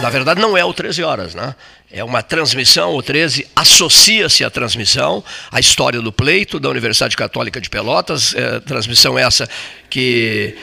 Na verdade, não é o 13 horas, né? É uma transmissão, o 13 associa-se à transmissão, à história do pleito da Universidade Católica de Pelotas, é, transmissão essa que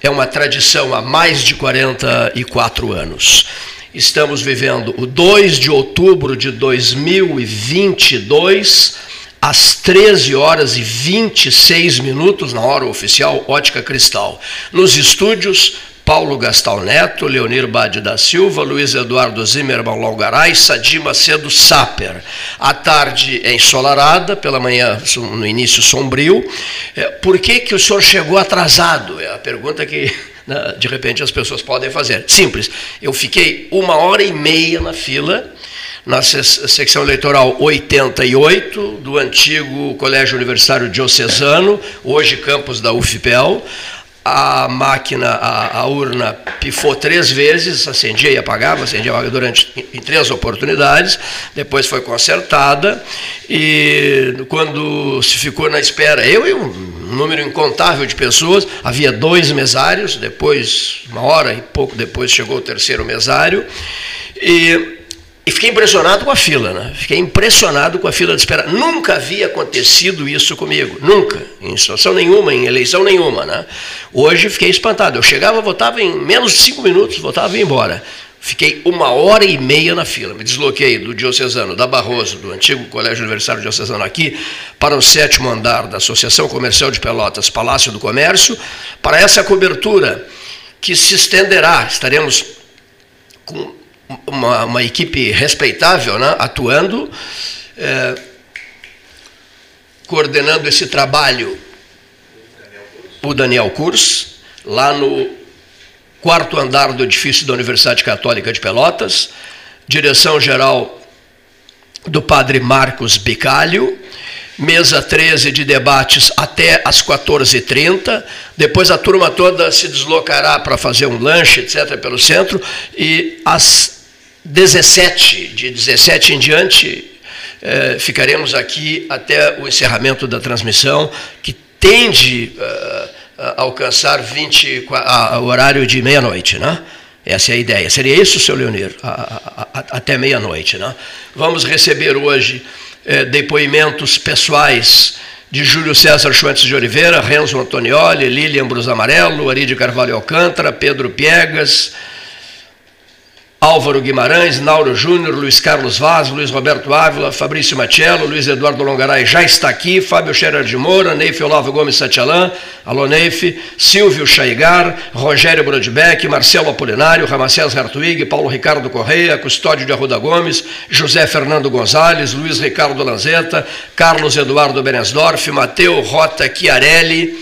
é uma tradição há mais de 44 anos. Estamos vivendo o 2 de outubro de 2022, às 13 horas e 26 minutos, na hora oficial Ótica Cristal. Nos estúdios, Paulo Gastal Neto, Leonir Bade da Silva, Luiz Eduardo Zimmermann Longaray, Sadi Macedo Saper. A tarde é ensolarada, pela manhã no início sombrio. É, por que, que o senhor chegou atrasado? É a pergunta que né, de repente as pessoas podem fazer. Simples. Eu fiquei uma hora e meia na fila na secção eleitoral 88 do antigo Colégio Universitário Diocesano, hoje campus da UFPEL a máquina, a, a, urna pifou três vezes, acendia e apagava, acendia e apagava durante em três oportunidades, depois foi consertada e quando se ficou na espera, eu e um número incontável de pessoas, havia dois mesários, depois, uma hora e pouco depois chegou o terceiro mesário, e e fiquei impressionado com a fila, né? Fiquei impressionado com a fila de espera. Nunca havia acontecido isso comigo, nunca, em situação nenhuma, em eleição nenhuma, né? Hoje fiquei espantado. Eu chegava, votava em menos de cinco minutos, votava e ia embora. Fiquei uma hora e meia na fila. Me desloquei do Diocesano, da Barroso, do antigo Colégio Universitário Diocesano aqui, para o sétimo andar da Associação Comercial de Pelotas, Palácio do Comércio, para essa cobertura que se estenderá. Estaremos com uma, uma equipe respeitável né, atuando, é, coordenando esse trabalho, o Daniel Kurs, lá no quarto andar do edifício da Universidade Católica de Pelotas, direção geral do padre Marcos Bicalho, mesa 13 de debates até às 14h30. Depois a turma toda se deslocará para fazer um lanche, etc., pelo centro. E às 17, de 17 em diante, eh, ficaremos aqui até o encerramento da transmissão, que tende uh, a alcançar 20, a, a, o horário de meia-noite, né? Essa é a ideia. Seria isso, seu Leonir? até meia-noite. Né? Vamos receber hoje eh, depoimentos pessoais de Júlio César Schwantz de Oliveira, Renzo Antonioli, Lilian Brus Amarelo, Ari de Carvalho Alcântara, Pedro Piegas, Álvaro Guimarães, Nauro Júnior, Luiz Carlos Vaz, Luiz Roberto Ávila, Fabrício Machello, Luiz Eduardo Longaray já está aqui, Fábio Scherer de Moura, Neif Olavo Gomes Satialan, Alô Neif, Silvio Chaigar, Rogério Brodbeck, Marcelo Apolinário, Ramacés Hartwig, Paulo Ricardo Correia, Custódio de Arruda Gomes, José Fernando Gonzalez, Luiz Ricardo Lanzetta, Carlos Eduardo Benesdorf, Mateu Rota Chiarelli,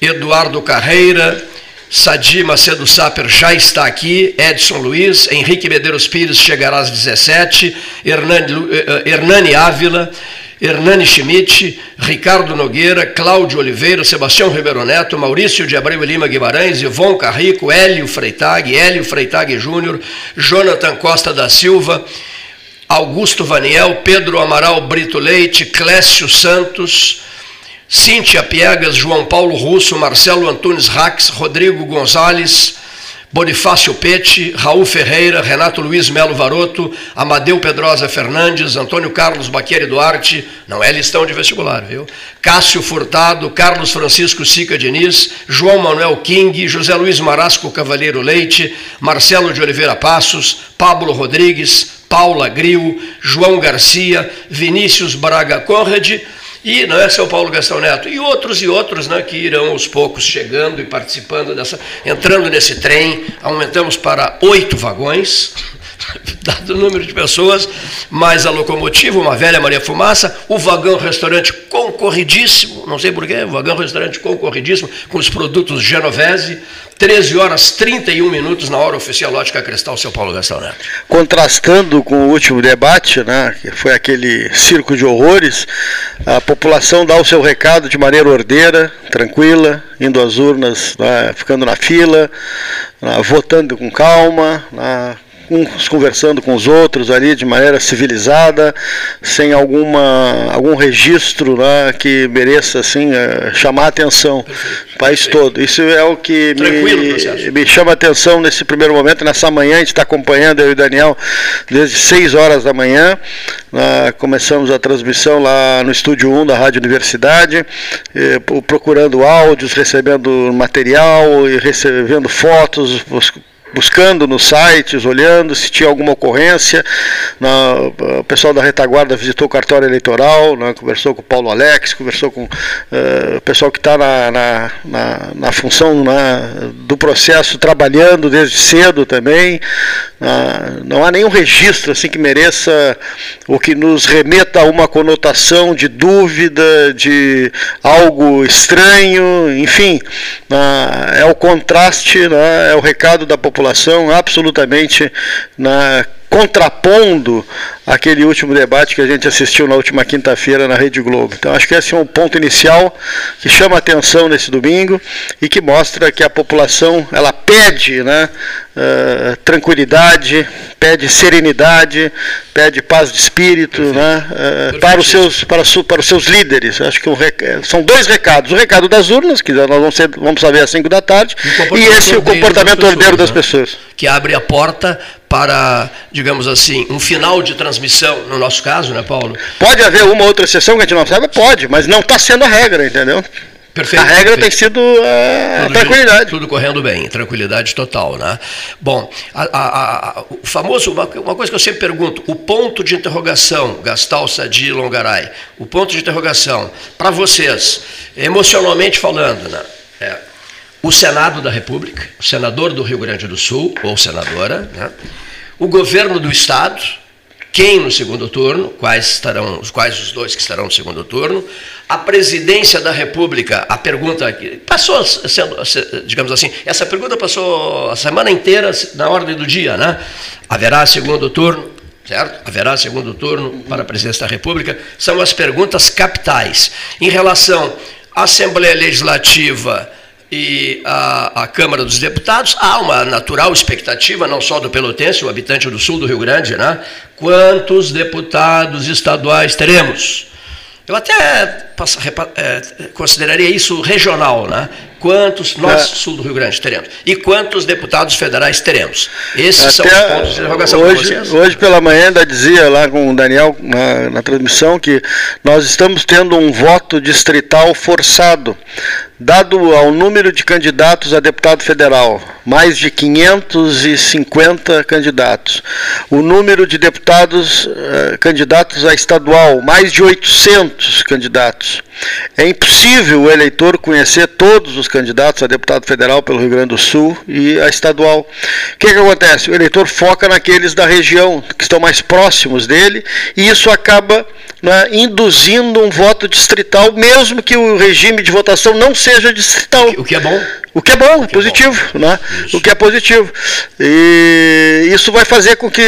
Eduardo Carreira, Sadi Macedo Saper já está aqui, Edson Luiz, Henrique Medeiros Pires chegará às 17, Hernani, eh, eh, Hernani Ávila, Hernani Schmidt, Ricardo Nogueira, Cláudio Oliveira, Sebastião Ribeiro Neto, Maurício de Abreu Lima Guimarães, Ivon Carrico, Hélio Freitag, Hélio Freitag Júnior, Jonathan Costa da Silva, Augusto Vaniel, Pedro Amaral Brito Leite, Clécio Santos, Cíntia Piegas, João Paulo Russo, Marcelo Antunes Rax, Rodrigo Gonzalez, Bonifácio Pete, Raul Ferreira, Renato Luiz Melo Varoto, Amadeu Pedrosa Fernandes, Antônio Carlos Baqueri Duarte, não é listão de vestibular, viu? Cássio Furtado, Carlos Francisco Sica Diniz, João Manuel King, José Luiz Marasco Cavalheiro Leite, Marcelo de Oliveira Passos, Pablo Rodrigues, Paula Gril, João Garcia, Vinícius Braga Conrad, e não é São Paulo Gastão Neto, e outros e outros né, que irão aos poucos chegando e participando dessa, entrando nesse trem, aumentamos para oito vagões, dado o número de pessoas, mais a locomotiva, uma velha Maria Fumaça, o vagão restaurante concorridíssimo, não sei porquê, o vagão restaurante concorridíssimo, com os produtos Genovese, 13 horas 31 minutos na hora oficial Lógica Cristal, seu Paulo Neto. Contrastando com o último debate, né, que foi aquele circo de horrores, a população dá o seu recado de maneira ordeira, tranquila, indo às urnas, né, ficando na fila, né, votando com calma, né, uns conversando com os outros ali de maneira civilizada, sem alguma, algum registro né, que mereça assim, uh, chamar a atenção. O país todo. Isso é o que me, me chama a atenção nesse primeiro momento, nessa manhã, a gente está acompanhando eu e o Daniel desde 6 horas da manhã. Uh, começamos a transmissão lá no estúdio 1 da Rádio Universidade, eh, procurando áudios, recebendo material e recebendo fotos, buscando nos sites, olhando se tinha alguma ocorrência. Na, o pessoal da retaguarda visitou o cartório eleitoral, né, conversou com o Paulo Alex, conversou com uh, o pessoal que está na, na, na, na, função né, do processo, trabalhando desde cedo também. Uh, não há nenhum registro assim que mereça ou que nos remeta a uma conotação de dúvida, de algo estranho, enfim, uh, é o contraste, né, é o recado da população absolutamente na contrapondo aquele último debate que a gente assistiu na última quinta-feira na Rede Globo. Então acho que esse é um ponto inicial que chama atenção nesse domingo e que mostra que a população ela pede né, uh, tranquilidade, pede serenidade, pede paz de espírito né, uh, para, os seus, para, su, para os seus líderes. Acho que um rec... são dois recados. O recado das urnas, que nós vamos, ser, vamos saber às 5 da tarde, e esse é o comportamento ordeiro das pessoas. Das pessoas. Né? Que abre a porta para, digamos assim, um final de transmissão, no nosso caso, né, Paulo? Pode haver uma outra exceção que a gente não sabe? Pode, mas não está sendo a regra, entendeu? Perfeito, a regra perfeito. tem sido uh, tudo, tranquilidade. Tudo correndo bem, tranquilidade total. Né? Bom, a, a, a, o famoso, uma, uma, coisa que eu sempre pergunto, o ponto de interrogação, Gastal Sadi Longaray, o ponto de interrogação, para vocês, emocionalmente falando, né? É, o Senado da República, o senador do Rio Grande do Sul, ou senadora, né? o governo do Estado, quem no segundo turno, quais estarão, quais os dois que estarão no segundo turno, a presidência da República, a pergunta que passou sendo, digamos assim, essa pergunta passou a semana inteira na ordem do dia, né? Haverá segundo turno, certo? Haverá segundo turno para a presidência da República, são as perguntas capitais. Em relação à Assembleia Legislativa, e a, a, Câmara dos Deputados, há uma natural expectativa, não só do pelotense, o habitante do sul do Rio Grande, né? Quantos deputados estaduais teremos? Eu até é, consideraria isso regional, né? Quantos nós, é. sul do Rio Grande, teremos? E quantos deputados federais teremos? Esses até são os pontos de interrogação hoje, hoje pela manhã ainda dizia lá com o Daniel na, na transmissão que nós estamos tendo um voto distrital forçado dado ao número de candidatos a deputado federal, mais de 550 candidatos, o número de deputados uh, candidatos a estadual, mais de 800 candidatos. É impossível o eleitor conhecer todos os candidatos a deputado federal pelo Rio Grande do Sul e a estadual. O que, que acontece? O eleitor foca naqueles da região que estão mais próximos dele e isso acaba né, induzindo um voto distrital, mesmo que o regime de votação não seja distrital. O que é bom. O que é bom, é positivo, é bom. né? O que é positivo. E isso vai fazer com que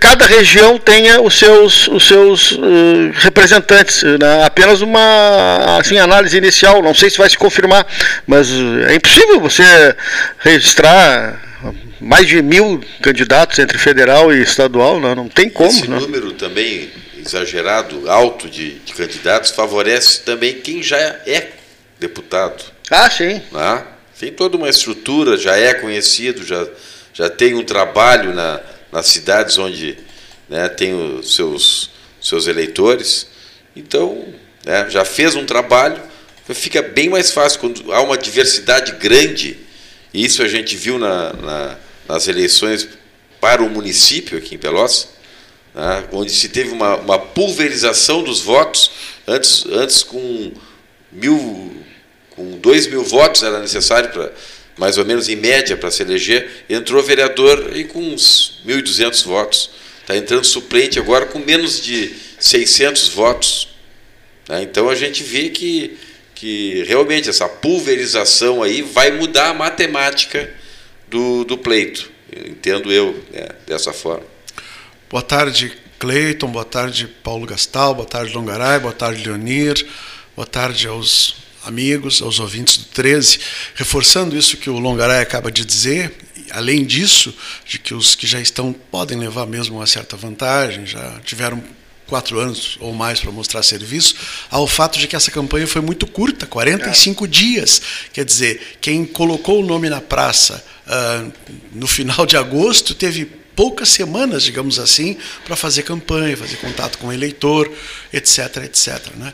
cada região tenha os seus, os seus uh, representantes. Né? Apenas uma assim, análise inicial, não sei se vai se confirmar, mas é impossível você registrar mais de mil candidatos entre federal e estadual, não, não tem como. Esse não. número também exagerado, alto de, de, candidatos, favorece também quem já é deputado. Ah, sim. Né? Tem toda uma estrutura, já é conhecido, já, já tem um trabalho na, nas cidades onde né, tem os seus, seus eleitores. Então, né, já fez um trabalho, fica bem mais fácil quando há uma diversidade grande, e isso a gente viu na, na, nas eleições para o município aqui em Pelotas, né, onde se teve uma, uma pulverização dos votos, antes, antes com mil, com dois mil votos era necessário para mais ou menos em média para se eleger, entrou vereador e com uns 1.200 votos. Está entrando suplente agora com menos de 600 votos. Né? Então a gente vê que, que realmente essa pulverização aí vai mudar a matemática do, do pleito. Entendo eu né, dessa forma. Boa tarde, Cleiton. Boa tarde, Paulo Gastal. Boa tarde, Longaray. Boa tarde, Leonir. Boa tarde aos amigos, aos ouvintes do 13. Reforçando isso que o Longaray acaba de dizer, além disso, de que os que já estão podem levar mesmo uma certa vantagem, já tiveram quatro anos ou mais para mostrar serviço, ao fato de que essa campanha foi muito curta, 45 é. dias. Quer dizer, quem colocou o nome na praça uh, no final de agosto teve poucas semanas, digamos assim, para fazer campanha, fazer contato com o eleitor, etc, etc. Né?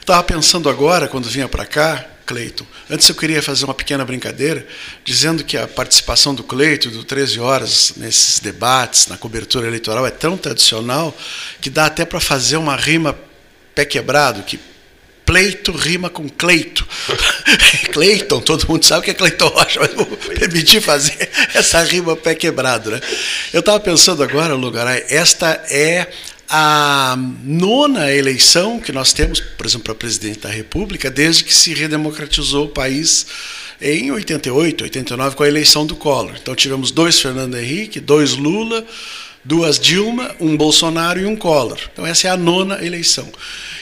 Estava pensando agora, quando vinha para cá, Cleiton. Antes eu queria fazer uma pequena brincadeira, dizendo que a participação do Cleiton, do 13 Horas, nesses debates, na cobertura eleitoral, é tão tradicional que dá até para fazer uma rima pé quebrado, que pleito rima com Cleito. Cleiton, todo mundo sabe que é Cleiton Rocha, mas vou permitir fazer essa rima pé quebrado. Né? Eu estava pensando agora, Lugaray, esta é a nona eleição que nós temos, por exemplo, para presidente da República, desde que se redemocratizou o país em 88, 89, com a eleição do Collor. Então tivemos dois Fernando Henrique, dois Lula, duas Dilma, um Bolsonaro e um Collor. Então essa é a nona eleição.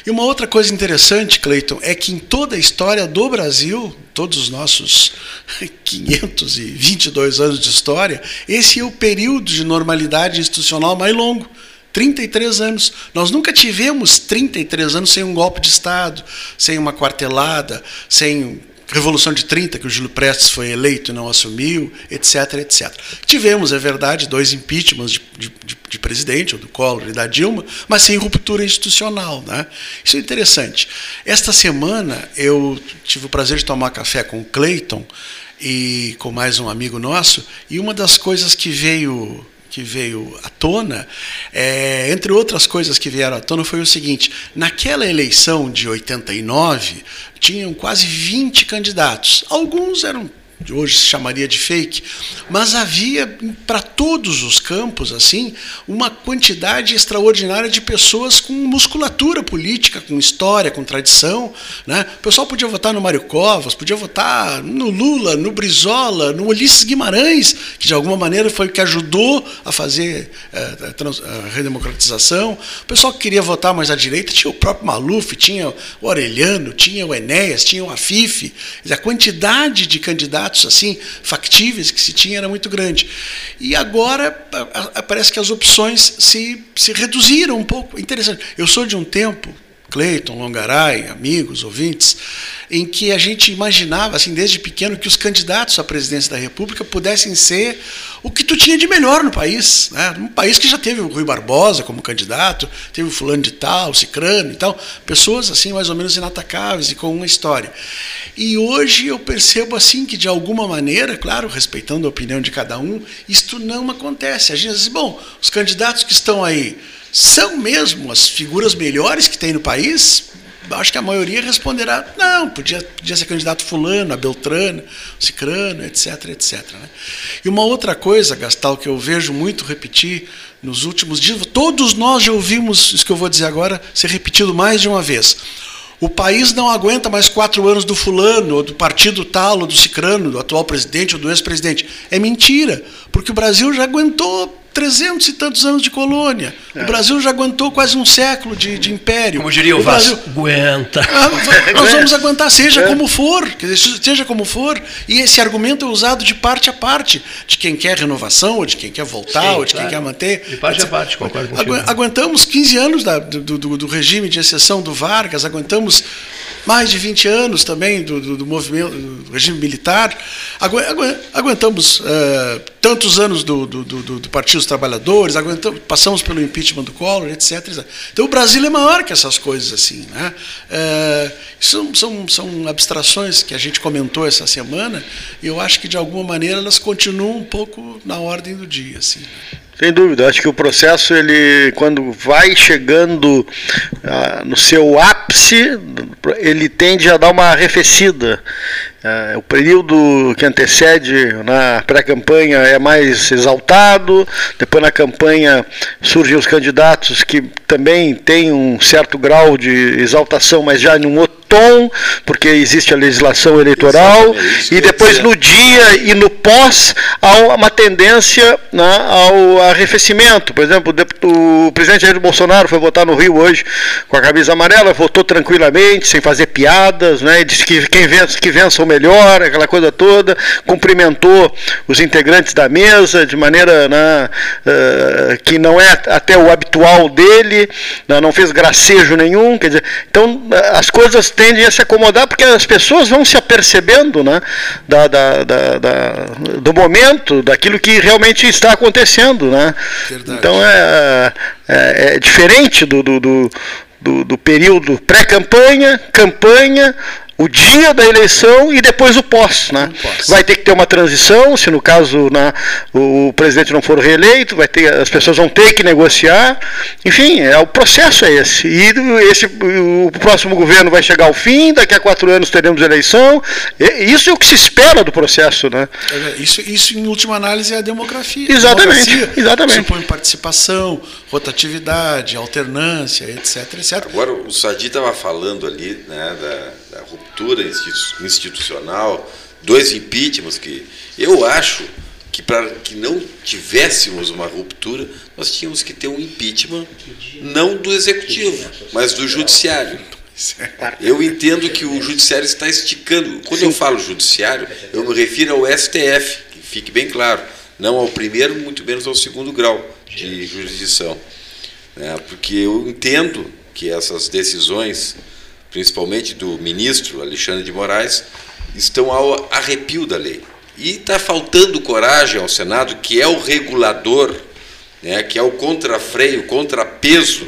E uma outra coisa interessante, Cleiton, é que em toda a história do Brasil, todos os nossos 522 anos de história, esse é o período de normalidade institucional mais longo. 33 anos. Nós nunca tivemos 33 anos sem um golpe de Estado, sem uma quartelada, sem Revolução de 30, que o Júlio Prestes foi eleito e não assumiu, etc, etc. Tivemos, é verdade, dois impeachments de, de, de presidente, o do Collor e da Dilma, mas sem ruptura institucional. Né? Isso é interessante. Esta semana eu tive o prazer de tomar café com o Clayton e com mais um amigo nosso, e uma das coisas que veio que veio à tona, é, entre outras coisas que vieram à tona, foi o seguinte: naquela eleição de 89, tinham quase 20 candidatos. Alguns eram hoje se chamaria de fake, mas havia para todos os campos assim uma quantidade extraordinária de pessoas com musculatura política, com história, com tradição, né? O pessoal podia votar no Mário Covas, podia votar no Lula, no Brizola, no Ulisses Guimarães, que de alguma maneira foi o que ajudou a fazer é, a, a redemocratização. O pessoal que queria votar mais à direita tinha o próprio Maluf, tinha o Aureliano, tinha o Enéas, tinha o Afife. A quantidade de candidatos candidatos assim factíveis que se tinha era muito grande. E agora parece que as opções se, se reduziram um pouco. Interessante. Eu sou de um tempo, Cleiton, Longaray, amigos, ouvintes, em que a gente imaginava, assim, desde pequeno, que os candidatos à presidência da República pudessem ser o que tu tinha de melhor no país. Né? Um país que já teve o Rui Barbosa como candidato, teve o fulano de tal, o cicrano e tal, pessoas assim mais ou menos inatacáveis e com uma história. E hoje eu percebo assim que de alguma maneira, claro, respeitando a opinião de cada um, isto não acontece. A gente diz, bom, os candidatos que estão aí são mesmo as figuras melhores que tem no país? acho que a maioria responderá, não, podia, podia ser candidato fulano, a Beltrano, Cicrano, etc, etc. Né? E uma outra coisa, Gastal, que eu vejo muito repetir nos últimos dias, todos nós já ouvimos isso que eu vou dizer agora ser repetido mais de uma vez. O país não aguenta mais quatro anos do fulano, ou do partido tal, ou do cicrano, do atual presidente ou do ex-presidente. É mentira, porque o Brasil já aguentou trezentos e tantos anos de colônia. É. O Brasil já aguentou quase um século de, de império. Como diria o, o Brasil aguenta. Ah, nós vamos aguentar, seja é. como for, seja como for. E esse argumento é usado de parte a parte, de quem quer renovação, ou de quem quer voltar, Sim, ou de claro. quem quer manter. De parte a parte, concordo contigo. Aguentamos 15 anos da, do, do, do regime de exceção do Vargas, aguentamos mais de 20 anos também do, do, do movimento, do regime militar. Aguentamos uh, tantos anos do, do, do, do Partido dos Trabalhadores, aguentamos, passamos pelo impeachment do Collor, etc, Então o Brasil é maior que essas coisas assim. Né? Uh, são, são, são abstrações que a gente comentou essa semana e eu acho que de alguma maneira elas continuam um pouco na ordem do dia. Assim. Sem dúvida, acho que o processo, ele, quando vai chegando ah, no seu ápice, ele tende a dar uma arrefecida. Ah, o período que antecede na pré-campanha é mais exaltado, depois na campanha surgem os candidatos que também têm um certo grau de exaltação, mas já num outro tom, porque existe a legislação eleitoral, e depois no dia e no pós há uma tendência né, ao arrefecimento. Por exemplo, o presidente Jair Bolsonaro foi votar no Rio hoje com a camisa amarela, votou tranquilamente, sem fazer piadas, né, e disse que quem vence, que vença o melhor, aquela coisa toda, cumprimentou os integrantes da mesa de maneira né, uh, que não é até o habitual dele, né, não fez gracejo nenhum, quer dizer, então as coisas tendem a se acomodar porque as pessoas vão se apercebendo né, da, da, da, da do momento, daquilo que realmente está acontecendo. Né? Então é, é, é diferente do, do, do do, do, período pré-campanha, campanha, o dia da eleição e depois o pós. Né? pós. Vai ter que ter uma transição, se no caso né, o presidente não for reeleito, vai ter, as pessoas vão ter que negociar. Enfim, é, o processo é esse. E esse, o próximo governo vai chegar ao fim, daqui a quatro anos teremos eleição. Isso é o que se espera do processo. Né? É, isso, isso, em última análise, é a democracia. Exatamente. Democracia exatamente. Supõe participação, rotatividade, alternância, etc. etc. Agora, o Sadi estava falando ali né, da da ruptura institucional, dois impeachments que eu acho que para que não tivéssemos uma ruptura, nós tínhamos que ter um impeachment não do executivo, mas do judiciário. Eu entendo que o judiciário está esticando. Quando eu falo judiciário, eu me refiro ao STF, que fique bem claro, não ao primeiro, muito menos ao segundo grau de jurisdição. É, porque eu entendo que essas decisões principalmente do ministro Alexandre de Moraes, estão ao arrepio da lei. E está faltando coragem ao Senado, que é o regulador, né, que é o contrafreio, contrapeso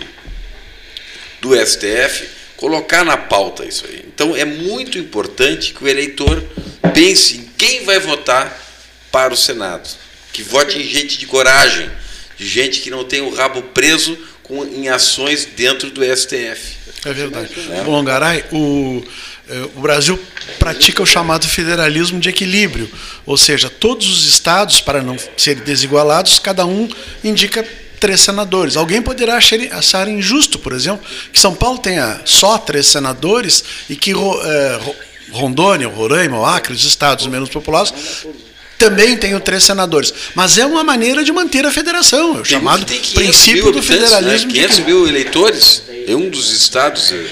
do STF, colocar na pauta isso aí. Então é muito importante que o eleitor pense em quem vai votar para o Senado. Que vote em gente de coragem, de gente que não tem o rabo preso com, em ações dentro do STF. É verdade. É. Bom, Garay, o, é, o Brasil pratica o chamado federalismo de equilíbrio, ou seja, todos os estados, para não serem desigualados, cada um indica três senadores. Alguém poderá achar injusto, por exemplo, que São Paulo tenha só três senadores e que é, Rondônia, Roraima, Acre, os estados menos populados, também tenho três senadores. Mas é uma maneira de manter a federação, é o chamado princípio do federalismo. Né? 500 mil eleitores em um dos estados eh,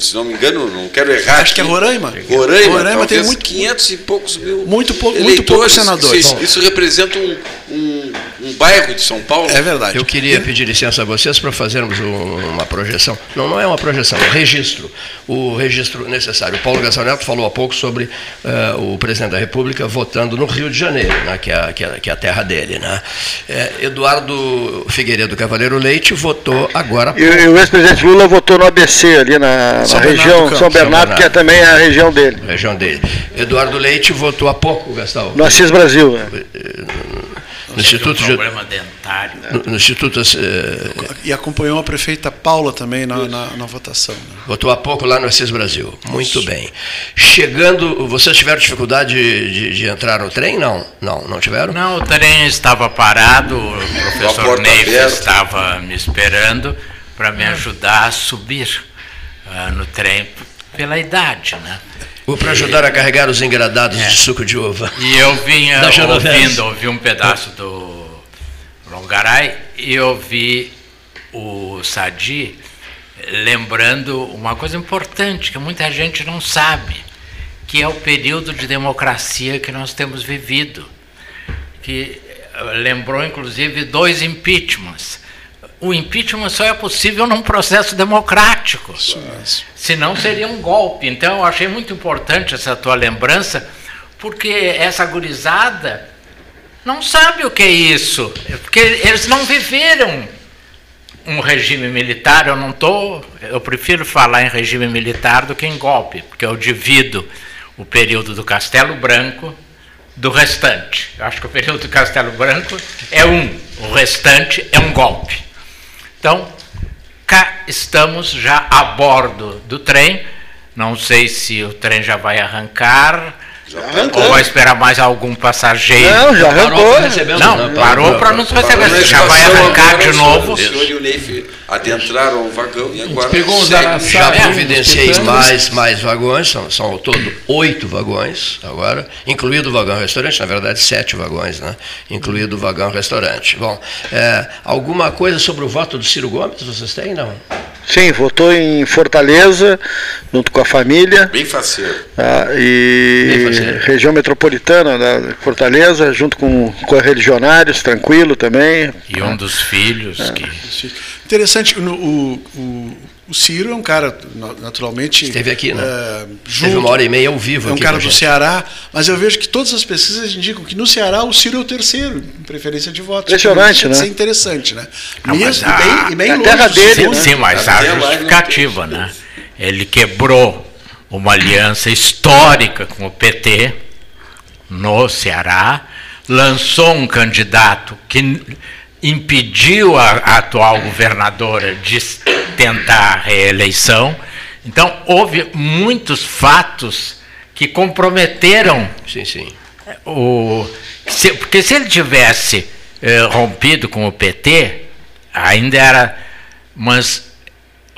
se não me engano, não quero errar. Acho aqui. que é Roraima. Roraima, Roraima tem muito 500 e poucos mil. Muito pouco, muito poucos senadores. Isso, isso representa um, um, um, bairro de São Paulo. É verdade. Eu queria pedir licença a vocês para fazermos uma projeção. Não, não é uma projeção, é um registro. O registro necessário. O Paulo Gastão Neto falou há pouco sobre uh, o presidente da República votando no Rio de Janeiro, né, que, é, que, é, que é a terra dele. Né? É, Eduardo Figueiredo Cavaleiro Leite votou agora. E, e o ex-presidente Lula votou no ABC ali na na, região São Bernardo, São Bernardo, que é também a região dele. Região dele. Eduardo Leite votou há pouco, Gastão. No Assis Brasil. Né? No Instituto um problema dentário. No, no Instituto uh, e acompanhou a prefeita Paula também na, na, na votação. Né? Votou há pouco lá no Assis Brasil. Muito Isso. bem. Chegando, vocês tiveram dificuldade de, de, de, entrar no trem? Não, não, não tiveram? Não, o trem estava parado. O professor Neif estava me esperando para me ajudar a subir uh, no trem pela idade, né? Ou para ajudar a carregar os engradados é. de suco de uva. E eu vinha ouvindo, ouvi um pedaço do Longaray e ouvi o Sadi lembrando uma coisa importante que muita gente não sabe, que é o período de democracia que nós temos vivido, que lembrou inclusive dois impeachments o impeachment só é possível num processo democrático. Senão seria um golpe. Então eu achei muito importante essa tua lembrança, porque essa gurizada não sabe o que é isso. Porque eles não viveram um regime militar, eu não tô, eu prefiro falar em regime militar do que em golpe, porque eu divido o período do Castelo Branco do restante. Eu acho que o período do Castelo Branco é um, o restante é um golpe. Então, cá estamos já a bordo do trem. Não sei se o trem já vai arrancar. Já ou vai esperar mais algum passageiro? Não, já arrancou. Não, não, parou para nos receber. Já vai arrancar de novo. O senhor e o Neif adentraram o vagão e agora. Pegou uns já providenciei mais, mais vagões, são, são ao todo oito vagões agora, incluído o vagão restaurante, na verdade sete vagões, né? Incluído o vagão restaurante. Bom, é, alguma coisa sobre o voto do Ciro Gomes vocês têm, não? Sim, votou em Fortaleza, junto com a família. Bem faceiro. Ah, e Bem faceiro. região metropolitana da Fortaleza, junto com correligionários, tranquilo também. E um dos filhos É. que. Interessante, no- o, o, o Ciro é um cara, na- naturalmente. Esteve aqui, né? Teve junto, uma hora e meia ao vivo É um aqui cara a do gente. Ceará, mas eu vejo que todas as pesquisas indicam que no Ceará o Ciro é o terceiro, em preferência de votos. Impressionante, né? Isso é interessante, né? Não, Mesmo, a- e bem, e bem é a longe terra dele. Sim, sim, mas há mais não justificativa, né? Ele quebrou uma aliança histórica com o PT no Ceará, lançou um candidato que impediu a, a atual governadora de tentar a reeleição. Então, houve muitos fatos que comprometeram Sim, sim. o, se- porque se ele tivesse eh, rompido com o PT, ainda era. Mas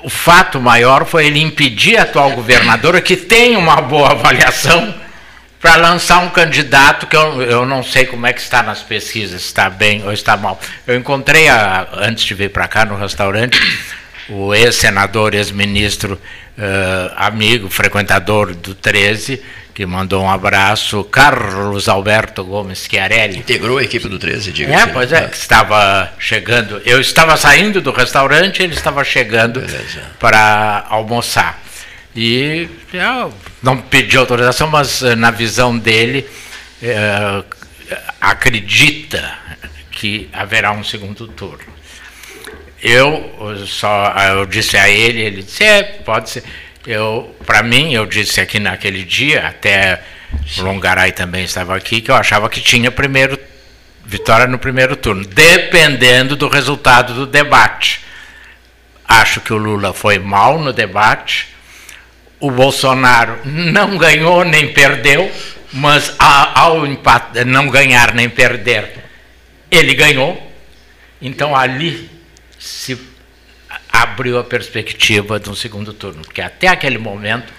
o fato maior foi ele impedir a atual governadora, que tem uma boa avaliação, para lançar um candidato que eu, eu não sei como é que está nas pesquisas, se está bem ou está mal. Eu encontrei, a- antes de vir para cá, no restaurante, o ex-senador, ex-ministro, eh, amigo, frequentador do 13, que mandou um abraço, Carlos Alberto Gomes Chiarelli. Integrou a equipe do 13, diga É, pois é, que estava chegando. Eu estava saindo do restaurante, ele estava chegando Beleza. para almoçar. E eu não pedi autorização, mas eh, na visão dele, eh, acredita que haverá um segundo turno. Eu eh, só eu disse a ele, ele disse, é, pode ser. Eu, para mim, eu disse aqui naquele dia, até Longaray também estava aqui, que eu achava que tinha primeiro vitória no primeiro turno, dependendo do resultado do debate. Acho que o Lula foi mal no debate. O Bolsonaro não ganhou nem perdeu, mas ao empate, não ganhar nem perder, ele ganhou. Então ali se abriu a perspectiva de um segundo turno, porque até aquele momento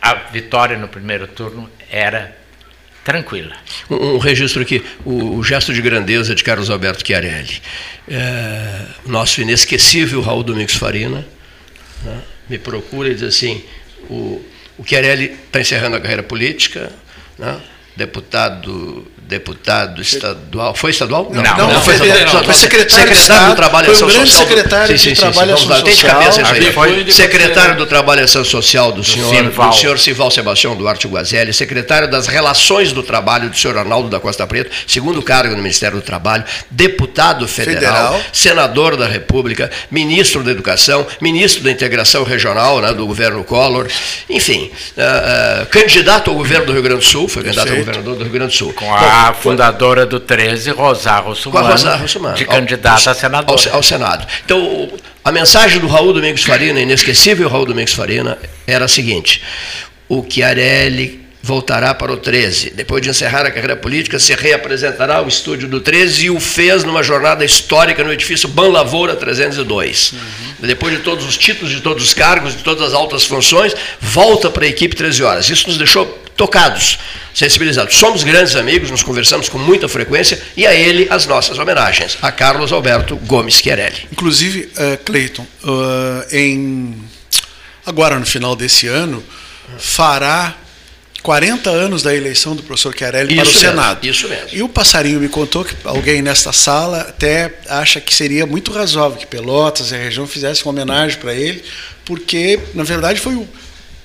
a vitória no primeiro turno era tranquila. Um, registro aqui, o, o gesto de grandeza de Carlos Alberto Chiarelli. É, nosso inesquecível Raul Domingos Farina né, me procura e diz assim, o, o Chiarelli está encerrando a carreira política, né, deputado deputado estadual. Foi estadual? Não, não, foi federal. Só- Foi secretário secretário do Trabalho e Ação Social. do- secretário de Trabalho e Ação cabeça isso aí. Foi Secretário do Trabalho e Ação Social do, senhor, Simval. do senhor Sival Sebastião Duarte Guazelli, secretário das Relações do Trabalho do senhor Arnaldo da Costa Preta, segundo cargo no Ministério do Trabalho, deputado federal, Federal. senador da República, ministro da Educação, ministro da Integração Regional né, do governo Collor, enfim, ah, ah, candidato ao governo do Rio Grande do Sul, foi candidato ao governador do Rio Grande do Sul. Com a fundadora do 13, Rosário a Russumano, de ao- candidata ao- a senadora. Ao, ao Senado. Então, a mensagem do Raul Domingos Farina, inesquecível Raul Domingos Farina, era a seguinte: o Chiarelli voltará para o 13. Depois de encerrar a carreira política, se reapresentará ao estúdio do 13 e o fez numa jornada histórica no edifício Ban Lavoura 302. Depois de todos os títulos, de todos os cargos, de todas as altas funções, volta para a equipe 13 horas. Isso nos deixou tocados, sensibilizados. Somos grandes amigos, nos conversamos com muita frequência e a ele as nossas homenagens. A Carlos Alberto Gomes Chiarelli. Inclusive, eh, Cleiton, eh, em agora no final desse ano, fará 40 anos da eleição do professor Chiarelli para o Isso mesmo, Senado. isso mesmo. E o passarinho me contou que alguém nesta sala até acha que seria muito razoável que Pelotas e a região fizessem uma homenagem para ele, porque, na verdade, foi o,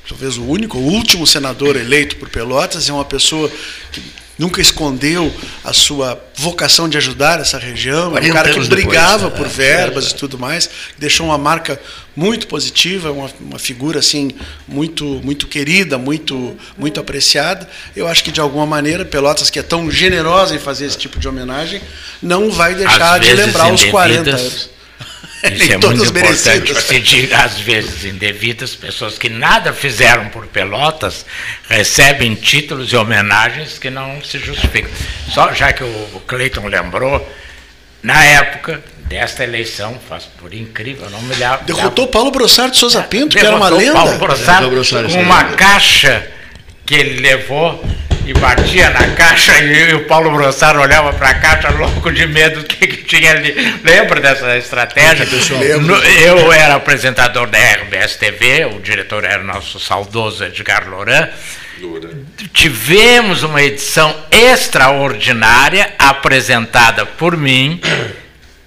talvez o único, o último senador eleito por Pelotas, é uma pessoa que nunca escondeu a sua vocação de ajudar essa região, é um 40 cara que brigava depois, por né? verbas É, e tudo mais, deixou uma marca muito positiva, uma, uma figura assim muito muito querida, muito muito apreciada. Eu acho que de alguma maneira Pelotas que é tão generosa em fazer esse tipo de homenagem, não vai deixar Às de lembrar os 40 indevidas. anos. Isso é muito importante que se diga, às vezes, indevidas, pessoas que nada fizeram por Pelotas recebem títulos e homenagens que não se justificam. Só já que o Cleiton lembrou, na época desta eleição, faz por incrível, eu não me lembro. Derrotou Paulo Brossard de Souza Pinto, que era uma lenda. Paulo Brossard com uma caixa que ele levou e batia na caixa e o Paulo Brossaro olhava para a caixa louco de medo do que, que tinha ali. Lembra dessa estratégia? No, eu era apresentador da RBS TV, o diretor era o nosso saudoso Edgar Loran. Tivemos uma edição extraordinária apresentada por mim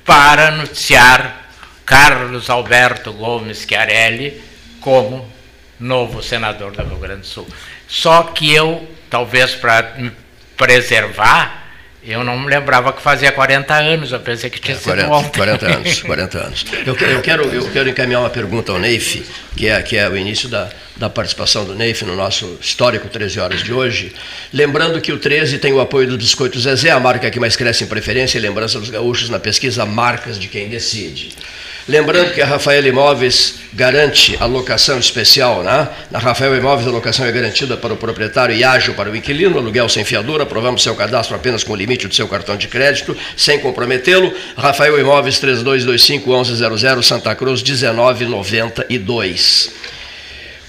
para noticiar Carlos Alberto Gomes Chiarelli como novo senador do Rio Grande do Sul. Só que eu, talvez para me preservar, eu não me lembrava que fazia 40 anos, eu pensei que tinha é, 40, sido ontem. 40 anos, 40 anos. Eu, eu, quero, eu quero encaminhar uma pergunta ao Neif, que é, que é o início da, da participação do Neif no nosso histórico 13 horas de hoje. Lembrando que o 13 tem o apoio do Biscoito Zezé, a marca que mais cresce em preferência e lembrança dos gaúchos na pesquisa Marcas de Quem Decide. Lembrando que a Rafael Imóveis garante a locação especial, né? Na Rafael Imóveis a locação é garantida para o proprietário e ágil para o inquilino, aluguel sem fiador, aprovamos seu cadastro apenas com o limite do seu cartão de crédito, sem comprometê-lo. Rafael Imóveis 3225 1100 Santa Cruz 1992.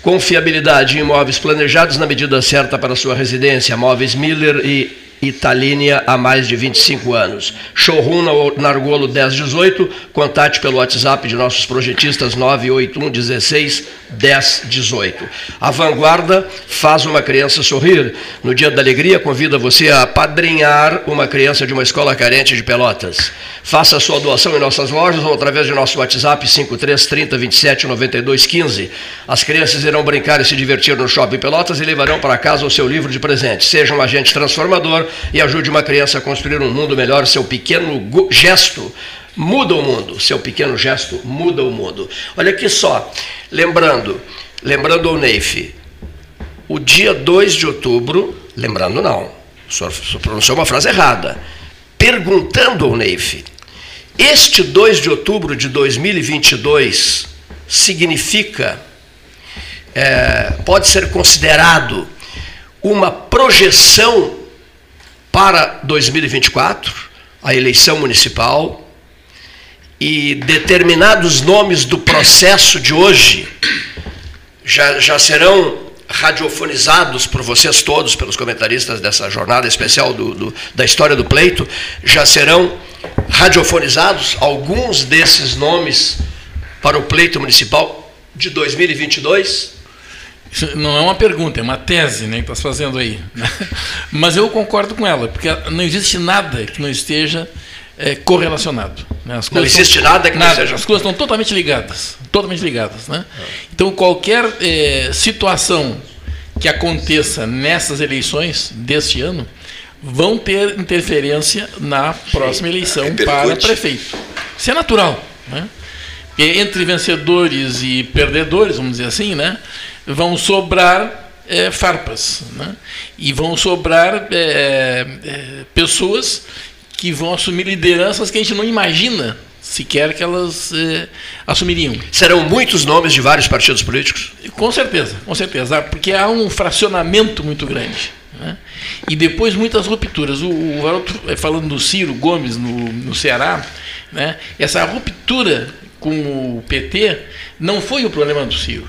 Confiabilidade em imóveis planejados na medida certa para sua residência. Móveis Miller e Italínia há mais de 25 anos. Showroom na Argolo 1018, contate pelo WhatsApp de nossos projetistas 981 16 1018. A Vanguarda faz uma criança sorrir. No Dia da Alegria, convida você a padrinhar uma criança de uma escola carente de Pelotas. Faça sua doação em nossas lojas ou através de nosso WhatsApp 5330 27 92 15. As crianças irão brincar e se divertir no Shopping Pelotas e levarão para casa o seu livro de presente. Seja um agente transformador e ajude uma criança a construir um mundo melhor. Seu pequeno gesto muda o mundo. Seu pequeno gesto muda o mundo. Olha aqui só, lembrando, lembrando ao Neif, o dia 2 de outubro, lembrando não, o senhor pronunciou uma frase errada, perguntando ao Neif, este 2 de outubro de 2022 significa, é, pode ser considerado uma projeção para 2024, a eleição municipal, e determinados nomes do processo de hoje já, já serão radiofonizados por vocês todos, pelos comentaristas dessa jornada especial do, do, da história do pleito, já serão radiofonizados alguns desses nomes para o pleito municipal de 2022? Isso não é uma pergunta, é uma tese né, que está fazendo aí. Mas eu concordo com ela, porque não existe nada que não esteja é, correlacionado. Né? não existe nada que nada, não seja... As coisas estão totalmente ligadas. Totalmente ligadas. Né? Então, qualquer é, situação que aconteça nessas eleições deste ano vão ter interferência na próxima eleição para prefeito. Isso é natural. Né? Entre vencedores e perdedores, vamos dizer assim, né? vão sobrar é, farpas. Né? E vão sobrar é, é, pessoas que vão assumir lideranças que a gente não imagina sequer que elas é, assumiriam. Serão muitos nomes de vários partidos políticos? Com certeza, com certeza, porque há um fracionamento muito grande. Né? E depois muitas rupturas. O, o é, falando do Ciro Gomes no, no Ceará, né? essa ruptura com o PT não foi o problema do Ciro.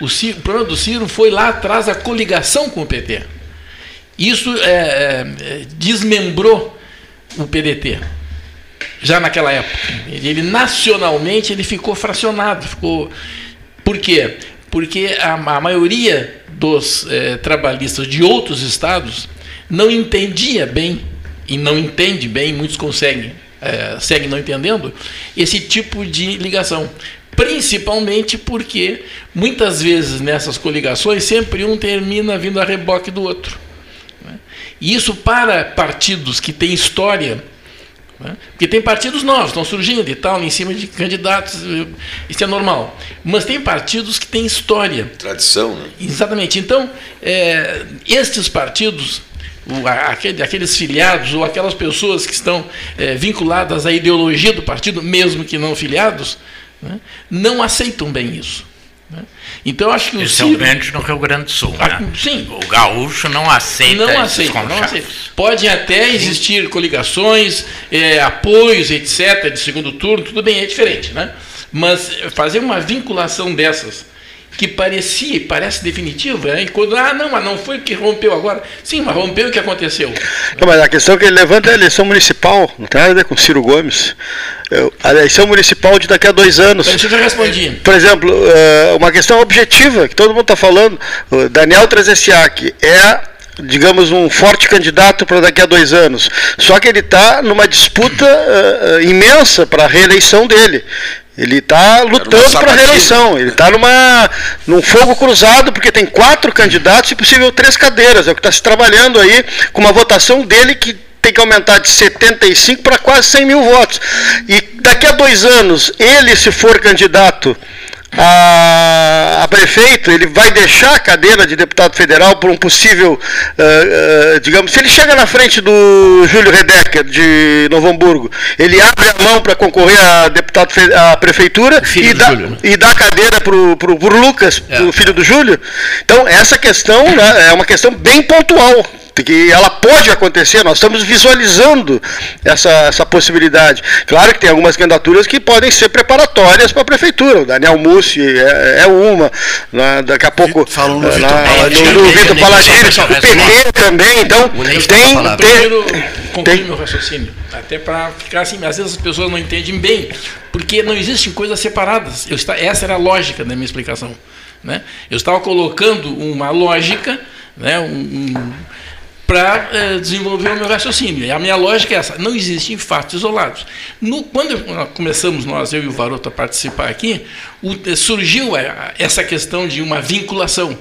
O, Ciro, o problema do Ciro foi lá atrás a coligação com o PT. Isso é, é, desmembrou o PDT já naquela época. Ele nacionalmente ele ficou fracionado, ficou por quê? Porque a, a maioria dos é, trabalhistas de outros estados não entendia bem e não entende bem, muitos conseguem é, seguem não entendendo esse tipo de ligação. Principalmente porque muitas vezes nessas coligações sempre um termina vindo a reboque do outro. Né? E isso para partidos que têm história, né? porque tem partidos novos, estão surgindo e tal, em cima de candidatos, isso é normal. Mas tem partidos que têm história. Tradição, né? Exatamente. Então, é, estes partidos aqueles filiados ou aquelas pessoas que estão é, vinculadas à ideologia do partido, mesmo que não filiados, né, não aceitam bem isso. Né? Então acho que Especialmente Ciro, no Rio Grande do Sul. A, né? Sim. O gaúcho não aceita não aceita, não aceita. Podem até existir coligações, é, apoios, etc., de segundo turno, tudo bem, é diferente. Né? Mas fazer uma vinculação dessas que parecia, parece definitiva, né? e quando, ah, não, mas não foi o que rompeu agora. Sim, mas rompeu o que aconteceu. Não, mas a questão que ele levanta é a eleição municipal, não tem nada a ver com Ciro Gomes. A eleição municipal de daqui a dois anos. Isso eu respondi. Por exemplo, eh, uma questão objetiva, que todo mundo está falando, Daniel Trezessiak é digamos, um forte candidato para daqui a dois anos. Só que ele está numa disputa uh, imensa para a reeleição dele. Ele está lutando para a reeleição. Ele está numa num fogo cruzado porque tem quatro candidatos e possível três cadeiras. É o que está se trabalhando aí com uma votação dele que tem que aumentar de 75 para quase 100 mil votos. E daqui a dois anos, ele se for candidato a, a, prefeito, ele vai deixar a cadeira de deputado federal por um possível, uh, uh, digamos, se ele chega na frente do Júlio Redecker de Novo Hamburgo, ele abre a mão para concorrer a deputado à prefeitura e dá, Júlio, né? e dá a cadeira para o Lucas, é. o filho do Júlio. Então, essa questão né, é uma questão bem pontual que ela pode acontecer, nós estamos visualizando essa, essa possibilidade. Claro que tem algumas candidaturas que podem ser preparatórias para a prefeitura. O Daniel Mussi é, é uma, né, daqui a pouco Falam no, Vitor Vitor Paladini, o PT também, então tem, tem, concluir meu raciocínio, até para ficar assim, às vezes as pessoas não entendem bem, porque não existem coisas separadas. Eu essa era a lógica da minha explicação. Né? Eu estava colocando uma lógica, né, um, para é, desenvolver o meu raciocínio. E a minha lógica é essa: não existem fatos isolados. No, quando começamos, nós, eu e o Varoto, a participar aqui, o, eh, surgiu a, essa questão de uma vinculação.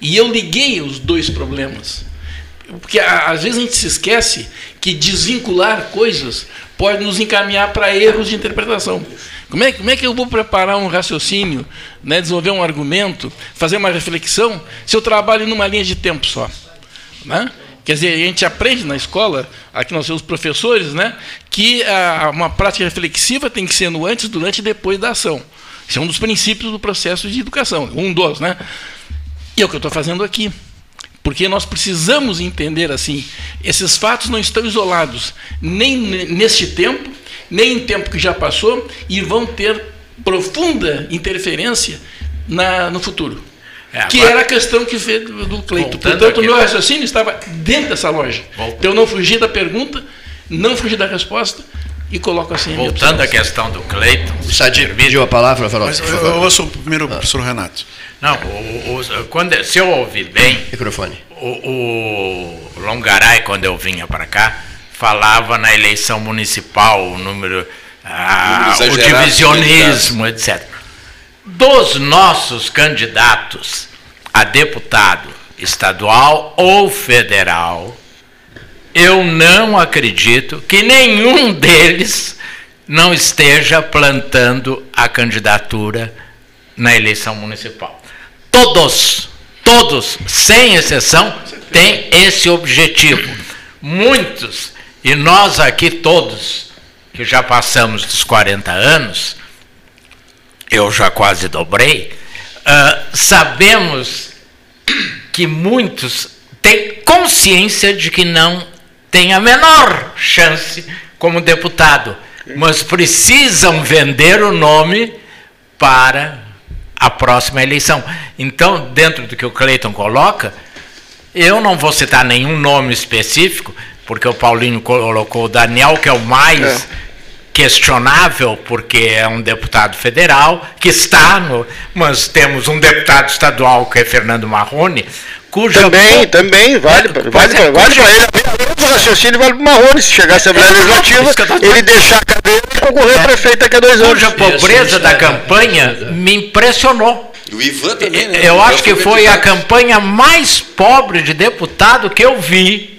E eu liguei os dois problemas. Porque às vezes a gente se esquece que desvincular coisas pode nos encaminhar para erros de interpretação. Como é, como é que eu vou preparar um raciocínio, né, desenvolver um argumento, fazer uma reflexão, se eu trabalho numa linha de tempo só? Né? Quer dizer, a gente aprende na escola, aqui nós temos professores, né, que a, uma prática reflexiva tem que ser no antes, durante e depois da ação. Isso é um dos princípios do processo de educação, um dos, né? E é o que eu estou fazendo aqui. Porque nós precisamos entender assim, esses fatos não estão isolados, nem neste tempo, nem em tempo que já passou, e vão ter profunda interferência na, no futuro. É, que era a questão que fez do Cleito. Portanto, o meu raciocínio estava dentro dessa lógica. Voltando. Então, eu não fugi da pergunta, não fugi da resposta e coloco assim. Voltando à questão do Cleito. Sadir, pediu a palavra. Mas eu, eu ouço primeiro o professor Renato. Não, o, o, quando, se eu ouvi bem. Microfone. O, o Longaray, quando eu vinha para cá, falava na eleição municipal, o número. Ah, o divisionismo, etc dos nossos candidatos a deputado estadual ou federal, eu não acredito que nenhum deles não esteja plantando a candidatura na eleição municipal. Todos, todos, sem exceção, têm esse objetivo. Muitos, e nós aqui todos, que já passamos dos 40 anos, eu já quase dobrei, uh, sabemos que muitos têm consciência de que não têm a menor chance como deputado, mas precisam vender o nome para a próxima eleição. Então, dentro do que o Cleiton coloca, eu não vou citar nenhum nome específico, porque o Paulinho colocou o Daniel, que é o mais. É questionável, porque é um deputado federal que está no. Mas temos um deputado estadual que é Fernando Marrone, cuja. Também, também, vale, é, vale, é, vale para ele. O raciocínio vale para o Marrone, se chegar à Assembleia é, Legislativa, ele deixar a cadeira e concorrer é. a prefeito daqui a dois anos. Cuja pobreza da campanha me impressionou. O Ivan também, né? Eu acho que foi a campanha mais pobre de deputado que eu vi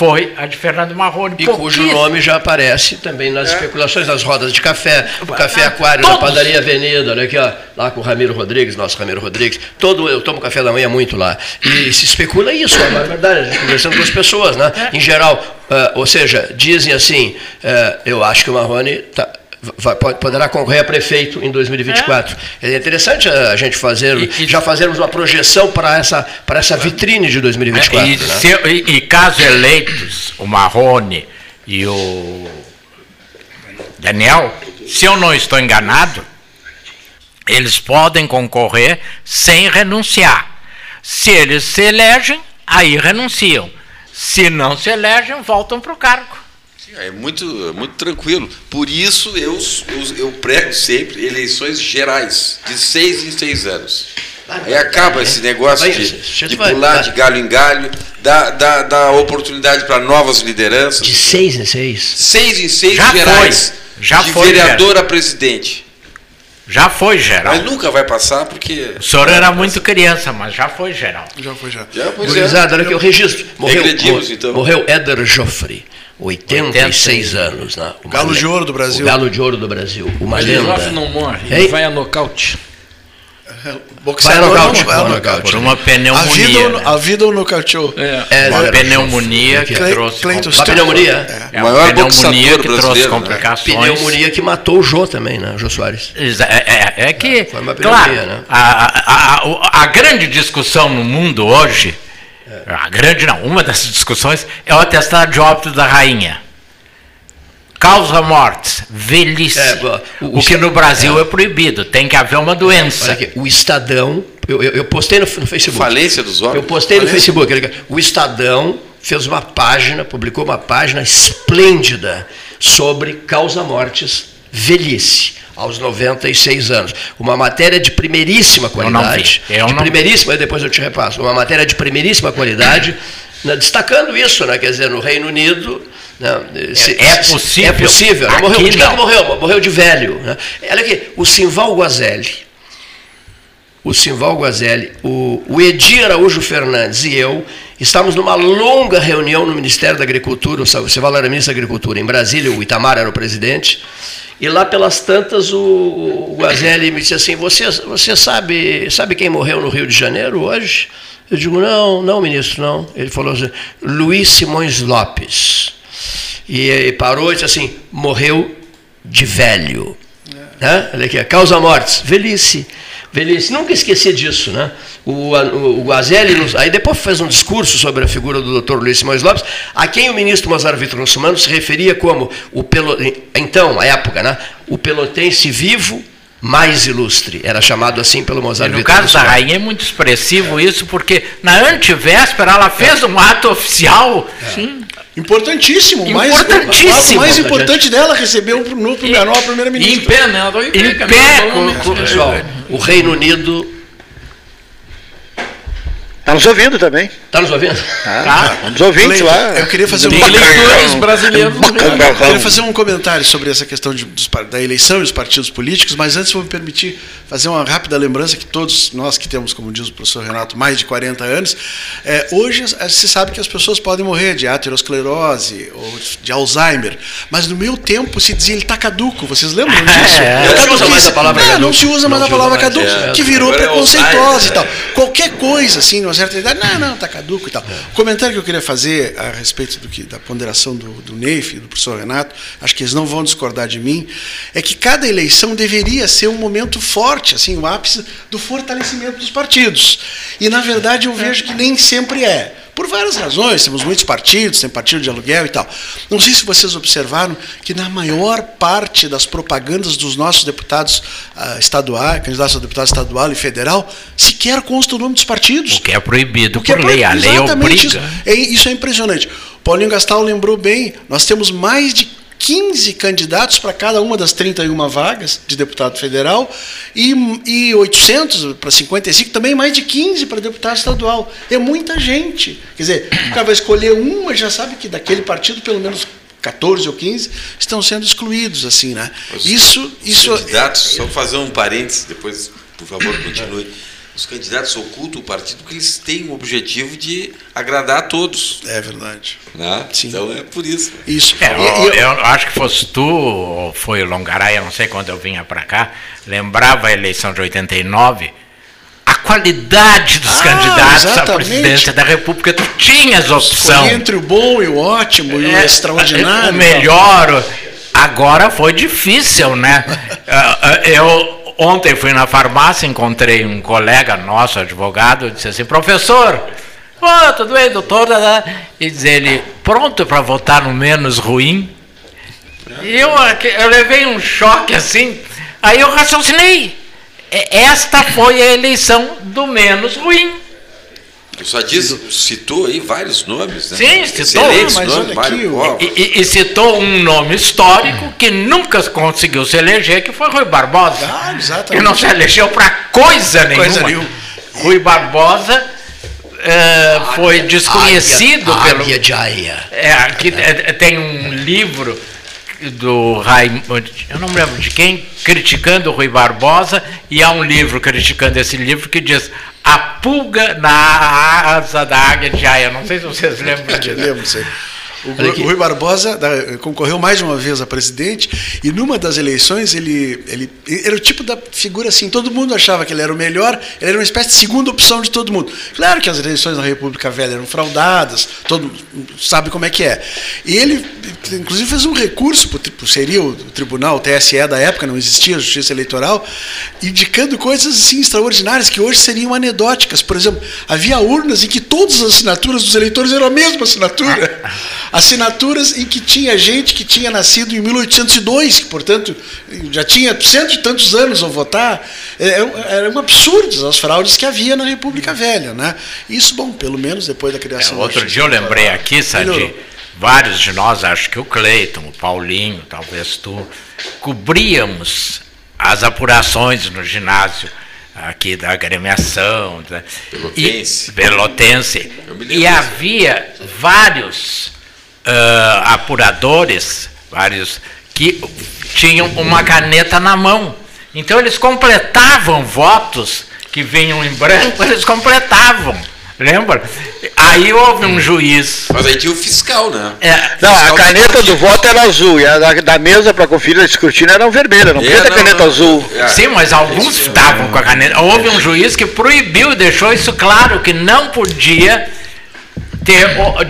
foi a de Fernando Marrone. E cujo nome já aparece também nas é. especulações das rodas de café, o café aquário Todos. na padaria Avenida, olha aqui, ó, lá com o Ramiro Rodrigues, nosso Ramiro Rodrigues. Todo, eu tomo café da manhã muito lá. E se especula isso, é verdade, a gente conversando com as pessoas, né? É. Em geral, uh, ou seja, dizem assim, uh, eu acho que o Marrone tá, vai, poderá concorrer a prefeito em 2024. É, é interessante a gente fazer, e, já fazermos uma projeção para essa, para essa vitrine de 2024. É, e, né? se, e, e caso eleitos o Marrone e o Daniel, se eu não estou enganado, Eles podem concorrer sem renunciar. Se eles se elegem, aí renunciam. Se não se elegem, voltam para o cargo. É muito, muito tranquilo. Por isso eu, eu, eu prego sempre eleições gerais, de seis em seis anos. Aí acaba esse negócio de, de pular de galho em galho, dá, dá, dá oportunidade para novas lideranças. De seis em seis? Seis em seis Já gerais. Foi. Já de foi, vereador a presidente. Já foi geral. Mas nunca vai passar porque. O senhor era muito criança, mas já foi geral. Já foi já. Já foi Gurizada, olha aqui o registro. Morreu, então. morreu Éder Joffre, 86 anos. Né? O Galo de Ouro do Brasil. O Galo de Ouro do Brasil. Uma lenda. Joffre não morre, ele vai a nocaute. Boxeador vai nocaute, não, nocaute. Por uma pneumonia. A vida, né? a vida o nocauteou. É. É, uma pneumonia que, trouxe. Uma pneumonia. É. é. Uma pneumonia que trouxe né? complicações. Né? Pneumonia que matou o Jô também, né, Jô Soares? É, é, é que. Foi uma pneumonia, claro, né? A, a, a, a grande discussão no mundo hoje, a grande não, uma dessas discussões é o atestado de óbito da rainha. Causa mortes, velhice. É, o, o, que no Brasil é. é. proibido, tem que haver uma doença. Aqui, o Estadão, eu, eu, eu postei no, no, Facebook. Falência dos órgãos. Eu postei Falência. no Facebook. O Estadão fez uma página, publicou uma página esplêndida sobre causa mortes, velhice aos 96 anos. Uma matéria de primeiríssima qualidade. Eu não vi. Eu de primeiríssima, depois eu te repasso. Uma matéria de primeiríssima qualidade, né, destacando isso, né, quer dizer, no Reino Unido não, se, é, é, possível. É possível. Aqui morreu, de não. morreu, morreu de velho. Né? Olha aqui, o Simval Guazelli. O Simval Guazelli, o, o Edir Araújo Fernandes e eu estávamos numa longa reunião no Ministério da Agricultura, o Simval era ministro da Agricultura, em Brasília, o Itamar era o presidente, e lá pelas tantas o, o Guazelli me disse assim, você, você sabe, sabe quem morreu no Rio de Janeiro hoje? Eu digo, não, não, ministro, não. Ele falou assim, Luiz Simões Lopes. E, e parou e disse assim: morreu de velho. É. Né? Olha aqui, causa mortes, velhice. Velhice, nunca esqueci disso, né? O, o, o Guazelli, aí depois fez um discurso sobre a figura do Dr. Luiz Simões Lopes, a quem o ministro Mozart Vitor Russumano se referia como o pelo, então, a época, né? O pelotense vivo mais ilustre, era chamado assim pelo Mozart. E no caso da rainha é muito expressivo isso, porque na antevéspera ela fez um ato oficial. É. Sim. Importantíssimo. Importantíssimo. Mais, o mais importante dela recebeu no Plugaró a primeira-ministra. Em pé, né? Ela em pé. Em pé. Pessoal, o Reino Unido Está nos ouvindo também. Está nos ouvindo? Ah, tá. Nos ouvintes lá. Eu queria fazer um leitores brasileiros. Eu queria fazer um comentário sobre essa questão de, dos, da eleição e os partidos políticos, mas antes vou me permitir fazer uma rápida lembrança que todos nós que temos, como diz o professor Renato, mais de 40 anos, é, hoje se sabe que as pessoas podem morrer de aterosclerose ou de Alzheimer, mas no meu tempo se dizia ele está caduco. Vocês lembram disso? É, não se usa mais a palavra caduco. Não se usa mais a palavra caduco, é, que virou preconceituosa e tal. Qualquer coisa assim, nós certa idade, não, não, está caduco e tal. O comentário que eu queria fazer a respeito do que, da ponderação do, do Neif do professor Renato, acho que eles não vão discordar de mim, é que cada eleição deveria ser um momento forte, assim, o ápice do fortalecimento dos partidos. E, na verdade, eu vejo que nem sempre é. Por várias razões, temos muitos partidos, tem partido de aluguel e tal. Não sei se vocês observaram que na maior parte das propagandas dos nossos deputados uh, estaduais, candidatos a deputado estadual e federal, sequer consta o nome dos partidos. O que é proibido por é lei, a lei obriga. Isso é, isso é impressionante. Paulinho Gastal lembrou bem, nós temos mais de 15 candidatos para cada uma das 31 vagas de deputado federal e, e 800 para 55, também mais de 15 para deputado estadual. É muita gente. Quer dizer, o cara vai escolher um, mas já sabe que daquele partido pelo menos 14 ou 15 estão sendo excluídos, assim, né? Os, isso, isso. Candidatos, é, só fazer um parênteses, depois, por favor, continue os candidatos ocultam o partido porque eles têm o objetivo de agradar a todos. É verdade. Né? Sim. Então é por isso. Isso. É, eu, eu, acho que fosse tu, ou foi o Longaraia, não sei quando eu vinha para cá, lembrava a eleição de 89 a qualidade dos ah, candidatos exatamente. à presidência da República, tu tinhas opção. Foi entre o bom e o ótimo é, e o é, extraordinário. O melhor. Agora foi difícil, né? eu Ontem fui na farmácia, encontrei um colega nosso, advogado, disse assim, professor, oh, tudo bem, doutor? E diz ele, pronto para votar no menos ruim? E eu, eu levei um choque assim, aí eu raciocinei. esta foi a eleição do menos ruim. O Sadi citou aí vários nomes, né? Sim, citou. Excelentes mas nomes, Mário Covas. E, e- e citou um nome histórico que nunca conseguiu se eleger, que foi Rui Barbosa. Ah, que exatamente. não se elegeu para coisa nenhuma. Coisa nenhuma. Rui Barbosa eh, foi desconhecido águia, pelo. águia de Aia. É, aqui é, tem um livro do Raimundo, eu não me lembro de quem, criticando o Rui Barbosa, e há um livro criticando esse livro que diz A Pulga na Asa da Águia de Aia. Não sei se vocês lembram disso. Lembro, sei. O aqui. Rui Barbosa da- concorreu mais de uma vez a presidente e numa das eleições ele, ele era o tipo da figura assim, todo mundo achava que ele era o melhor, ele era uma espécie de segunda opção de todo mundo. Claro que as eleições na República Velha eram fraudadas, todo mundo sabe como é que é. E ele, inclusive, fez um recurso, pro seria o tribunal, o TSE da época, não existia justiça eleitoral, indicando coisas assim extraordinárias que hoje seriam anedóticas. Por exemplo, havia urnas em que todas as assinaturas dos eleitores eram a mesma assinatura. Assinaturas em que tinha gente que tinha nascido em 1802, que, portanto, já tinha cento e tantos anos ao votar. É, Eram absurdas as fraudes que havia na República Velha. Né? Isso, bom, pelo menos depois da É, criação da outro justiça dia eu lembrei aqui, Sadi, vários de nós, acho que o Cleiton, o Paulinho, talvez tu, cobríamos as apurações no ginásio aqui da agremiação da, Pelotense. e, Pelotense. E havia vários apuradores, vários que tinham uma caneta na mão. Então eles completavam votos que vinham em branco, eles completavam. Lembra? Aí houve um juiz. Mas aí tinha o fiscal, né? É, Não, a Fiscal caneta de- do voto era azul e a da, da mesa para conferir a escrutínio era vermelha, não É, podia ter caneta não. azul. É. Sim, mas alguns estavam com a caneta. Houve um juiz que proibiu, deixou isso claro, que não podia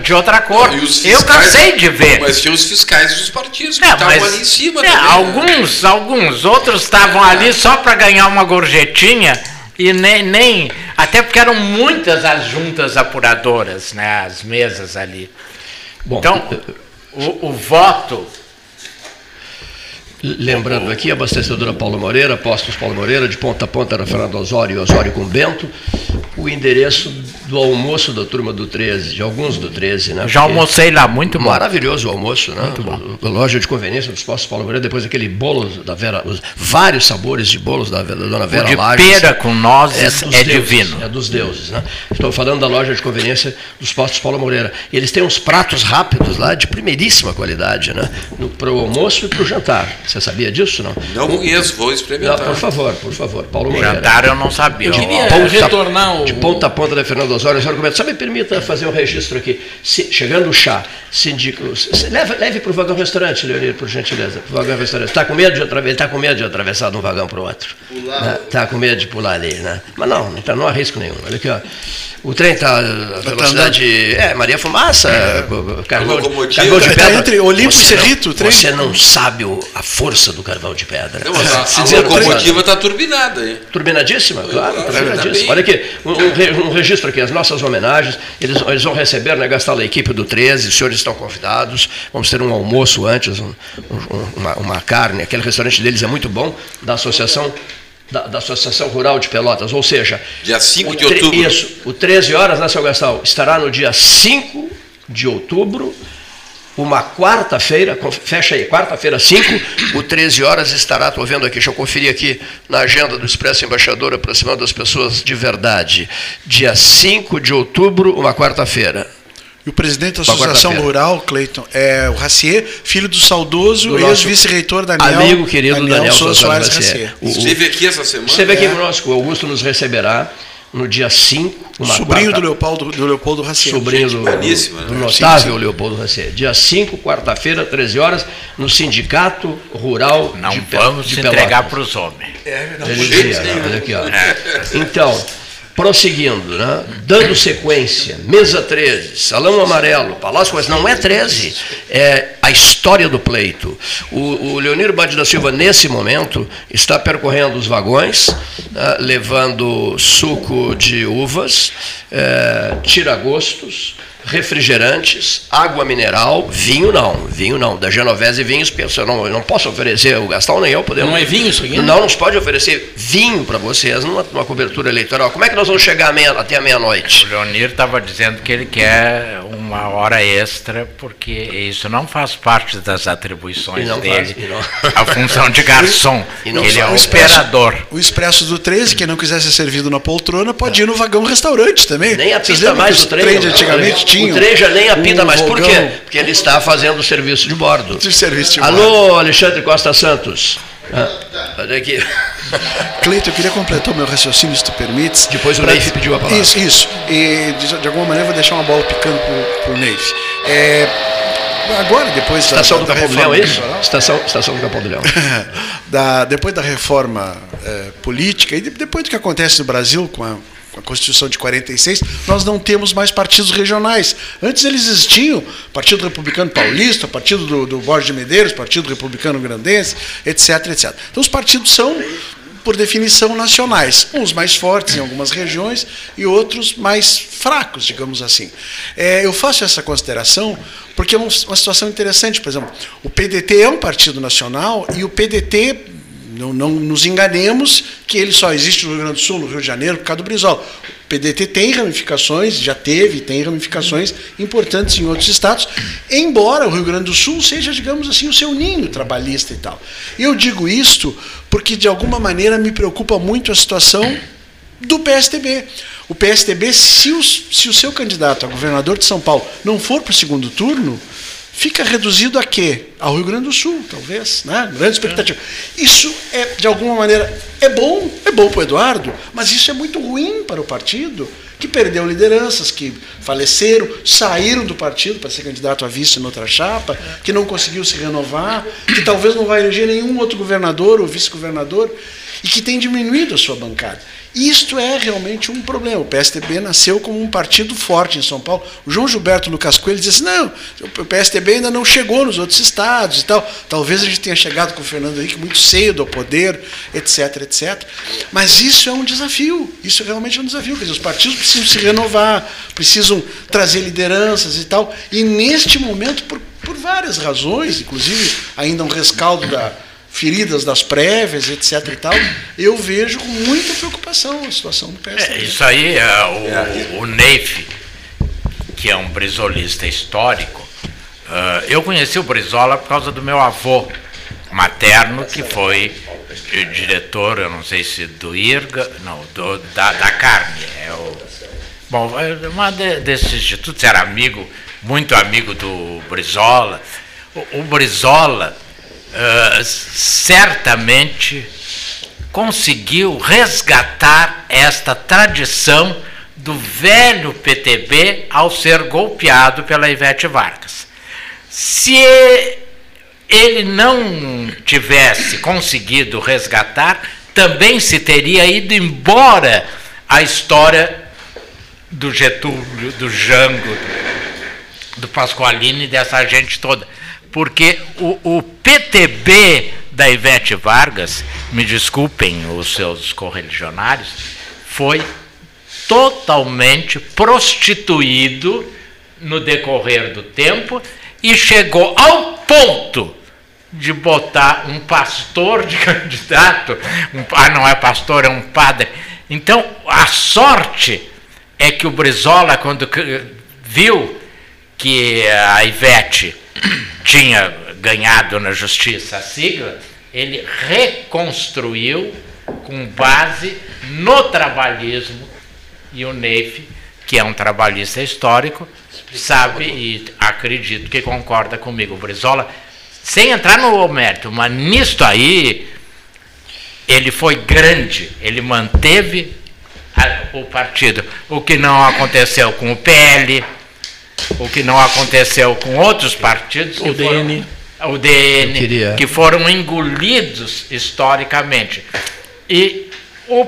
de outra cor. E os Eu fiscais- cansei de ver. Mas tinha os fiscais dos partidos que É, estavam mas- ali em cima é, também. né? alguns, alguns, outros estavam ali só para ganhar uma gorjetinha e nem, nem. Até porque eram muitas as juntas apuradoras, né? As mesas ali. Bom, Então, o, o voto. Lembrando aqui, abastecedora Paulo Moreira, Postos Paulo Moreira, de ponta a ponta era Fernando Osório e Osório com Bento. O endereço do almoço da turma do 13, de alguns do 13, né? Já Porque- almocei lá, muito bom. Maravilhoso o almoço, né? A Loja de conveniência dos Postos Paulo Moreira, depois aquele bolo da Vera, os vários sabores de bolos da, da Dona Vera O de Lages. pera com nozes dos é, deuses, divino. É dos deuses, né? Estou falando da loja de conveniência dos postos Paulo Moreira. E eles têm uns pratos rápidos lá de primeiríssima qualidade, né? Para o almoço e para o jantar. Você sabia disso, não? Não conheço, vou Não, experimentar. por favor, por favor, Paulo Moreira. Jantar eu não sabia. Eu queria Ponta- retornar o. De ponta a ponta da Fernando Osório, Osório comenta, só me permita fazer um registro aqui. Se- chegando o chá, sindico, se- leve, leve para o vagão restaurante, Leonir, por gentileza. Pro vagão restaurante. Está com medo de atravessar? Ele está com medo de atravessar de um vagão para o outro. Está com medo de pular ali, né? Mas não, não, tá, não há risco nenhum. Olha aqui, ó. O trem está a velocidade. É, Maria Fumaça, carvão, locomotiva. carvão de Tá pedra. entre Olimpo e não- Cerrito, o trem. Você não sabe o- a força do carvão de pedra. Não, mas a, Se a dizer- locomotiva está turbinada, hein? Turbinadíssima, claro, Claro, turbinadíssima. tá. Olha aqui, um, um re- registro aqui, as nossas homenagens, eles, eles vão receber, né, gastar a equipe do 13, os senhores estão convidados, vamos ter um almoço antes, um- um- uma, uma carne, aquele restaurante deles é muito bom, da Associação, da, da Associação Rural de Pelotas, ou seja... Dia 5 o de outubro. Isso, o 13 horas, né, seu Gastal, estará no dia 5 de outubro, uma quarta-feira, fecha aí, quarta-feira 5, o 13 horas estará, estou vendo aqui, deixa eu conferir aqui na agenda do Expresso Embaixador, aproximando as pessoas de verdade. Dia 5 de outubro, uma quarta-feira. E o presidente da Associação. Rural, Cleiton, é o Racier, filho do saudoso Do ex-vice-reitor Daniel. Amigo querido Daniel, Souza Soares Soares Racier. Racier. O- o- Esteve aqui essa semana. Esteve aqui é. conosco, o Augusto nos receberá no dia 5, uma Sobrinho quarta- do Leopoldo, do Leopoldo Racier. sobrinho Gente do, boníssima, do né? notável Leopoldo Racier. Dia 5, quarta-feira, 13 horas, no Sindicato Rural Não de Pe- vamos de entregar para os homens. Ele dizia, né? Olha aqui, ó. Então, prosseguindo, né? dando sequência, mesa 13, salão amarelo, palácio, mas não é 13, é a história do pleito. O, o Leonir Bade da Silva, nesse momento, está percorrendo os vagões, né, levando suco de uvas, eh, tiragostos, refrigerantes, água mineral, vinho não, vinho não, da Genovese Vinhos, eu não, eu não posso oferecer, o Gastão nem eu podemos. Não é vinho isso aqui? Não, não se pode oferecer vinho para vocês numa, numa, cobertura eleitoral. Como é que nós vamos chegar meia, até a meia-noite? O Leonir estava dizendo que ele quer uma hora extra, porque isso não faz parte das atribuições dele. Faz, a função de garçom. ele é o operador. O expresso do 13, quem não quiser ser servido na poltrona, pode ir no vagão restaurante também. Nem apita mais o trem. antigamente. O trem já nem apita mais. Por quê? Porque ele está fazendo o serviço de bordo. De serviço de Alô, bordo. Alexandre Costa Santos. Ah, olha aqui. Cleito, eu queria completar o meu raciocínio, se tu permites. Depois o pra... Neif pediu a palavra. Isso, isso. E de, de alguma maneira eu vou deixar uma bola picando pro, pro Neif. É, agora, depois Estação da, do Capão do Leão, é isso? Estação, estação do Capão do Leão. da, depois da reforma é, política e depois do que acontece no Brasil com a a Constituição de 46, nós não temos mais partidos regionais. Antes eles existiam, Partido Republicano Paulista, Partido do, do Borges de Medeiros, Partido Republicano Grandense, etc, etc. Então os partidos são, por definição, nacionais. Uns mais fortes em algumas regiões e outros mais fracos, digamos assim. É, eu faço essa consideração porque é uma situação interessante. Por exemplo, o PDT é um partido nacional e o PDT não, não nos enganemos que ele só existe no Rio Grande do Sul, no Rio de Janeiro, por causa do Brizola. O PDT tem ramificações, já teve, tem ramificações importantes em outros estados, embora o Rio Grande do Sul seja, digamos assim, o seu ninho trabalhista e tal. Eu digo isto porque, de alguma maneira, me preocupa muito a situação do PSTB. O PSTB, se, se o seu candidato a governador de São Paulo não for para o segundo turno, fica reduzido a quê? Ao Rio Grande do Sul, talvez, né? Grande expectativa. Isso é, de alguma maneira, é bom, é bom para o Eduardo, mas isso é muito ruim para o partido, que perdeu lideranças, que faleceram, saíram do partido para ser candidato a vice em outra chapa, que não conseguiu se renovar, que talvez não vai eleger nenhum outro governador ou vice-governador, e que tem diminuído a sua bancada. Isto é realmente um problema. O PSDB nasceu como um partido forte em São Paulo. O João Gilberto Lucas Coelho disse assim, não, o PSDB ainda não chegou nos outros estados e tal. Talvez a gente tenha chegado com o Fernando Henrique muito cedo ao poder, etc, etc. Mas isso é um desafio. Isso realmente é um desafio. Quer dizer, os partidos precisam se renovar, precisam trazer lideranças e tal. E neste momento, por, por várias razões, inclusive ainda um rescaldo da feridas das prévias, etc. e tal, eu vejo com muita preocupação a situação do PSDB. É, isso aí, é, o, o Neif, que é um brisolista histórico, uh, eu conheci o Brizola por causa do meu avô materno, que foi diretor, eu não sei se do IRGA, não, do, da, da Carne. É o, bom, é uma de, desses institutos, era amigo, muito amigo do Brizola. O, o Brizola uh, certamente conseguiu resgatar esta tradição do velho PTB ao ser golpeado pela Ivete Vargas. Se ele não tivesse conseguido resgatar, também se teria ido embora a história do Getúlio, do Jango, do Pasqualini, dessa gente toda porque o, o PTB da Ivete Vargas, me desculpem os seus correligionários, foi totalmente prostituído no decorrer do tempo e chegou ao ponto de botar um pastor de candidato, um, ah, não é pastor, é um padre. Então, a sorte é que o Brizola, quando viu que a Ivete tinha ganhado na justiça a sigla, ele reconstruiu com base no trabalhismo e o Neif, que é um trabalhista histórico, sabe e acredito que concorda comigo, Brizola, sem entrar no mérito, mas nisto aí ele foi grande, ele manteve a, o partido, o que não aconteceu com o PL, o que não aconteceu com outros partidos. O DN. Foram, o DN, que foram engolidos historicamente. E o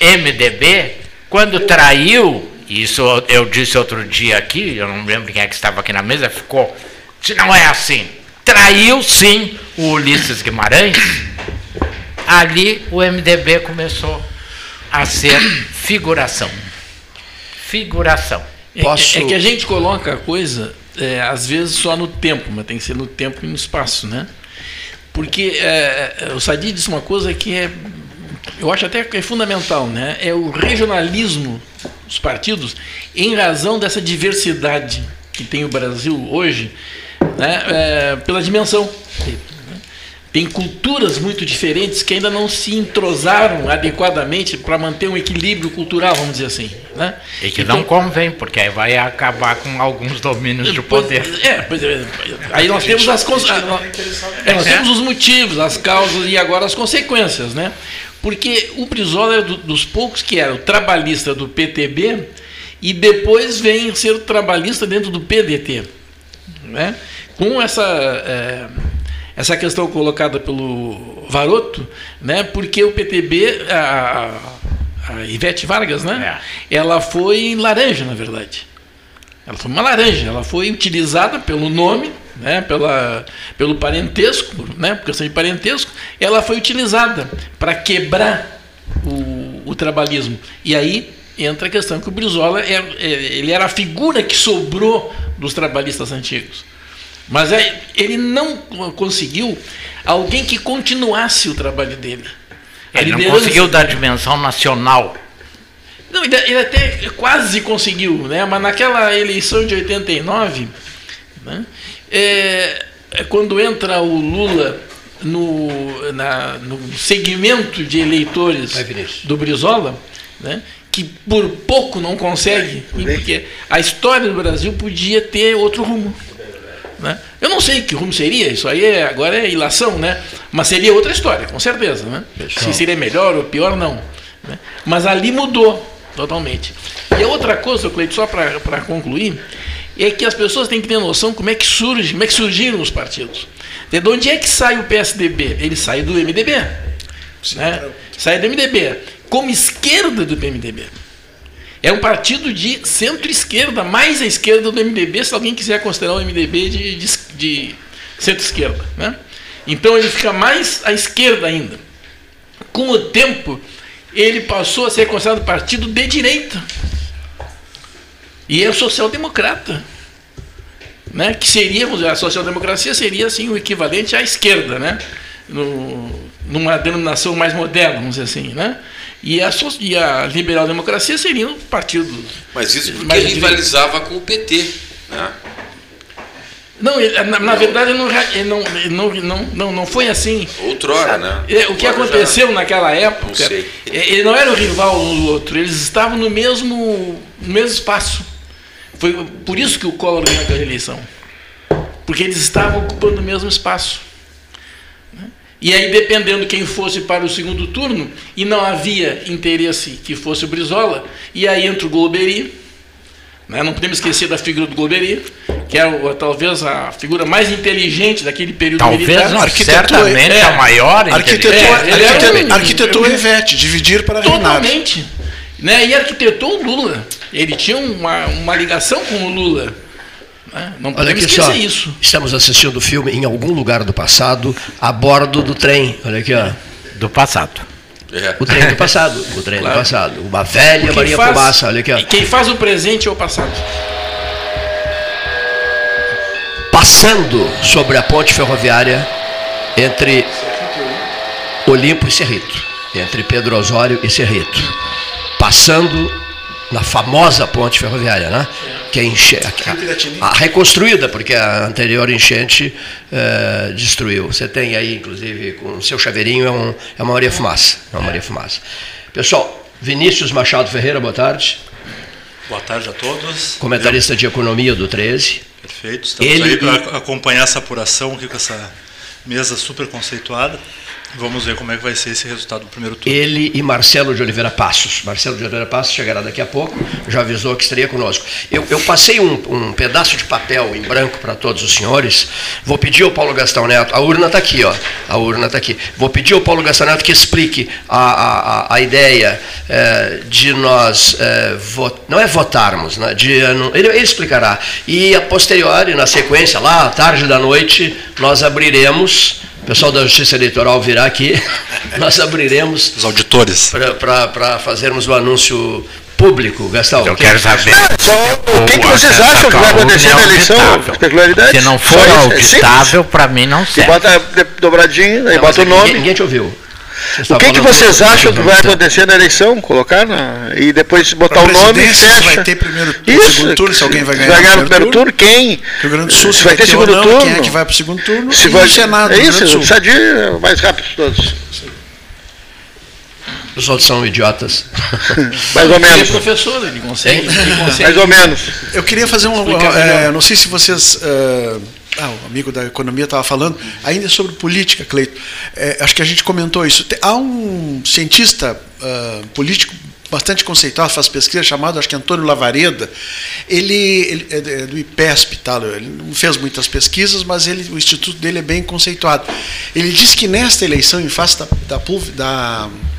MDB, quando traiu, isso eu disse outro dia aqui, eu não lembro quem é que estava aqui na mesa, ficou. Se não é assim, traiu sim o Ulisses Guimarães, ali o MDB começou a ser figuração. Figuração. Posso... É, é, que a gente coloca a coisa, é, às vezes, só no tempo, mas tem que ser no tempo e no espaço, né? Porque é, é o Sadi disse uma coisa que é, eu acho até que é fundamental, né? É o regionalismo dos partidos em razão dessa diversidade que tem o Brasil hoje, né? É, pela dimensão tem culturas muito diferentes que ainda não se entrosaram adequadamente para manter um equilíbrio cultural, vamos dizer assim. Né? E que então, não convém, porque aí vai acabar com alguns domínios de poder. É, pois é, aí nós temos as é, nós temos os motivos, as causas e agora as consequências, né? Porque o Brizola era do, dos poucos que era o trabalhista do PTB e depois vem ser o trabalhista dentro do PDT, né? Com essa é, essa questão colocada pelo Varoto, né, porque o PTB, a, a Ivete Vargas, né, é. ela foi laranja, na verdade. Ela foi uma laranja, ela foi utilizada pelo nome, né, pela, pelo parentesco, né, por questão de parentesco, ela foi utilizada para quebrar o, o trabalhismo. E aí entra a questão que o Brizola é, é, ele era a figura que sobrou dos trabalhistas antigos. Mas é, ele não conseguiu alguém que continuasse o trabalho dele. ele não conseguiu dar dimensão nacional. Não, ele, até quase conseguiu, né? mas naquela eleição de 89, né? é, é quando entra o Lula no, na, no segmento de eleitores do Brizola, né? que por pouco não consegue, porque a história do Brasil podia ter outro rumo. Né? Eu não sei que rumo seria, isso aí é, agora é ilação, né? mas seria outra história, com certeza. Né? Se seria melhor ou pior, não. Né? Mas ali mudou totalmente. E a outra coisa, Cleito, só para concluir, é que as pessoas têm que ter noção como é que surge, como é que surgiram os partidos. De onde é que sai o PSDB? Ele sai do MDB. né? Sai do MDB, como esquerda do PMDB. É um partido de centro-esquerda, mais à esquerda do MDB, se alguém quiser considerar o MDB de, de, de centro-esquerda. Né? Então ele fica mais à esquerda ainda. Com o tempo, ele passou a ser considerado partido de direita. E é social-democrata. Né? Que seria, a social-democracia seria assim, o equivalente à esquerda, né? No, numa denominação mais moderna, vamos dizer assim. Né? E a, e a liberal-democracia seria um partido. Mas isso porque ele rivalizava com o PT. Né? Não, na, na verdade não, não, não, não, não foi assim. Outrora, né? É, o que Agora aconteceu já... naquela época, não é, ele não era o rival um do outro, eles estavam no mesmo, no mesmo espaço. Foi por isso que o Collor ganhou aquela eleição. Porque eles estavam ocupando o mesmo espaço. E aí, dependendo quem fosse para o segundo turno, e não havia interesse que fosse o Brizola, e aí entra o Golbery, né? não podemos esquecer da figura do Golbery, que é talvez a figura mais inteligente daquele período talvez, militar. Talvez, certamente é, a maior arquitetou, é, arquitetou, um, arquitetou o Ivete, dividir para reinar. Totalmente. Né? E arquitetou o Lula. Ele tinha uma, uma ligação com o Lula. É, não Olha aqui só, isso. estamos assistindo o filme em algum lugar do passado, a bordo do trem. Olha aqui, ó. Do passado. É. O trem do passado, o trem claro. do passado. Uma velha Maria faz, Fumaça, olha aqui, ó. Quem faz o presente é o passado. Passando sobre a ponte ferroviária entre Olimpo e Cerrito, entre Pedro Osório e Cerrito. Passando na famosa ponte ferroviária, né? que é enche, a, a, reconstruída, porque a anterior enchente uh, destruiu. Você tem aí, inclusive, com o seu chaveirinho, é, um, é uma Maria Fumaça. É uma Maria Fumaça. Pessoal, Vinícius Machado Ferreira, boa tarde. Boa tarde a todos. Comentarista Eu... de Economia do 13. Perfeito, estamos Ele aí para acompanhar essa apuração aqui com essa mesa super conceituada. Vamos ver como é que vai ser esse resultado do primeiro turno. Ele e Marcelo de Oliveira Passos. Marcelo de Oliveira Passos chegará daqui a pouco, já avisou que estaria conosco. Eu, eu passei um, um, pedaço de papel em branco para todos os senhores. Vou pedir ao Paulo Gastão Neto, a urna está aqui, ó. A urna está aqui. Vou pedir ao Paulo Gastão Neto que explique a, a, a ideia é, de nós, é, vot, não é votarmos, né, de, ele, ele explicará. E a posteriori, na sequência, lá, à tarde da noite, nós abriremos o pessoal da Justiça Eleitoral virá aqui, nós abriremos. Os auditores. Para fazermos o anúncio público, Gastão. Eu quero saber. Só o que, que vocês acham que vai acontecer na eleição? Peculiaridades? Se não for é auditável, para mim não E serve. bota de- dobradinho, aí bota o ninguém, nome. ninguém te ouviu. Você O que, que vocês do- acham que vai do- acontecer na eleição? Colocar na, e depois botar Pra o nome e fecha. vai ter primeiro- Isso, segundo turno, se alguém vai ganhar vai no ganhar no primeiro primeiro turno, quem? Rio Grande do Sul, Se se vai ter ou segundo não, turno. quem é que vai para o segundo turno Se e vai, o Senado é isso, Grande do precisa Sul. de ir mais rápido todos. Os outros são idiotas. Mais ou Ele é menos. professor, ele consegue. Ele consegue. Mais ou menos. Eu queria fazer um. É, não sei se vocês. é, ah, o amigo da economia estava falando, ainda sobre política, Cleito. É, acho que a gente comentou isso. Há um cientista ah, político bastante conceituado, faz pesquisa, chamado, acho que Antônio Lavareda. Ele, ele é é do IPESP, tá? ele não fez muitas pesquisas, mas ele, o instituto dele é bem conceituado. Ele diz que nesta eleição, em face da, da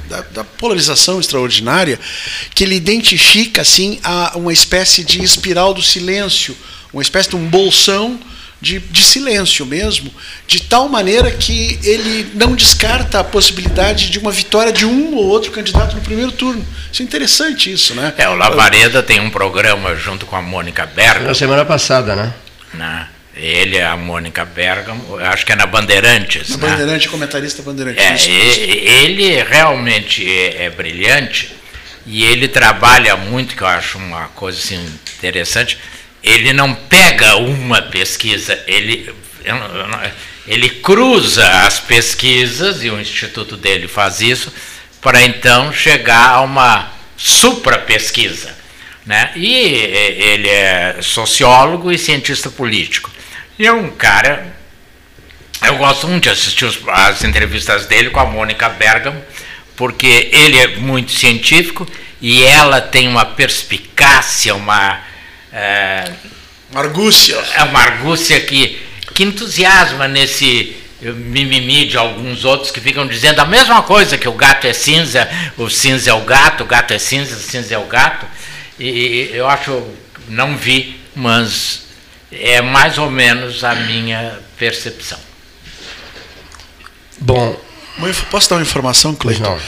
da, da polarização extraordinária, que ele identifica assim a, uma espécie de espiral do silêncio, uma espécie de um bolsão de, de silêncio mesmo, de tal maneira que ele não descarta a possibilidade de uma vitória de um ou outro candidato no primeiro turno. Isso é interessante isso, né? É, o Lavareda tem um programa junto com a Mônica Bergamo. Na semana passada, né? né? Ele é a Mônica Bergamo, eu acho que é na Bandeirantes. Na né? Bandeirante, comentarista Bandeirante. É, ele realmente é, é brilhante e ele trabalha muito, que eu acho uma coisa assim, interessante. Ele não pega uma pesquisa, ele, ele cruza as pesquisas, e o instituto dele faz isso, para então chegar a uma supra-pesquisa. Né? E ele é sociólogo e cientista político. E é um cara eu gosto muito de assistir as entrevistas dele com a Mônica Bergamo, porque ele é muito científico e ela tem uma perspicácia, uma, é, Argúcia. é uma argúcia que, que entusiasma nesse eh, mimimi de alguns outros que ficam dizendo a mesma coisa, que o gato é cinza, o cinza é o gato, o gato é cinza, o cinza é o gato. E, eu acho, não vi, mas é mais ou menos a minha percepção. Bom, Uma Posso dar uma informação, Cleiton?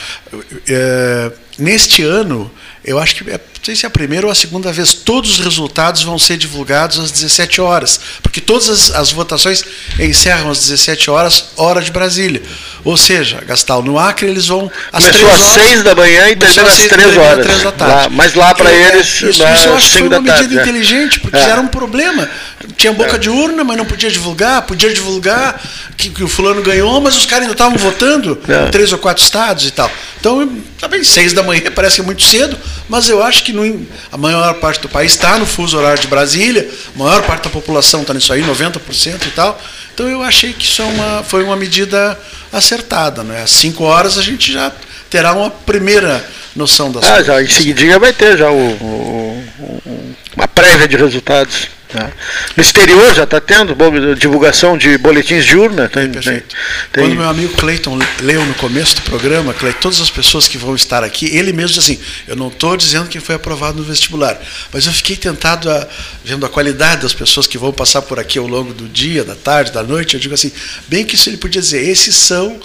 É, neste ano, eu acho que é, sei se é a primeira ou a segunda vez, todos os resultados vão ser divulgados às 17 horas, porque todas as, as votações encerram às 17 horas, hora de Brasília. Ou seja, Gastal, no Acre eles vão às Começou 3 às horas. 6 da manhã e termina às às seis da 3 manhã, horas. três da tarde. Lá- mas lá para É, eles, Isso, isso dá eu acho que foi 5 uma da medida tarde. é. inteligente, porque É. era um problema. Tinha boca de urna, mas não podia divulgar, podia divulgar que, que o fulano ganhou, mas os caras ainda estavam votando É. em três ou quatro estados e tal. Então, tá bem, seis da manhã parece que é muito cedo, mas eu acho que a maior parte do país está no fuso horário de Brasília, a maior parte da população está nisso aí, 90% e tal. Então eu achei que isso é uma, foi uma medida acertada. Né? Às 5 horas a gente já terá uma primeira noção das Ah, coisas. já, em seguidinha vai ter já o, o- o- uma prévia de resultados. Né? No exterior já está tendo divulgação de boletins de urna. Tem, tem, tem- Quando meu amigo Cleiton leu no começo do programa, Cleiton, todas as pessoas que vão estar aqui, ele mesmo diz assim: eu não estou dizendo quem foi aprovado no vestibular, mas eu fiquei tentado, a, vendo a qualidade das pessoas que vão passar por aqui ao longo do dia, da tarde, da noite, eu digo assim: bem que isso ele podia dizer, esses são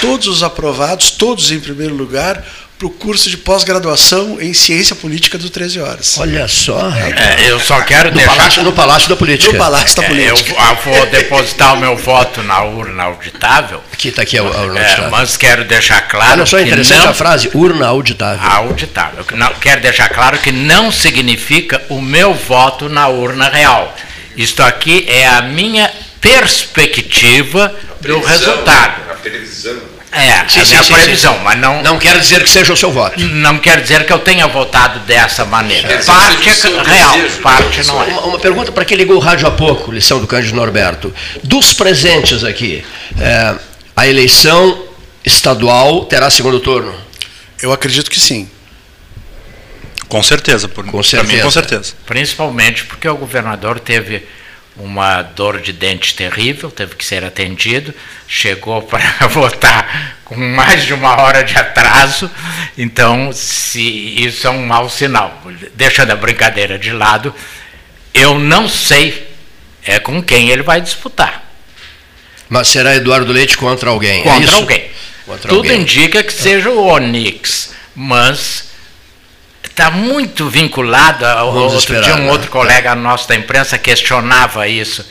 todos os aprovados, todos em primeiro lugar, para o curso de pós-graduação em ciência política do 13 horas. olha só, rapaz. É, eu só quero No deixar palácio, no palácio da Política. Do Palácio da É, eu Política. vou- vou depositar o meu voto na urna auditável, Aqui está aqui a, a urna é, auditável. mas quero deixar claro Olha só, interessante não a frase, urna auditável. auditável. Não, quero deixar claro que não significa o meu voto na urna real. Isto aqui é a minha perspectiva do resultado. A previsão. É, Sim, a sim, minha sim, previsão, sim. mas não, Não quer dizer que seja o seu voto. não quer dizer que eu tenha votado dessa maneira. Dizer Parte é real, desejo, parte não é. Uma, uma pergunta para quem ligou o rádio há pouco, lição do Cândido Norberto. Dos presentes aqui, é, a eleição estadual terá segundo turno? Eu acredito que sim. Com certeza, por Com pra mim, certeza. com certeza. Principalmente porque o governador teve uma dor de dente terrível, teve que ser atendido, chegou para votar com mais de uma hora de atraso, então se isso é um mau sinal. Deixando a brincadeira de lado, eu não sei é com quem ele vai disputar. Mas será Eduardo Leite contra alguém? é Contra isso? alguém. Contra Tudo alguém. indica que seja o Onix, mas está muito vinculado. Ao, Vamos outro esperar, dia, um né? outro colega nosso da imprensa questionava isso.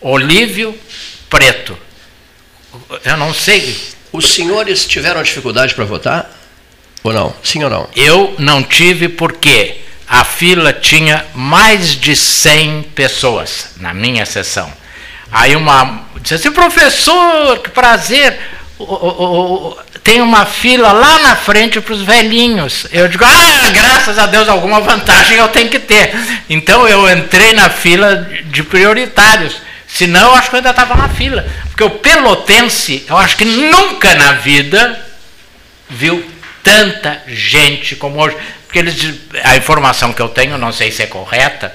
Olívio Preto. Eu não sei. Os senhores tiveram dificuldade para votar? Ou não? Sim ou não? Eu não tive porque a fila tinha mais de 100 pessoas na minha sessão. Aí uma disse assim, professor, que prazer. O- o- o- tem uma fila lá na frente para os velhinhos. Eu digo, ah, graças a Deus, alguma vantagem eu tenho que ter. Então eu entrei na fila de prioritários. Senão eu acho que eu ainda estava na fila. Porque o pelotense, eu acho que nunca na vida viu tanta gente como hoje. Porque eles, a informação que eu tenho, não sei se é correta,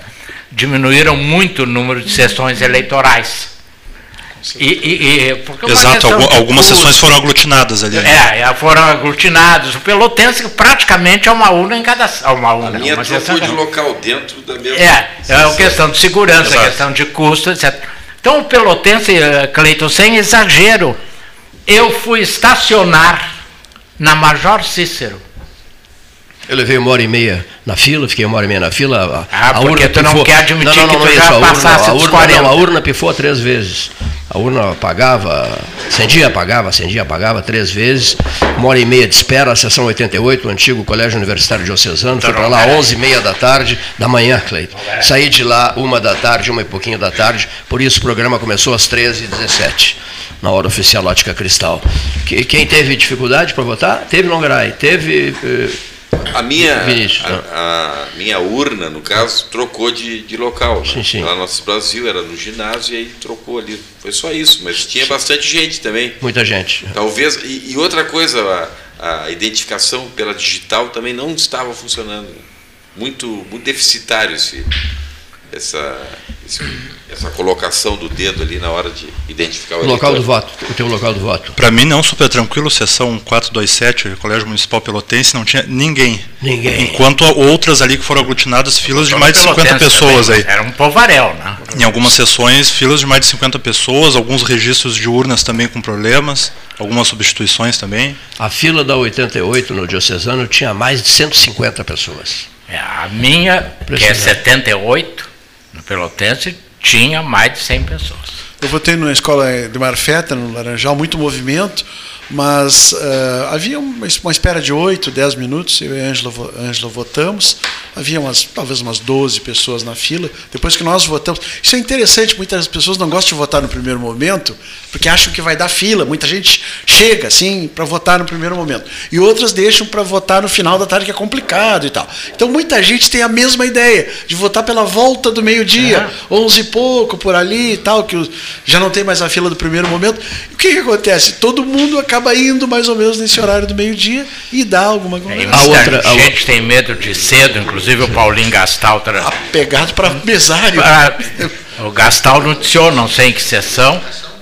diminuíram muito o número de sessões eleitorais. E, e- e- porque é Exato, questão algu- de algumas custo. sessões foram aglutinadas ali. É, é, foram aglutinados. O pelotense praticamente é uma urna em cada. é Uma A urna, minha uma sessão. de local dentro da mesma. É, é uma questão de segurança, Exato. questão de custo, etc. Então o pelotense, eh, Cleiton, sem exagero, eu fui estacionar na Major Cícero. Eu levei uma hora e meia na fila, fiquei uma hora e meia na fila. A, Ah, a porque tu não pifou. quer admitir não, não, que não, tu é já isso, a urna- passasse a dos urna, 40. Não, a urna pifou três vezes. A urna apagava, acendia, apagava, acendia, apagava três vezes. Uma hora e meia de espera, a sessão 88, o antigo Colégio Universitário Diocesano. Fui para lá 11 e meia da tarde, da manhã, Cleiton. Saí de lá uma da tarde, uma e pouquinho da tarde. Por isso o programa começou às 13h17, na hora oficial Ótica Cristal. Que- Quem teve dificuldade para votar? Teve Longaray, teve... eh, A minha, a, a minha urna, no caso, trocou de, de local. né? Sim, sim. Lá no nosso Brasil era no ginásio e aí trocou ali. Foi só isso, mas tinha bastante gente também. Muita gente. Talvez. E, e outra coisa, a, a identificação pela digital também não estava funcionando. Muito, muito deficitário esse, essa, essa colocação do dedo ali na hora de identificar o, O local do voto, o teu local do voto. Para mim, não, super tranquilo, sessão 427, Colégio Municipal Pelotense, não tinha ninguém. Ninguém. Enquanto outras ali que foram aglutinadas, filas de mais de no 50 Pelotense pessoas também, aí. Era um povarel, né? Em algumas sessões, filas de mais de 50 pessoas, alguns registros de urnas também com problemas, algumas substituições também. A fila da 88 no Diocesano tinha mais de 150 pessoas. É, a minha, que é Impressionante. 78, no Pelotense, tinha mais de 100 pessoas. Eu votei na escola de Marfeta, no Laranjal, muito movimento, mas eh, havia uma, uma espera de 8, 10 minutos, eu e a Ângela, vo- Ângela votamos, havia umas, talvez umas 12 pessoas na fila, depois que nós votamos. Isso é interessante, muitas pessoas não gostam de votar no primeiro momento, porque acham que vai dar fila, muita gente chega assim para votar no primeiro momento, e outras deixam para votar no final da tarde, que é complicado e tal. Então muita gente tem a mesma ideia, de votar pela volta do meio-dia, 11 e pouco, por ali e tal, que já não tem mais a fila do primeiro momento. E o que, que acontece? Todo mundo acaba indo mais ou menos nesse horário do meio-dia e dá alguma E aglomeração. muita outra- a gente tem medo de cedo, inclusive o Paulinho Gastal. tra- Pegado para mesário. Ah, o Gastal noticiou, não sei em que sessão,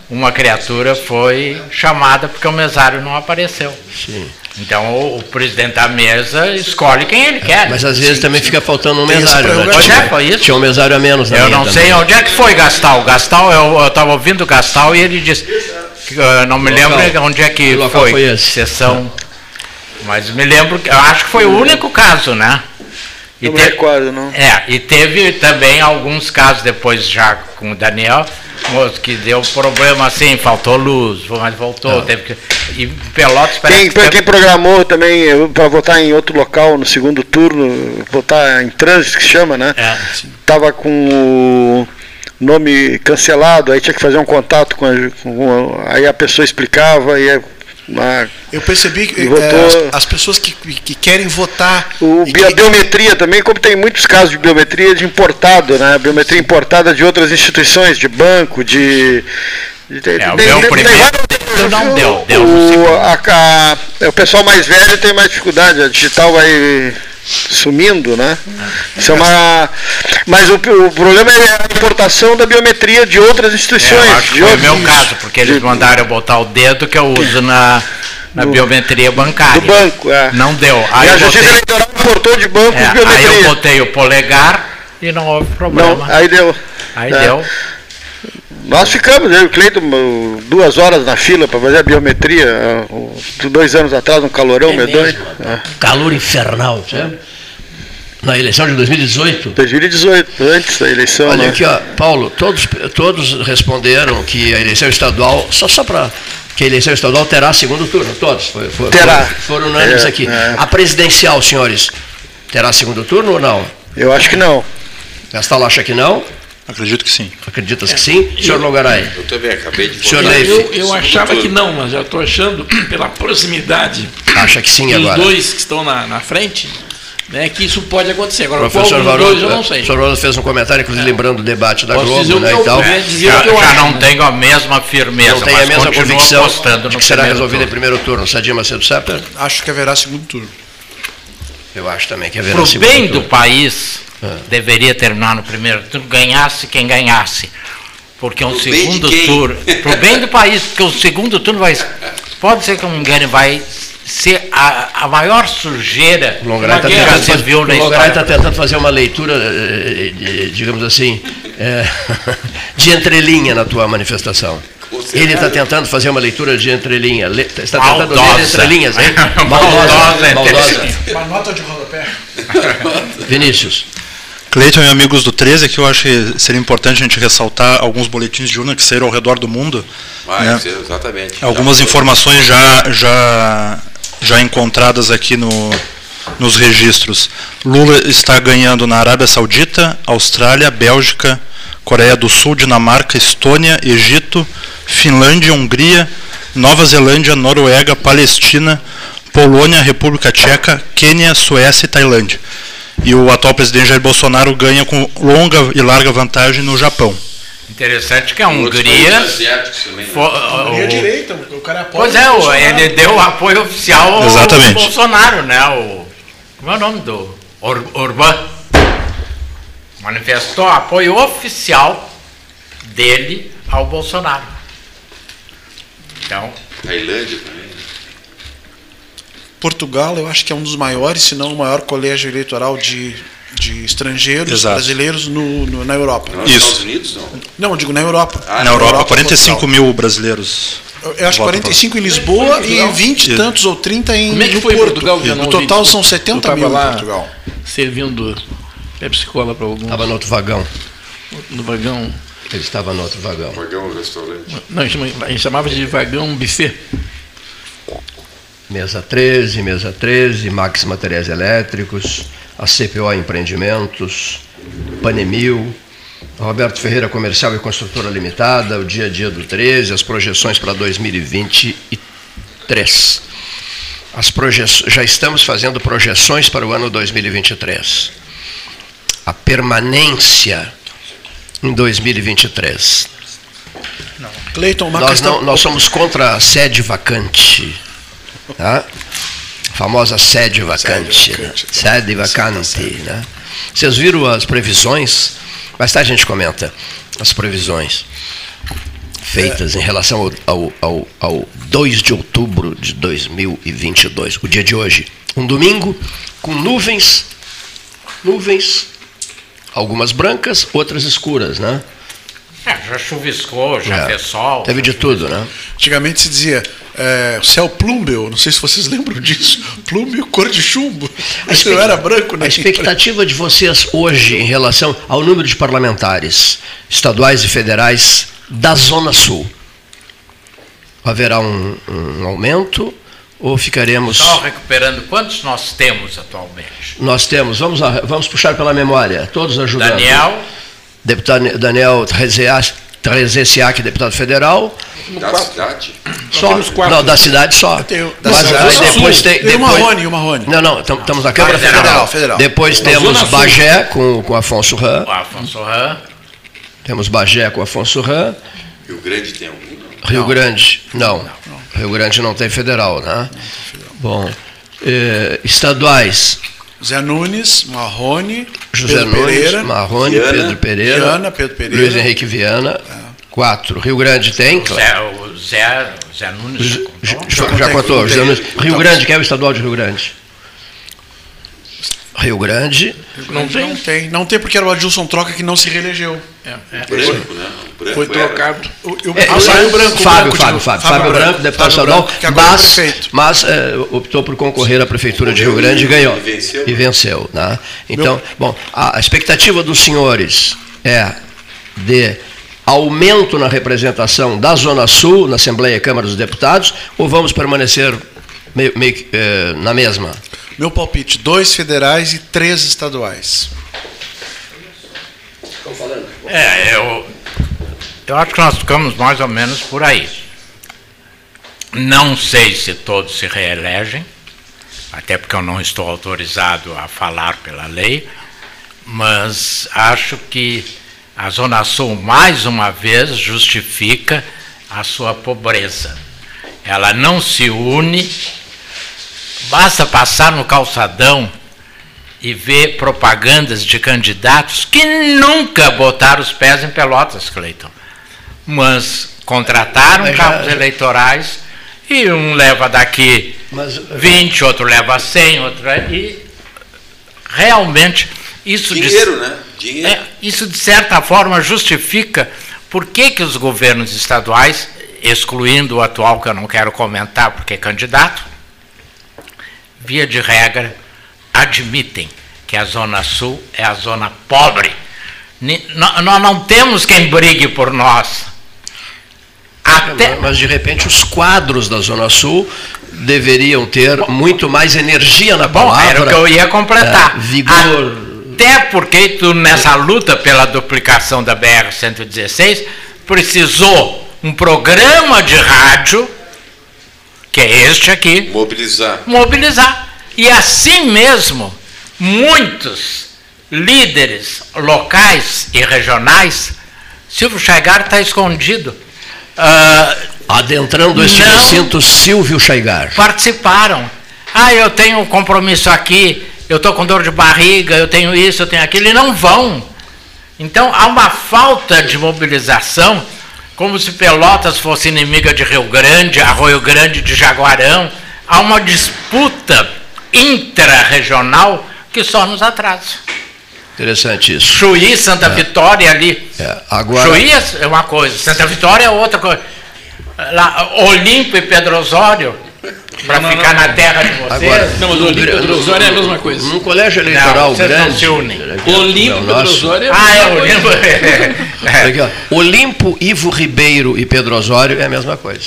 uma criatura foi chamada porque o mesário não apareceu. Sim. Então o, o presidente da mesa escolhe quem ele quer. Mas às vezes também fica faltando um Tem mesário. Né? Pois é, foi isso. tinha um mesário a menos na Eu não também. sei onde é que foi Gastal. Gastal, eu estava ouvindo o Gastal e ele disse. Que, eu não me Local. lembro onde é que local foi. foi esse? Sessão. Mas me lembro, que- eu acho que foi o único caso, né? E Não me te- recordo, não. É, e teve também alguns casos depois já com o Daniel, que deu problema assim, faltou luz, mas voltou, teve que. E Pelotas parece Quem, que teve- quem programou também para votar em outro local no segundo turno, votar em trânsito, que chama, né? É. Tava com o nome cancelado, aí tinha que fazer um contato com a, com a- aí a pessoa explicava e a- Eu percebi que eh, votou- as, as pessoas que, que querem votar. o a que- biometria também, como tem muitos casos de biometria de importado, né? Biometria importada de outras instituições, de banco, de. É, o meu primeiro vários- não deu, a- o pessoal mais velho tem mais dificuldade, a digital vai sumindo, né? Isso é uma. Mas o, o problema é a importação da biometria de outras É, instituições. eu acho que de foi o meu caso, porque eles mandaram eu botar o dedo que eu uso na, na Do- biometria bancária. do banco, é. Não deu. E Aí a eu Justiça botei, Eleitoral importou de banco é, aí biometria. eu botei o polegar e não houve problema. Não, aí deu. Aí É. deu. Nós ficamos, eu e o Cleiton, duas horas na fila para fazer a biometria, dois anos atrás, um calorão É medonho. mesmo, É. Calor infernal, sabe? Na eleição de 2018? 2018, antes da eleição. Olha né? aqui, ó, Paulo, todos, todos responderam que a eleição estadual, só, só para que a eleição estadual terá segundo turno, todos. Foi, foi, Terá. Foram unânimes É, aqui. é. A presidencial, senhores, terá segundo turno ou não? Eu acho que não. Gastal acha que não? Acredito que sim. Acreditas que sim? Senhor Longaray? Eu também acabei de Senhor votar. Leif? Eu, eu achava que não, mas já estou achando, pela proximidade Acha que sim dos agora? dois que estão na, na frente, né, que isso pode acontecer. Agora, O professor qual dos dois eu não o sei. professor Varoto fez um comentário, inclusive lembrando o debate da Posso Globo o né, e eu tal. o Já, que eu já acho. não né? tenho a mesma firmeza, Não tem a mesma convicção de no que será primeiro resolvido em turno. primeiro turno. Sadia Macedo Sepper? Acho que haverá segundo turno. Eu acho também que haverá Para o segundo bem turno. do país, Ah. deveria terminar no primeiro turno, ganhasse quem ganhasse. Porque um Pro segundo turno. Para o bem do país, porque o segundo turno vai. Pode ser que um engane, vai ser a, a maior sujeira O Longaray está que já tentando, se fazer- viu na o Longaray tá história. tentando fazer uma leitura, eh, eh, digamos assim, eh, de entrelinha na tua manifestação. Ele está tentando fazer uma leitura de entrelinha. Le- Está tentando ler Maldosa. entrelinhas, hein? Maldosa, Maldosa. Uma nota de rodapé. Vinícius. Cleiton e amigos do 13, que eu acho que seria importante a gente ressaltar alguns boletins de urna que saíram ao redor do mundo. Vai, né? exatamente. Algumas Já- informações já, já, já encontradas aqui no, nos registros. Lula está ganhando na Arábia Saudita, Austrália, Bélgica, Coreia do Sul, Dinamarca, Estônia, Egito, Finlândia, Hungria, Nova Zelândia, Noruega, Palestina, Polônia, República Tcheca, Quênia, Suécia e Tailândia. E o atual presidente Jair Bolsonaro ganha com longa e larga vantagem no Japão. Interessante que a Outros Hungria. também, né? Hungria direita, o cara apoia Pois é, o- ele deu apoio oficial ao Exatamente. Bolsonaro, né? O, como é o nome do Or, Orbán? Manifestou apoio oficial dele ao Bolsonaro. Então, Tailândia também. Portugal, eu acho que é um dos maiores, se não o maior colégio eleitoral de, de estrangeiros Exato. brasileiros no, no- na Europa. Nos Isso. Estados Unidos, não. Não, eu digo na Europa. Ah, Na Europa, Portugal. 45 mil brasileiros. Eu acho Votam 45 em Lisboa e 20 e tantos ou 30 em Como é que no foi Porto. Portugal não no ouvi? total são Eu 70 tava mil lá. em Portugal. Servindo Pepsi Cola para alguns Estava no outro vagão. no vagão. Ele estava no outro vagão. Vagão, restaurante. Não, a gente chamava de vagão buffet. Mesa 13, mesa 13, Max Materiais Elétricos, a CPO Empreendimentos, Panemil, Roberto Ferreira Comercial e Construtora Limitada, o dia a dia do 13, as projeções para 2023. As proje... Já estamos fazendo projeções para o ano 2023. A permanência em 2023. Cleiton, uma Nós, questão. não, nós somos contra a sede vacante. Tá? A famosa sede vacante. vacante, né? tá. Sede vacante. Né? Vocês viram as previsões? Mais tarde a gente comenta as previsões feitas em relação ao, ao, ao, ao 2 de outubro de 2022, o dia de hoje. Um domingo com nuvens, nuvens, algumas brancas, outras escuras, né? é, já chuviscou, já É. fez sol. Teve de tudo, né? Antigamente se dizia é, céu plúmbeo, não sei se vocês lembram disso. Plúmbeo cor de chumbo. Isso não era branco, né? A expectativa de vocês hoje em relação ao número de parlamentares estaduais e federais da Zona Sul? Haverá um, um aumento ou ficaremos. Só recuperando quantos nós temos atualmente? Nós temos, vamos, vamos puxar pela memória, todos ajudando. Daniel, Deputado Daniel Trezessiak, deputado federal. Da cidade. Só, temos quatro. não, da cidade só. tenho- da Mas cidade aí depois tem. Tem o depois- Marrone, o Marrone. Não, não, tam- estamos na Câmara Federal, Federal. federal. Depois Na temos. Bagé com, com Afonso Ram. o Afonso Ram, Temos Bagé com Afonso Ram. Rio Grande tem algum? não? Rio Grande, não. Rio Grande não tem federal, né? Bom, eh, estaduais, Zé Nunes, Marrone, José Pedro Nunes, Pereira, Marrone, Viana, Pedro Pereira, Viana, Pedro Pereira. Luiz Henrique Viana, quatro. Rio Grande tem? o Zé, o Zé, o Zé Nunes. Já, contou? já, contou. José Nunes. Rio Então, Grande, quem é o estadual de Rio Grande? Rio Grande. Não tem? Não tem. Não tem porque era o Adilson Troca que não se reelegeu. É, é. Branco, né? Branco foi trocado. O, o, é, ah, saiu branco. Fábio, branco, Fábio, Fábio, Fábio, Branco, deputado estadual, mas, mas é, optou por concorrer à Prefeitura de Rio Grande e ganhou. E venceu. E venceu né? Então, Meu... bom, a expectativa dos senhores é de aumento na representação da Zona Sul na Assembleia e Câmara dos Deputados ou vamos permanecer meio, meio eh, na mesma? Meu palpite: dois federais e três estaduais. Estão falando? É, eu, eu acho que nós ficamos mais ou menos por aí. Não sei se todos se reelegem, até porque eu não estou autorizado a falar pela lei, mas acho que a Zona Sul, mais uma vez, justifica a sua pobreza. Ela não se une Basta passar no calçadão e ver propagandas de candidatos que nunca botaram os pés em Pelotas, Cleiton. Mas contrataram Mas carros eleitorais e um leva daqui Mas, 20, outro leva 100, outro e realmente isso dinheiro, de, né? Dinheiro. É, isso de certa forma justifica por que, que os governos estaduais, excluindo o atual que eu não quero comentar porque é candidato, via de regra, admitem que a Zona Sul é a zona pobre. Nós não temos quem brigue por nós. Até... Mas, de repente, os quadros da Zona Sul deveriam ter muito mais energia na palavra. Bom, era o que eu ia completar. É, vigor. Até porque tu, nessa luta pela duplicação da BR-116, precisou um programa de rádio que é este aqui. Mobilizar. Mobilizar. E assim mesmo, muitos líderes locais e regionais, Silvio Chaigar está escondido. Uh, Adentrando este recinto, Silvio Chaigar. Participaram. Ah, eu tenho um compromisso aqui, eu estou com dor de barriga, eu tenho isso, eu tenho aquilo, e não vão. Então há uma falta de mobilização como se Pelotas fosse inimiga de Rio Grande, Arroio Grande de Jaguarão. Há uma disputa intra-regional que só nos atrasa. Interessante isso. Chuí, Santa é. Vitória ali. É. Agora... Chuí é uma coisa, Santa Vitória é outra coisa. Lá, Olimpo e Pedro Osório para ficar não, na terra de vocês. Agora, não, mas Olimpo e Pedro Osório é a mesma coisa. Num colégio eleitoral não, grande. Não se unem. Olimpo e Pedro Osório é a Ah, é Olimpo. é. Aqui, ó. Olimpo, Ivo Ribeiro e Pedro Osório é a mesma coisa.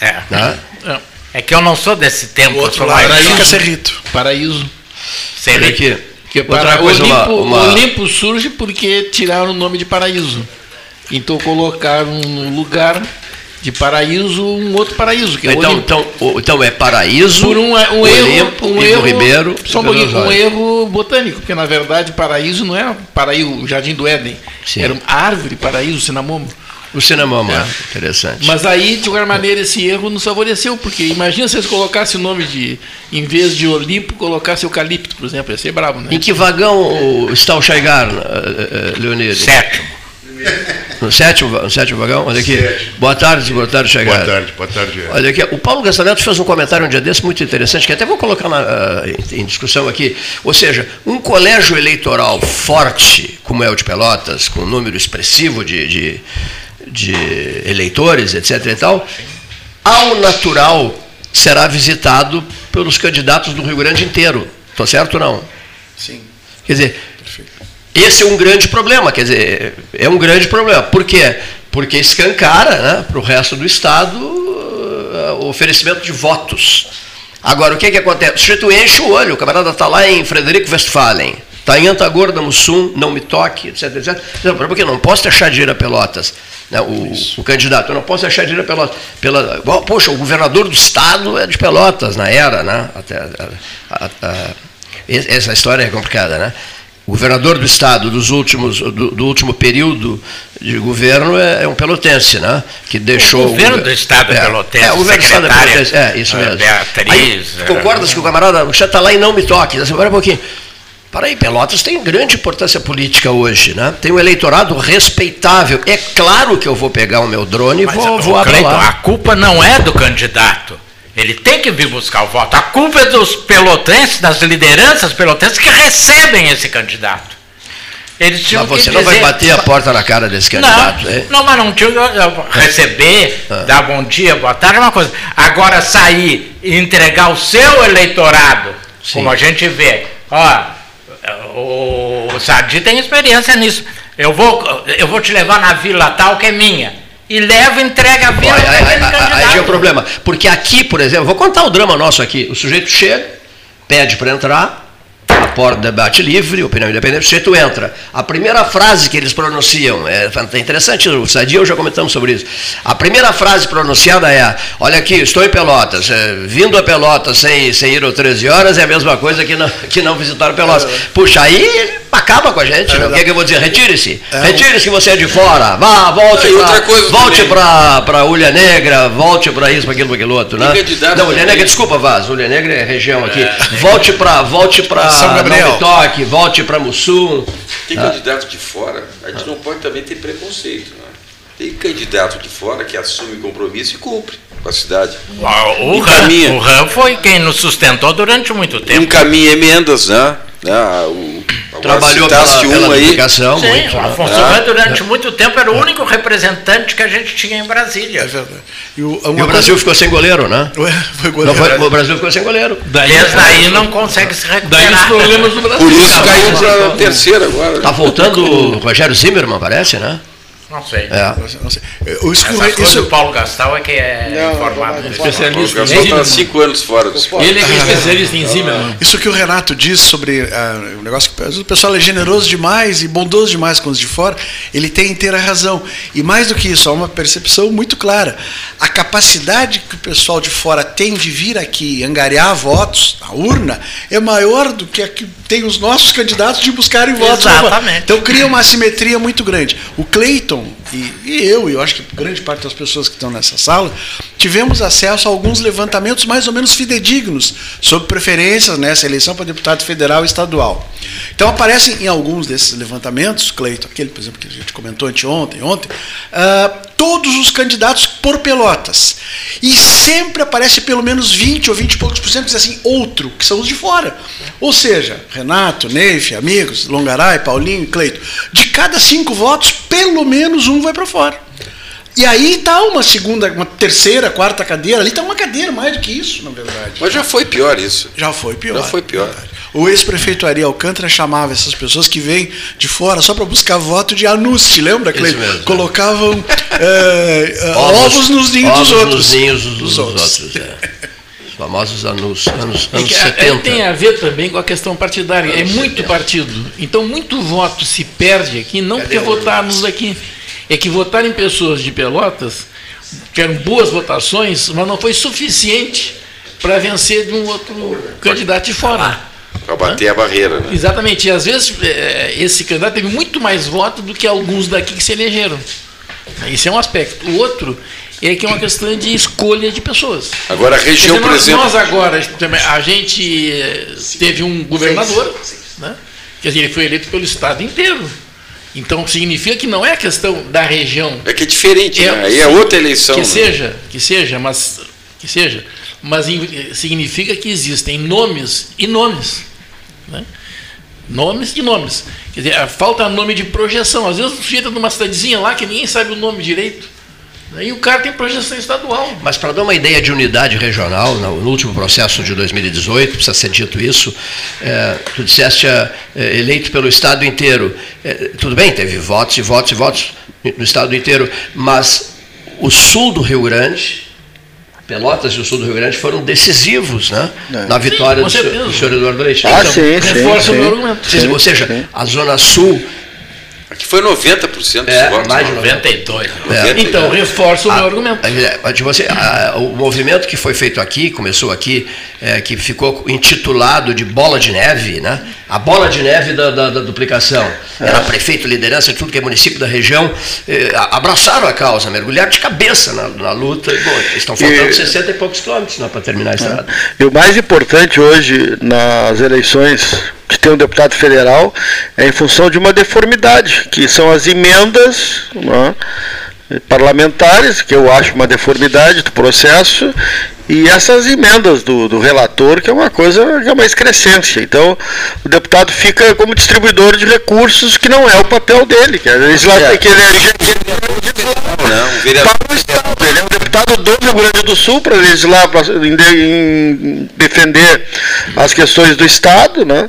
É. Né? É. é que eu não sou desse tempo. O outro lado, Paraíso. Cerrito. Paraíso. Cerrito. Que para coisa, Olimpo, uma, uma... Olimpo surge porque tiraram o nome de Paraíso. Então colocaram no lugar de paraíso um outro paraíso. Que é então, então, então é paraíso, por um, um Olimpo, erro, um erro, Ribeiro, só um, um erro botânico, porque na verdade paraíso não é paraíso, o Jardim do Éden, Sim. era uma árvore paraíso, cinamomo. O cinamomo, é. interessante. Mas aí, de qualquer maneira, esse erro nos favoreceu, porque imagina se eles colocassem o nome de, em vez de Olimpo, colocasse eucalipto, por exemplo, ia ser bravo, né? Em que vagão está o Chaigar, eh, eh, Leonidas? Sétimo. No sétimo, no sétimo vagão? Olha aqui. Boa tarde, boa tarde, chegar. Boa tarde, boa tarde. Olha aqui, o Paulo Gastaneto fez um comentário um dia desse muito interessante, que até vou colocar na, uh, em, em, discussão aqui. Ou seja, um colégio eleitoral forte, como é o de Pelotas, com um número expressivo de, de, de eleitores, etc. e tal, ao natural será visitado pelos candidatos do Rio Grande inteiro. Estou certo ou não? Sim. Quer dizer, esse é um grande problema, quer dizer, é um grande problema. Por quê? Porque escancara né, para o resto do Estado uh, o oferecimento de votos. Agora, o que, que acontece? O sujeito enche o olho, o camarada está lá em Frederico Westphalen, está em Antagorda, Mussum, não me toque, etc, etc. Porque não posso achar dinheiro a Pelotas, né, o, o, candidato, eu não posso achar dinheiro a Pelotas. Pela, poxa, o governador do Estado é de Pelotas, na era, né? Até, a, a, a, essa história é complicada, né? O governador do estado dos últimos, do, do último período de governo é, é, um pelotense, né? Que deixou. O governo do estado é, pelotense. É, o governo do estado é pelotense. É, isso mesmo. Beatriz. Aí, concordas que o camarada, o está lá e não me toque. Assim, um pouquinho. Para aí, Pelotas tem grande importância política hoje, né? Tem um eleitorado respeitável. É claro que eu vou pegar o meu drone e vou voar para lá. A culpa não é do candidato Ele tem que vir buscar o voto. A culpa é dos pelotenses, das lideranças pelotenses que recebem esse candidato. Eles mas você não vai bater a porta na cara desse candidato, não, é? Não, mas não tinha receber, ah. dar bom dia, boa tarde, é uma coisa. Agora sair e entregar o seu eleitorado, Sim. como a gente vê, ó, o, o Sadi tem experiência nisso. Eu vou, eu vou te levar na vila tal que é minha. E leva e entrega a vila. Aí, aí, aí, aí é o problema. Porque aqui, por exemplo, vou contar o drama nosso aqui. O sujeito chega, pede para entrar, a porta debate livre, opinião independente, você tu entra. A primeira frase que eles pronunciam, é, é interessante, o Sadia eu já comentamos sobre isso. A primeira frase pronunciada é: Olha aqui, estou em Pelotas. É, vindo a Pelotas sem, sem ir às 13 horas é a mesma coisa que não, que não visitar Pelotas. Puxa, aí acaba com a gente. É? O que, é que eu vou dizer? Retire-se. É, Retire-se que você é de fora. Vá, volte para volte para Ulha Negra, volte para isso, para aquilo, para aquilo outro. Né? Não, Ulha Negra, desculpa, Vaz. Ulha Negra é região aqui. É. Volte para volte São Gabriel. Toque, volte para Mussum. Tem ah. candidato de fora, a gente não pode também ter preconceito. Né? Tem candidato de fora que assume compromisso e cumpre com a cidade. O, Ram, o Ram foi quem nos sustentou durante muito tempo. Encaminha emendas, né? né? O, Trabalhou pela, um pela aí. Sim, muito, Afonso né? durante muito tempo era o único representante que a gente tinha em Brasília. É verdade. E o, e o Brasil ficou sem goleiro, né? Ué, foi goleiro. Não foi, o Brasil ficou sem goleiro. Daí, Desde aí não consegue se recuperar. Daí os problemas do Brasil. Por isso caiu para a terceira agora. Está voltando o Rogério Zimmermann, parece, né? Não sei. É. Não sei. O escorre... isso... o Paulo Gastal é que é não, formado. Não, especialista em Zimmermann. está cinco anos fora do esporte. Ele é, que é especialista em Zimmermann. Isso que o Renato diz sobre uh, o negócio que o pessoal é generoso demais e bondoso demais com os de fora, ele tem inteira razão. E mais do que isso, há uma percepção muito clara. A capacidade que o pessoal de fora tem de vir aqui angariar votos na urna é maior do que a que tem os nossos candidatos de buscarem votos. Exatamente. Então cria uma assimetria muito grande. O Cleiton e, e, eu, e eu acho que grande parte das pessoas que estão nessa sala, tivemos acesso a alguns levantamentos mais ou menos fidedignos sobre preferências nessa eleição para deputado federal e estadual. Então aparecem em alguns desses levantamentos, Cleito, aquele, por exemplo, que a gente comentou anteontem, ontem, uh, todos os candidatos por pelotas. E sempre aparece pelo menos 20 ou 20 e poucos por cento, assim, outro, que são os de fora. Ou seja, Renato, Neif, amigos, Longaray, Paulinho, Cleito. De cada cinco votos, pelo menos um vai para fora. E aí está uma segunda, uma terceira, quarta cadeira, ali está uma cadeira mais do que isso, na verdade. Mas já foi pior isso. Já foi pior. Já foi pior. O ex-prefeito Ari Alcântara chamava essas pessoas que vêm de fora só para buscar voto de anuste, lembra, Cleiton? Colocavam é, ovos, ovos, nos ninhos ovos dos outros. Nos ninhos dos, dos outros. outros é. Os famosos anos, anos, anos é 70. Tem a ver também com a questão partidária. É muito partido. Então, muito voto se perde aqui, não Cadê porque votarmos aqui é que votar em pessoas de Pelotas tiveram boas votações, mas não foi suficiente para vencer de um outro candidato de fora. Para bater a barreira, né? Exatamente. E às vezes é, esse candidato teve muito mais votos do que alguns daqui que se elegeram. Esse é um aspecto. O outro é que é uma questão de escolha de pessoas. Agora a região, dizer, por exemplo. Nós agora, a gente eh, teve um governador, né? Quer dizer, ele foi eleito pelo estado inteiro. Então significa que não é a questão da região. É que é diferente, é, né? Aí é outra eleição. Que né? seja, que seja, mas que seja, mas significa que existem nomes e nomes, né? Nomes e nomes. Quer dizer, falta nome de projeção. Às vezes o sujeito numa cidadezinha lá que ninguém sabe o nome direito. E o cara tem projeção estadual. Mas para dar uma ideia de unidade regional, no último processo de 2018, precisa ser dito isso, é, tu disseste é, eleito pelo Estado inteiro. É, tudo bem, teve votos e votos e votos no Estado inteiro, mas o sul do Rio Grande, Pelotas e o sul do Rio Grande foram decisivos né, é. na vitória sim, do, senhor, do senhor Eduardo Leite. Ah, então, sim, reforça sim, o meu argumento. Sim, ou seja, a Zona Sul Aqui foi 90% dos é, votos. Mais de 92. É. Então, reforça o meu argumento. Você, a, o movimento que foi feito aqui, começou aqui, é, que ficou intitulado de Bola de Neve, né? a bola de neve da, da, da duplicação. É. Era prefeito, liderança, tudo que é município da região, é, abraçaram a causa, mergulharam de cabeça na, na luta. E, bom, estão faltando e, 60 e poucos quilômetros né, para terminar a é. estrada. E o mais importante hoje nas eleições de ter um deputado federal é em função de uma deformidade, que são as emendas né, parlamentares, que eu acho uma deformidade do processo, e essas emendas do, do relator, que é uma coisa que é uma excrescência. Então, o deputado fica como distribuidor de recursos, que não é o papel dele, que, é legislar, que ele é não, vereador. para o Estado. Ele é um deputado do Rio Grande do Sul para legislar, para defender as questões do Estado, né?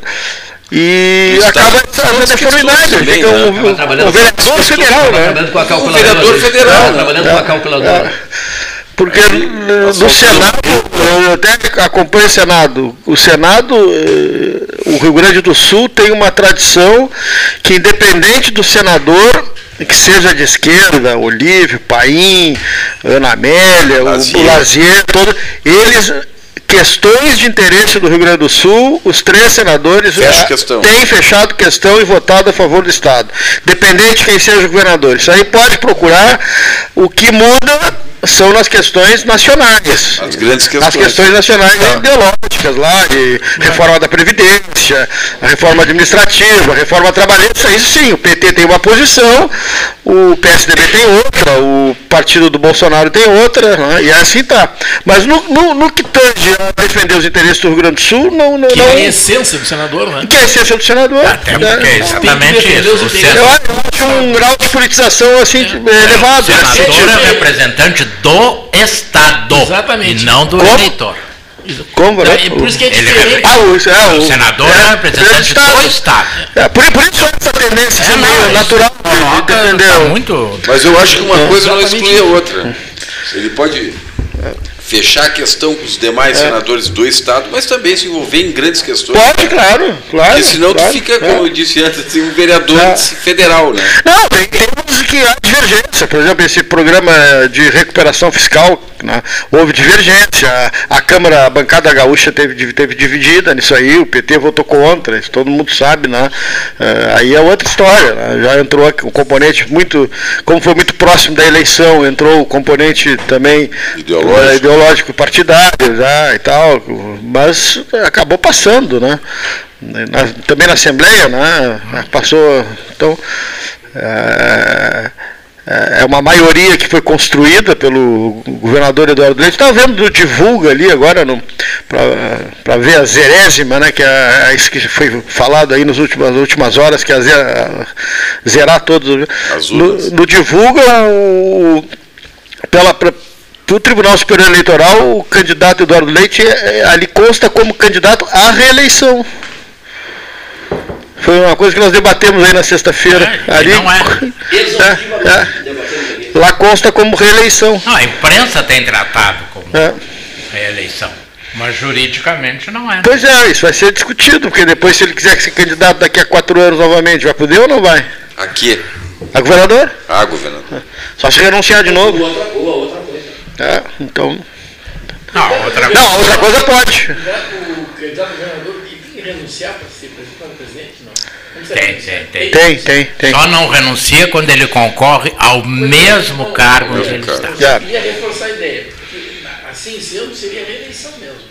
E acaba fazendo deformidade. Ele fica um, um, um vereador federal, né? Trabalhando com a calculadora. Um vereador federal. Trabalhando com a calculadora. Porque no Senado, eu até acompanho o Senado, o Senado, eh, o Rio Grande do Sul tem uma tradição que, independente do senador, que seja de esquerda, Olívio, Paim, Ana Amélia, Lazier. o, o Lazier, todo, eles questões de interesse do Rio Grande do Sul, os três senadores têm fechado questão e votado a favor do Estado. Dependente de quem seja o governador. Isso aí pode procurar. O que muda são nas questões nacionais. As grandes questões. As questões nacionais ah. ideológicas lá, de reforma da Previdência, a reforma administrativa, a reforma trabalhista, isso sim, o PT tem uma posição, o PSDB tem outra, o partido do Bolsonaro tem outra, né, e assim tá. Mas no, no, no, que tange a defender os interesses do Rio Grande do Sul, não. não que não, é a essência do senador, né? Que é a essência do senador. Até né? porque é exatamente isso. Eu acho um grau de politização assim, é. elevado. O senador é representante do Estado. Exatamente. E não do Como? eleitor. Como, né? É por isso que é diferente. Ah, o, é, o, o senador é, é representante do Estado. É, por, por isso essa tendência é, meio natural de defender. Tá muito... Mas eu acho que uma é, coisa não exclui a outra. Ele pode fechar a questão com os demais é. senadores do Estado, mas também se envolver em grandes questões. Pode, claro, claro. Porque senão claro, tu fica, como eu disse antes, assim, um vereador é. federal, né? Não, tem, tem que há divergência. Por exemplo, esse programa de recuperação fiscal, né, houve divergência. A, a, Câmara, a bancada gaúcha teve, teve dividida nisso aí, o PT votou contra, isso todo mundo sabe, né? Uh, aí é outra história. Né? Já entrou o componente muito, como foi muito próximo da eleição, entrou o componente também ideológico, ideológico partidário já, e tal, mas acabou passando, né? Na, também na Assembleia, né? Passou. Então, é, é, é uma maioria que foi construída pelo governador Eduardo Leite. Estava vendo do Divulga ali agora para ver a zerésima, né, que é, é, isso que foi falado aí nas últimas, nas últimas horas, que é zerar, zerar todos. No, no, Divulga, o, pela, para o Tribunal Superior Eleitoral, o candidato Eduardo Leite é, ali consta como candidato à reeleição. Foi uma coisa que nós debatemos aí na sexta-feira. É, ali, não é. é, é. Lá consta como reeleição. Não, a imprensa tem tratado como é. reeleição. Mas juridicamente não é. Pois é, isso vai ser discutido, porque depois, se ele quiser ser candidato daqui a quatro anos novamente, vai poder ou não vai? Aqui. A governador? Ah, governador. Só se renunciar de novo. É, então. Não, outra coisa. Não, outra coisa pode. O candidato governador tem que renunciar para ser presidente, não? Tem, tem, tem. Tem, tem, tem. Só não renuncia quando ele concorre ao mesmo cargo onde ele está. Eu queria reforçar a ideia, porque assim sendo seria reeleição mesmo.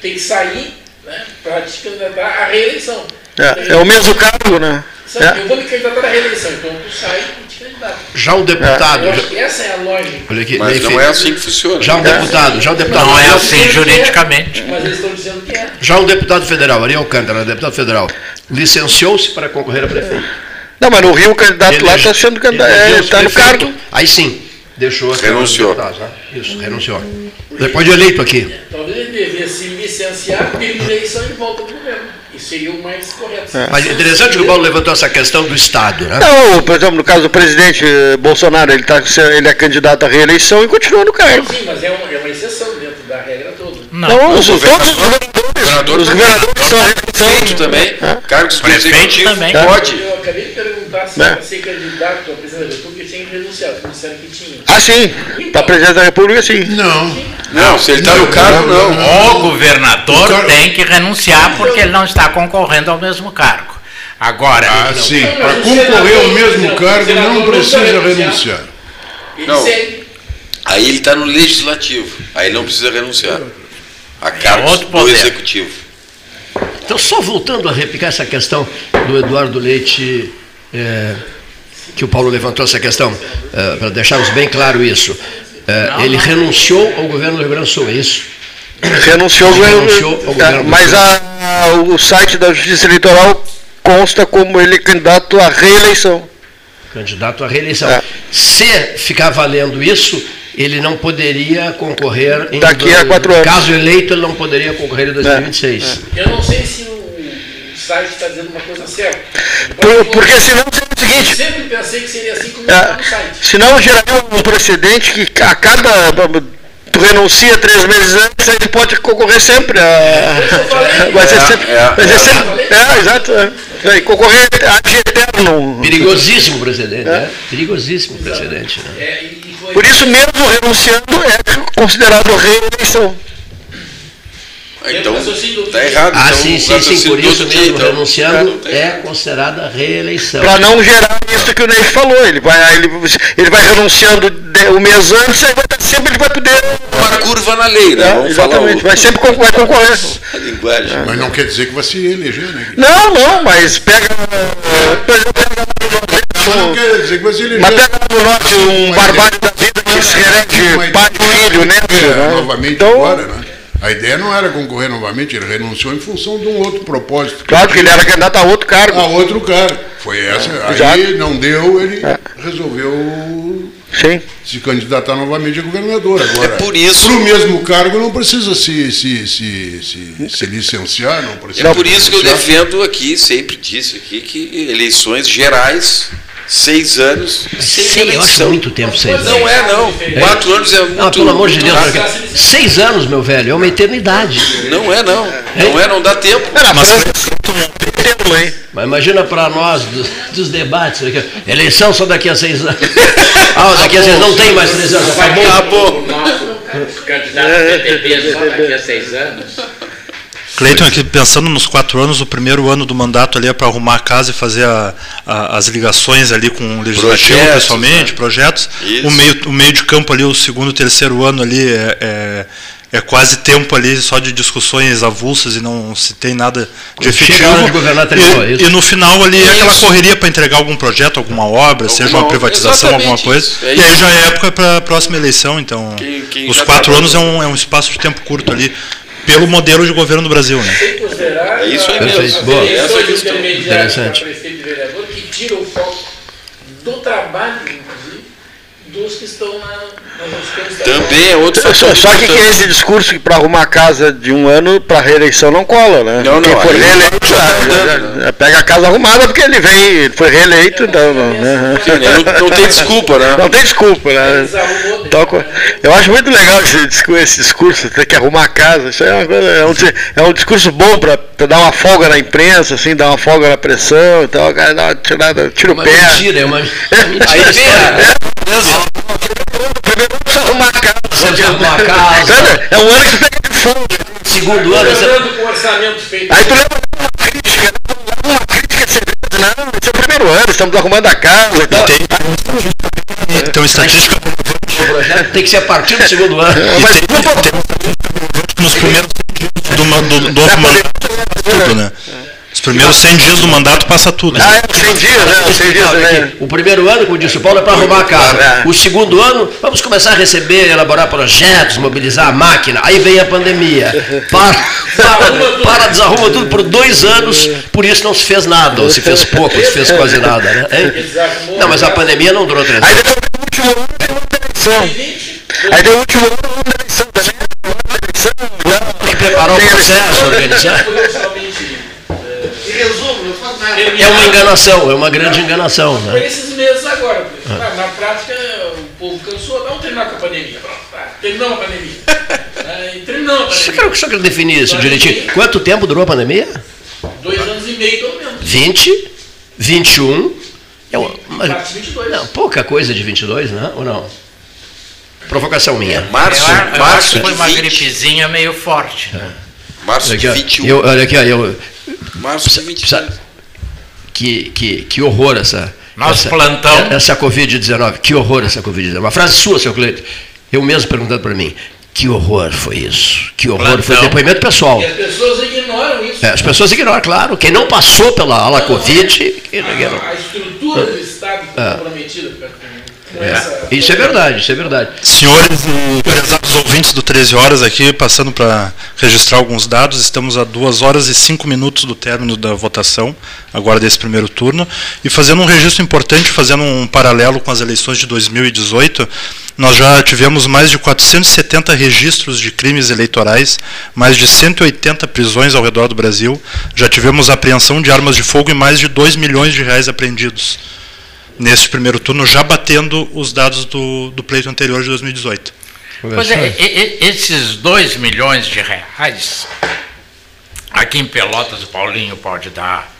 Tem que sair né, para te candidatar à reeleição. É, é o mesmo cargo, né? Sabe, é. Eu vou me candidatar à reeleição, então tu sai. Já o deputado. É. essa é a lógica. Olha aqui, mas não é assim que funciona. Já o deputado, já o deputado. Não é assim juridicamente. Mas eles estão dizendo que é. Já o deputado federal, Ariel Alcântara, deputado federal, licenciou-se para concorrer a prefeito. Não, mas no Rio o candidato ele lá está sendo candidato. Ele está no cargo. Aí sim, deixou a Renunciou. Deputado, né? Isso, renunciou. Depois de eleito aqui. Talvez ele devia se licenciar, pedir eleição e volta ao governo. Isso seria o mais correto. É. Mas interessante que o Paulo levantou essa questão do Estado, né? Não, por exemplo, no caso do presidente Bolsonaro, ele, tá, ele é candidato à reeleição e continua no cargo. Sim, mas é uma, é uma exceção dentro da regra toda. Não, não os, todos os governadores, os governadores são prefeito também, é. cargos prefeito também. Pode. Eu acabei de perguntar se é. ser candidato a presidente da República tinha que renunciar, disseram que tinha. Ah, sim. Para presidente da República, sim. Não. Não, se ele está no cargo, não. não. O governador o tem que renunciar porque ele não está concorrendo ao mesmo cargo. Agora. Ah, sim. Para concorrer ao mesmo cargo não precisa renunciar. Não. Aí ele está no legislativo. Aí não precisa renunciar. A é do executivo. Então, só voltando a replicar essa questão do Eduardo Leite, é, que o Paulo levantou essa questão, é, para deixarmos bem claro isso. É, não, ele não. renunciou ao governo do Rio Grande do Sul, é isso? Renunciou, ele renunciou ao governo. Mas a, a, o site da Justiça Eleitoral consta como ele é candidato à reeleição. Candidato à reeleição. É. Se ficar valendo isso, ele não poderia concorrer em daqui a quatro anos. Caso eleito, ele não poderia concorrer em 2026. É. Eu não sei se o site está dizendo uma coisa certa. Por, porque senão o seguinte. Eu sempre pensei que seria assim como site. Senão geraria um precedente que a cada tu renuncia três meses antes, aí tu pode concorrer sempre. A... Vai ser sempre. É, vai ser sempre. É, exato. É. Concorrer ad eterno. Perigosíssimo precedente, né? Perigosíssimo precedente. Né? Por isso mesmo renunciando é considerado reeleição. Então, está errado. Ah, então, sim, sim, sim, por isso mesmo, então, renunciando é considerada reeleição. Para não gerar isso que o Ney falou, ele vai, ele, ele vai renunciando o mês antes, aí vai sempre ele vai poder. Uma curva na lei, né? É, exatamente, vai sempre vai concorrer. A linguagem. Mas não quer dizer que vai se eleger, né? Não, não, mas pega. pega não quer dizer que vai se eleger. Mas pega no norte um barbário da vida que se reelege pai, filho, neto. É, né? Novamente então, agora, né? A ideia não era concorrer novamente, ele renunciou em função de um outro propósito. Claro que ele era candidato a outro cargo. A outro cargo. Foi essa. É, aí não deu, ele é. resolveu Sim. se candidatar novamente a governador. Agora, é por isso. Para o mesmo cargo não precisa se, se, se, se, se licenciar, não precisa. É por isso que eu defendo aqui, sempre disse aqui, que eleições gerais Seis anos. Sem eu acho muito tempo, seis anos. Não é, não. Quatro anos é muito. Não, pelo amor de Deus. Seis anos, meu velho, é uma eternidade. Não é, não. Não é, não dá tempo. mas, mas imagina para nós dos, dos debates. Eleição só daqui a seis anos. Ah, daqui a seis anos não tem mais três anos. Acabou. Acabou. Nosso candidato PTB só daqui a seis anos. Cleiton, aqui pensando nos quatro anos, o primeiro ano do mandato ali é para arrumar a casa e fazer a, a, as ligações ali com o legislativo projetos, pessoalmente, né? projetos. O meio, o meio de campo ali, o segundo, terceiro ano ali é, é, é, quase tempo ali só de discussões avulsas e não se tem nada de efetivo. E, e, no final ali é aquela correria para entregar algum projeto, alguma obra, alguma seja uma privatização, alguma coisa. É e aí já é época para a próxima eleição, então quem, quem os quatro tá anos é um, é um espaço de tempo curto ali pelo modelo de governo do Brasil. Né? É isso aí mesmo. Boa. Essa é Interessante. que tira o foco do trabalho, inclusive, dos que estão na também é outro fator. Só, só que, que esse discurso que para arrumar a casa de um ano para reeleição não cola, né? Não, não. Quem for reeleito já, já, pega a casa arrumada porque ele vem, ele foi reeleito, então. Né? Sim, não, não, tem desculpa, né? Não tem desculpa, né? Então, eu acho muito legal esse, esse discurso, ter que arrumar a casa. Isso é, uma coisa, é, um, é um discurso bom para dar uma folga na imprensa, assim, dar uma folga na pressão e tal. O cara dá uma tirada, tira o pé. Mentira, é uma mentira. Aí, é, Primeiro precisa arrumar a casa. Precisa arrumar a casa. É um ano que você pega de fogo. Segundo ano. Lembrando com o orçamento feito. Aí tu lembra uma crítica, uma crítica de não, esse é o primeiro ano, estamos arrumando a casa e tal. Tem, então, estatística. O projeto tem que ser a partir do segundo ano. Mas, tem, tem, nos primeiros do, do, do, do outro mandato, tudo, né? Os primeiros 100 dias do mandato passa tudo. Ah, é, 100 dias, né? 100 dias, né? O primeiro ano, como disse o Paulo, é para arrumar a casa. É. O segundo ano, vamos começar a receber, elaborar projetos, mobilizar a máquina. Aí vem a pandemia. Para, para, para desarruma tudo por dois anos, por isso não se fez nada, ou se fez pouco, se fez quase nada. Né? Não, mas a pandemia não durou três anos. Aí depois do último ano tem outra eleição. Aí o último ano tem eleição também. Tem que preparar o processo, organizar resumo, não faz nada. É uma enganação, é uma grande enganação. Né? Por esses meses agora. Ah. Na prática, o povo cansou, não terminar com a pandemia. Terminamos a pandemia. é, terminamos a pandemia. Só que, só que definir isso direitinho. Quanto tempo durou a pandemia? Dois anos e meio, pelo menos. 20, 21. É uma, uma, 22. Não, pouca coisa de 22, né? Ou não? Provocação minha. Março, eu, março foi uma gripezinha meio forte. Né? Março de 21. Eu, olha aqui, eu, Março de 22. Que, que, que horror essa. Nosso essa, plantão. Essa Covid-19. Que horror essa Covid-19. Uma frase sua, seu Cleito. Eu mesmo perguntando para mim. Que horror foi isso. Que horror foi o depoimento pessoal. E as pessoas ignoram isso. É, as pessoas ignoram, claro. Quem não passou pela ala Covid. A, a estrutura do Estado está comprometida essa. Isso é verdade, isso é verdade. Senhores e ouvintes do 13 Horas aqui, passando para registrar alguns dados, estamos a 2 horas e 5 minutos do término da votação, agora desse primeiro turno, e fazendo um registro importante, fazendo um paralelo com as eleições de 2018, nós já tivemos mais de 470 registros de crimes eleitorais, mais de 180 prisões ao redor do Brasil, já tivemos apreensão de armas de fogo e mais de 2 milhões de reais apreendidos neste primeiro turno, já batendo os dados do, do pleito anterior de 2018. Pois é, e- esses 2 milhões de reais, aqui em Pelotas o Paulinho pode dar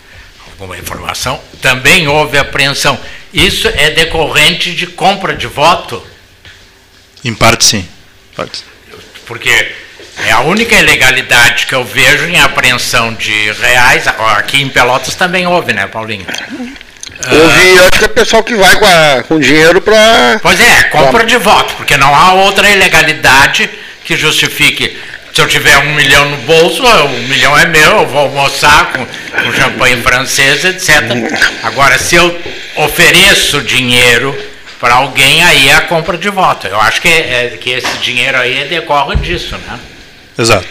alguma informação, também houve apreensão. Isso é decorrente de compra de voto, Em parte, sim. Parte. porque é a única ilegalidade que eu vejo em apreensão de reais. Aqui em Pelotas também houve, né, Paulinho? Houve, acho que é pessoal que vai com, a- com dinheiro para. Pois é, compra de voto, porque não há outra ilegalidade que justifique. Se eu tiver um milhão no bolso, um milhão é meu, eu vou almoçar com, com champanhe francês, etc. Agora, se eu ofereço dinheiro para alguém, aí é a compra de voto. Eu acho que, é, que esse dinheiro aí decorre disso, né? Exato.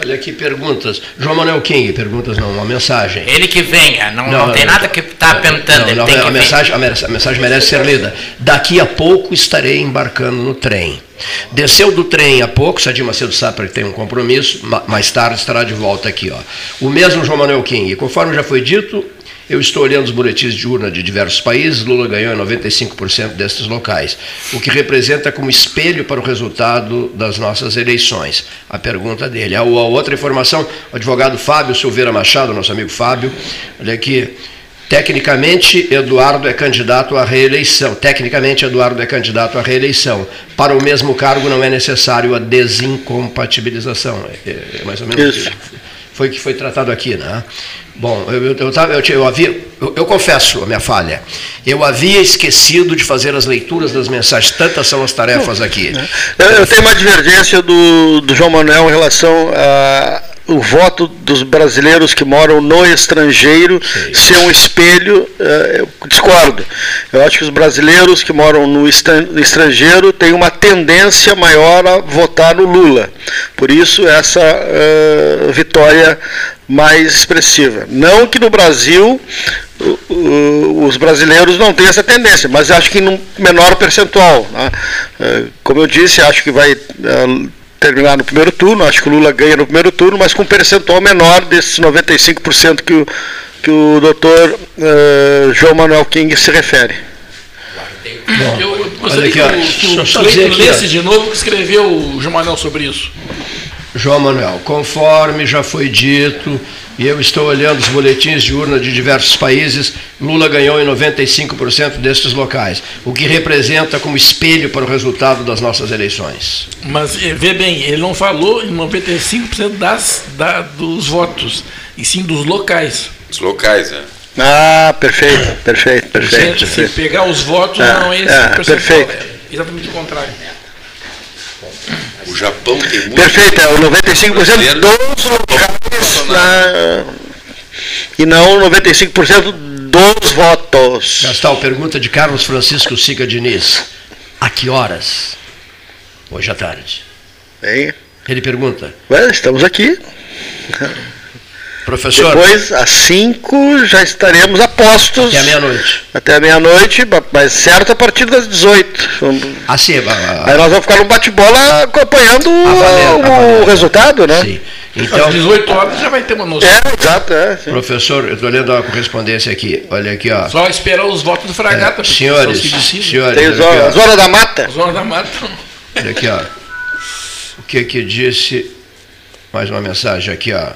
Olha aqui perguntas. João Manuel King, perguntas não, uma mensagem. Ele que venha, não, não, tem nada que está apentando, Não, ele não, tem a, mensagem, a mens- a mensagem merece ser lida. Daqui a pouco estarei embarcando no trem. Desceu do trem há pouco, Sadir Macedo sabe que tem um compromisso, ma- mais tarde estará de volta aqui. Ó. O mesmo João Manuel King, conforme já foi dito, eu estou olhando os boletins de urna de diversos países, Lula ganhou em 95% destes locais, o que representa como espelho para o resultado das nossas eleições. A pergunta dele. A, a outra informação, o advogado Fábio Silveira Machado, nosso amigo Fábio, olha aqui. Tecnicamente, Eduardo é candidato à reeleição. Tecnicamente, Eduardo é candidato à reeleição. Para o mesmo cargo não é necessário a desincompatibilização. É, é mais ou menos Isso. o que foi que foi tratado aqui, né? Bom, eu, eu, eu, eu, havia, eu, confesso a minha falha. Eu havia esquecido de fazer as leituras das mensagens. Tantas são as tarefas aqui. Eu, eu tenho uma divergência do, do João Manuel em relação ao voto dos brasileiros que moram no estrangeiro ser um espelho. eh, eu discordo. Eu acho que os brasileiros que moram no estrangeiro têm uma tendência maior a votar no Lula. Por isso, essa eh, vitória mais expressiva. Não que no Brasil o- o- os brasileiros não têm essa tendência, mas acho que em menor percentual. né? Eh, Como eu disse, acho que vai terminar no primeiro turno, acho que o Lula ganha no primeiro turno, mas com um percentual menor desses 95% que o, que o doutor eh, João Manuel King se refere. Eu, eu gostaria que o, lesse de novo o que escreveu o João Manuel sobre isso. João Manuel, conforme já foi dito, e eu estou olhando os boletins de urna de diversos países, Lula ganhou em 95% destes locais, o que representa como espelho para o resultado das nossas eleições. Mas eh, vê bem, ele não falou em 95% das, da, dos votos, e sim dos locais. Os locais, né? Ah, perfeito, perfeito, perfeito. Se, se perfeito. pegar os votos, É, não é esse é, o percentual. perfeito. É exatamente o contrário. O Japão tem muito. Perfeito, é o 95% dos locais na- e não 95% dos votos. Gastal, pergunta de Carlos Francisco Sica Diniz. A que horas? Hoje à tarde. Bem, Ele pergunta, ué, estamos aqui. Professor, Depois, às 5, já estaremos a postos. até a meia-noite. Até a meia-noite, mas certo a partir das 18. Assim, a- Aí nós vamos ficar no bate-bola acompanhando a valer, o, a resultado, né? Sim. Então, Às 18 horas já vai ter uma noção. É, exato, é. sim. professor, eu estou lendo a correspondência aqui. Olha aqui, ó. Só esperar os votos do Fragata. porque Senhores, senhores, Tem zona, aqui, zona da mata. Zona da Mata. Olha aqui, ó. O que que disse? Mais uma mensagem aqui, ó.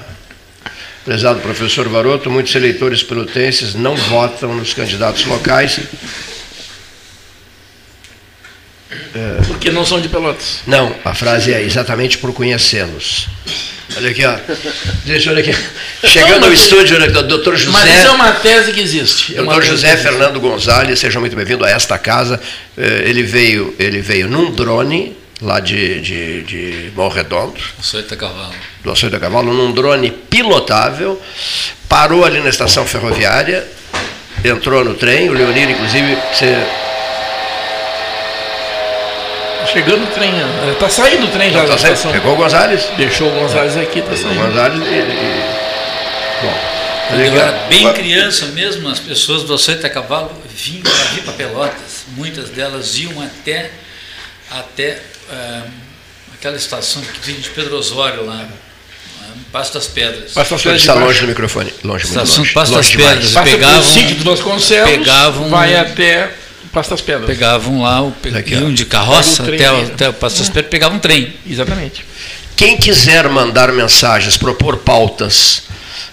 Prezado professor Varoto, muitos eleitores pelotenses não votam nos candidatos locais. Porque não são de Pelotas. Não, a frase é exatamente por conhecê-los. Olha aqui, ó. Deixa eu olhar aqui. Chegando ao estúdio, o doutor José. Mas isso é uma tese que existe. É Doutor José. Fernando Gonzalez, seja muito bem-vindo a esta casa. Eh, Ele veio, ele veio num drone lá de, de, de Bom Redondo. Açoita Cavalo. Do Açoita Cavalo, num drone pilotável, parou ali na estação ferroviária, entrou no trem, o Leonir, inclusive, você Chegando o trem, está saindo o trem já tá saindo. Pegou o Gonzalez? Deixou o Gonzalez aqui, está O saindo. Gonzalez e, e- Bom, Quando eu legal. era bem criança mesmo, as pessoas do Açoita Cavalo vinham para vir para Pelotas. Muitas delas iam até, até ah, aquela estação que tem de Pedro Osório lá, ah, Passo das Pedras. Passa as Você pedras está longe do microfone. Longe, muito Estação longe. Passo das. Pedras. Passa pegavam- sítio do Vasconcelos, pegavam- vai até Passo das Pedras. Pegavam lá, o, pe- Aqui, ó. iam de carroça até, até o Passo das Pedras, pegavam um trem. Exatamente. Quem quiser mandar mensagens, propor pautas,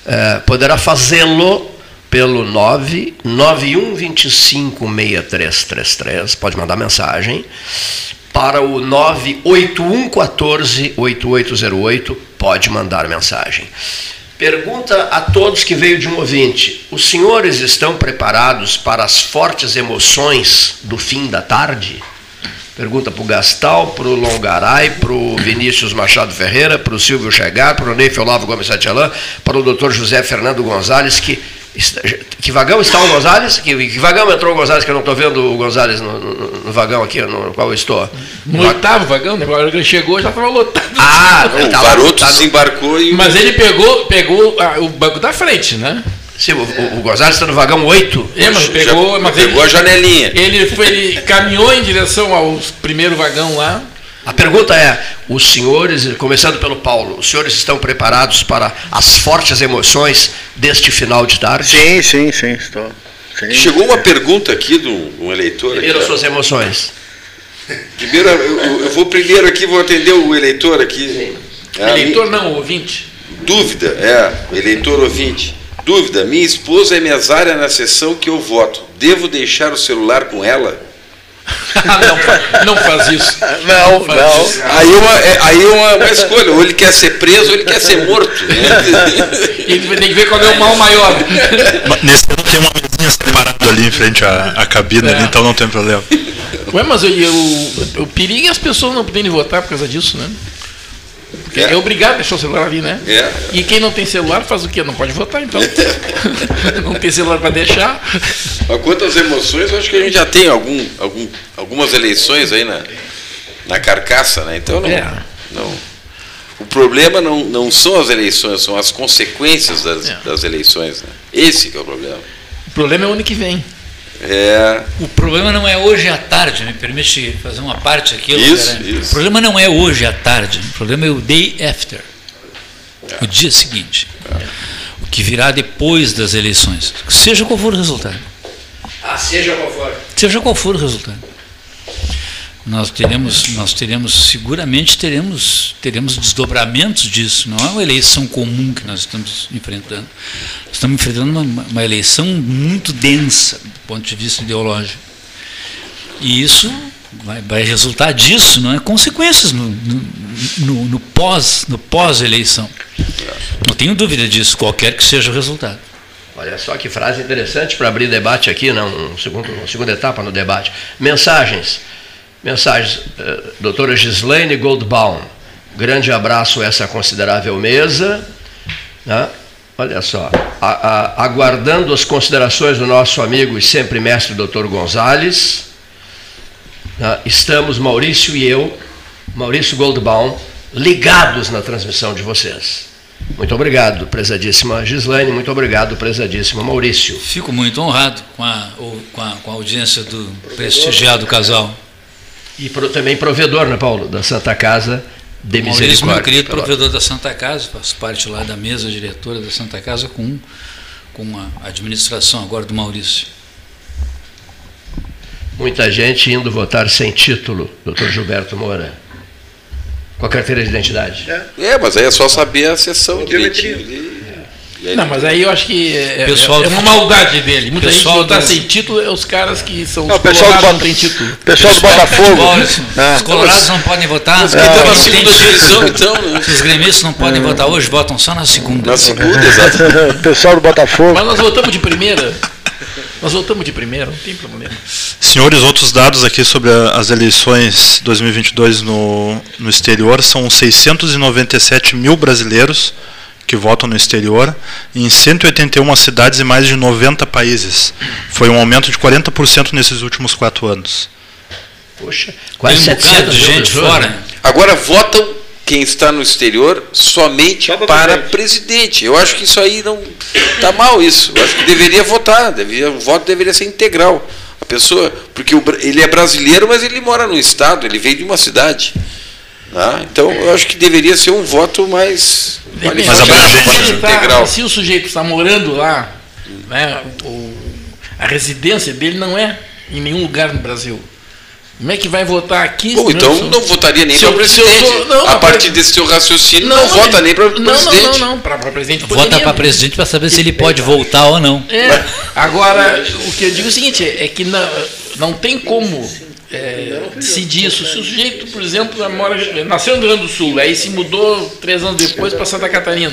eh, poderá fazê-lo pelo 991256333. Pode mandar mensagem. Para o 981148808, pode mandar mensagem. Pergunta a todos que veio de um ouvinte: os senhores estão preparados para as fortes emoções do fim da tarde? Pergunta para o Gastal, para o Longaray, para o Vinícius Machado Ferreira, para o Silvio Chegar, para o Neif Olavo Gomes Satialã, para o doutor José Fernando Gonzalez, que, que vagão está o Gonzalez? Que, que vagão entrou o Gonzalez, que eu não estou vendo o Gonzalez no, no- no vagão aqui, no, qual eu estou? No oitavo vagão, né? Agora ele chegou já estava lotado. Ah, O tá lá, Baroto tá no- desembarcou e o- Mas ele pegou, pegou ah, o banco da frente, né? Sim, o, o- o Gonzalez está no vagão 8. É, mas já pegou, mas pegou a ele, janelinha. ele, foi, ele caminhou em direção ao primeiro vagão lá. A pergunta é: os senhores, começando pelo Paulo, os senhores estão preparados para as fortes emoções deste final de tarde? Sim, sim, sim, estou. Sim, Chegou uma pergunta aqui de um, um eleitor. Aqui, Primeiro ó. as suas emoções. Primeiro, eu, eu- vou primeiro aqui, vou atender o eleitor aqui. É, Eleitor não, ouvinte. Dúvida, é, eleitor ouvinte. Dúvida, minha esposa é mesária na sessão que eu voto. Devo deixar o celular com ela? Não, não faz isso. Não, faz não. isso. Aí é uma, é- aí é uma, uma escolha, ou ele quer ser preso ou ele quer ser morto. né? Ele vai ter que ver qual é o mal maior. Ma- Nesse ano tem uma mesinha separada ali em frente à, à cabine, ali, então não tem problema. Ué, mas eu, eu, o perigo é as pessoas não poderem votar por causa disso, né? Porque é, É. obrigado a deixar o celular ali, né? É. E quem não tem celular faz o quê? Não pode votar, então. não tem celular para deixar. Mas quantas emoções, acho que a gente já tem algum, algum, algumas eleições aí na, na carcaça, né? Então não, É. não. O problema não, não são as eleições, são as consequências das, É. das eleições. Né? Esse que é o problema. O problema é o ano que vem. É, O problema não é hoje à tarde, me permite fazer uma parte aqui. Isso, isso. O problema não é hoje à tarde, o problema é o day after, o dia seguinte, o que virá depois das eleições, seja qual for o resultado. Ah, seja qual for. Seja qual for o resultado. Nós teremos, nós teremos, seguramente teremos, teremos desdobramentos disso. Não é uma eleição comum que nós estamos enfrentando. Estamos enfrentando uma, uma eleição muito densa do ponto de vista ideológico. E isso vai, vai resultar disso, não é? Consequências no, no, no, no pós, no pós-eleição. Não tenho dúvida disso, qualquer que seja o resultado. Olha só que frase interessante para abrir debate aqui, não, um segundo, uma segunda etapa no debate. Mensagens. Mensagens. eh, doutora Gislaine Goldbaum, grande abraço a essa considerável mesa. né? Olha só, a- a- aguardando as considerações do nosso amigo e sempre mestre doutor Gonzales, né? estamos, Maurício e eu, Maurício Goldbaum, ligados na transmissão de vocês. Muito obrigado, prezadíssima Gislaine, muito obrigado, prezadíssimo Maurício. Fico muito honrado com a, com a, com a audiência do prestigiado casal. E pro- também provedor, né, Paulo, da Santa Casa de Maurício, Misericórdia. meu querido provedor da Santa Casa, faço parte lá da mesa diretora da Santa Casa com, com a administração agora do Maurício. Muita gente indo votar sem título, doutor Gilberto Moura. Com a carteira de identidade. é, mas aí é só saber a sessão direitinho. E aí- Não, mas aí eu acho que é, Pessoal é uma maldade dele. Muita Pessoal gente do- sem título é os caras que são Não, os o pessoal do, Bota- tem título. pessoal do Botafogo. Futebol, Ah. Os colorados não podem votar. Mas quem está na segunda divisão, então, né? Os gremistas não podem votar hoje, votam só na segunda. Na segunda, exato. pessoal do Botafogo. Mas nós votamos de primeira. Nós voltamos de primeira, não tem problema. Senhores, outros dados aqui sobre a, as eleições 2022 no, no exterior são 697 mil brasileiros que votam no exterior em 181 cidades e mais de 90 países. Foi um aumento de 40% nesses últimos quatro anos. Poxa, quase Tem um bocado 700 de gente fora. né? Agora votam quem está no exterior somente para presidente. Eu acho que isso aí não está mal isso. Eu acho que deveria votar, deveria, o voto deveria ser integral. A pessoa, porque o ele é brasileiro, mas ele mora no estado, ele veio de uma cidade. Né? Então eu acho que deveria ser um voto mais Depende. abrangente. mais se, ele tá- integral. se o sujeito está morando lá, né, o- a residência dele não é em nenhum lugar no Brasil. Como é que vai votar aqui? Bom, então sou- não votaria nem para presidente. sou- não, a não, partir desse seu raciocínio, não, vota nem para não, presidente. Não, não, não, para presidente. Vota para presidente para saber se ele pode voltar ou não. É, agora, o que eu digo é o seguinte, é que não, não tem como é, decidir isso. Se o sujeito, por exemplo, mora, nasceu no Rio Grande do Sul, aí se mudou três anos depois para Santa Catarina.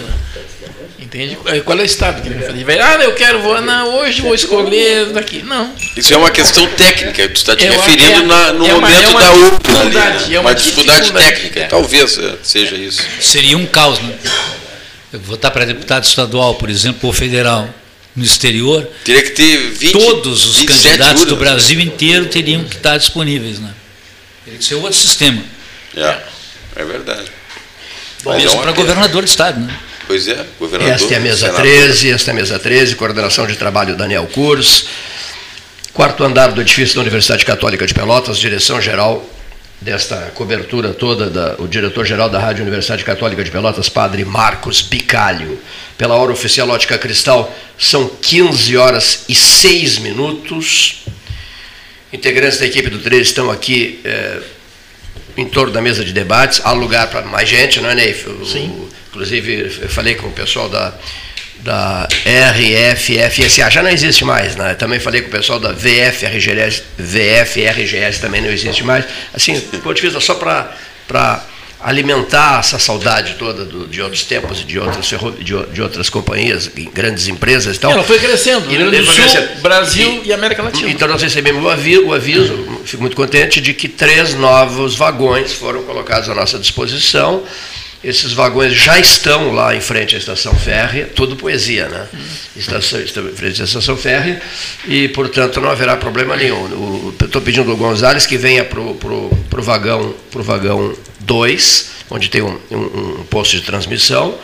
Entende? Qual é o estado que ele vai fazer? Vai, ah, eu quero, não, hoje vou escolher daqui. Não. Isso é uma questão técnica, tu está te É uma- referindo é- na- no é uma- momento é uma da urna. ali, né? é uma uma dificuldade dificuldade, técnica. é. Talvez eh, seja isso. Seria um caos, né? Eu Votar para deputado estadual, por exemplo, ou federal, no exterior, Teria que ter 20, todos os 27 candidatos do urnas. Brasil inteiro teriam que estar disponíveis, né? Teria que ser outro sistema. É, é verdade. É Mesmo uma para governador do estado, né? Pois é, governador. Esta é a mesa senador. 13, esta é a mesa 13, coordenação de trabalho Daniel Curs. Quarto andar do edifício da Universidade Católica de Pelotas, direção-geral desta cobertura toda, da, o diretor-geral da Rádio Universidade Católica de Pelotas, padre Marcos Bicalho. Pela hora oficial Ótica Cristal, são 15 horas e 6 minutos. Integrantes da equipe do 13 estão aqui eh, em torno da mesa de debates. Há lugar para mais gente, não é, Neif? O- Sim. Inclusive, eu falei com o pessoal da, da RFFSA, já não existe mais, né? Também falei com o pessoal da VFRGS, VFRGS também não existe mais. Assim, do ponto de vista só para alimentar essa saudade toda do- de outros tempos e de outras, de, de outras companhias, grandes empresas e tal. Ela foi crescendo. E Rio foi Sul, crescendo. Brasil e, América Latina. Então nós recebemos o aviso, o aviso, fico muito contente, de que três novos vagões foram colocados à nossa disposição. Esses vagões já estão lá em frente à estação férrea, tudo poesia, né? Estação, estão em frente à estação férrea e, portanto, não haverá problema nenhum. Estou pedindo ao Gonzales que venha para o vagão, pro vagão 2, onde tem um, um, um posto de transmissão,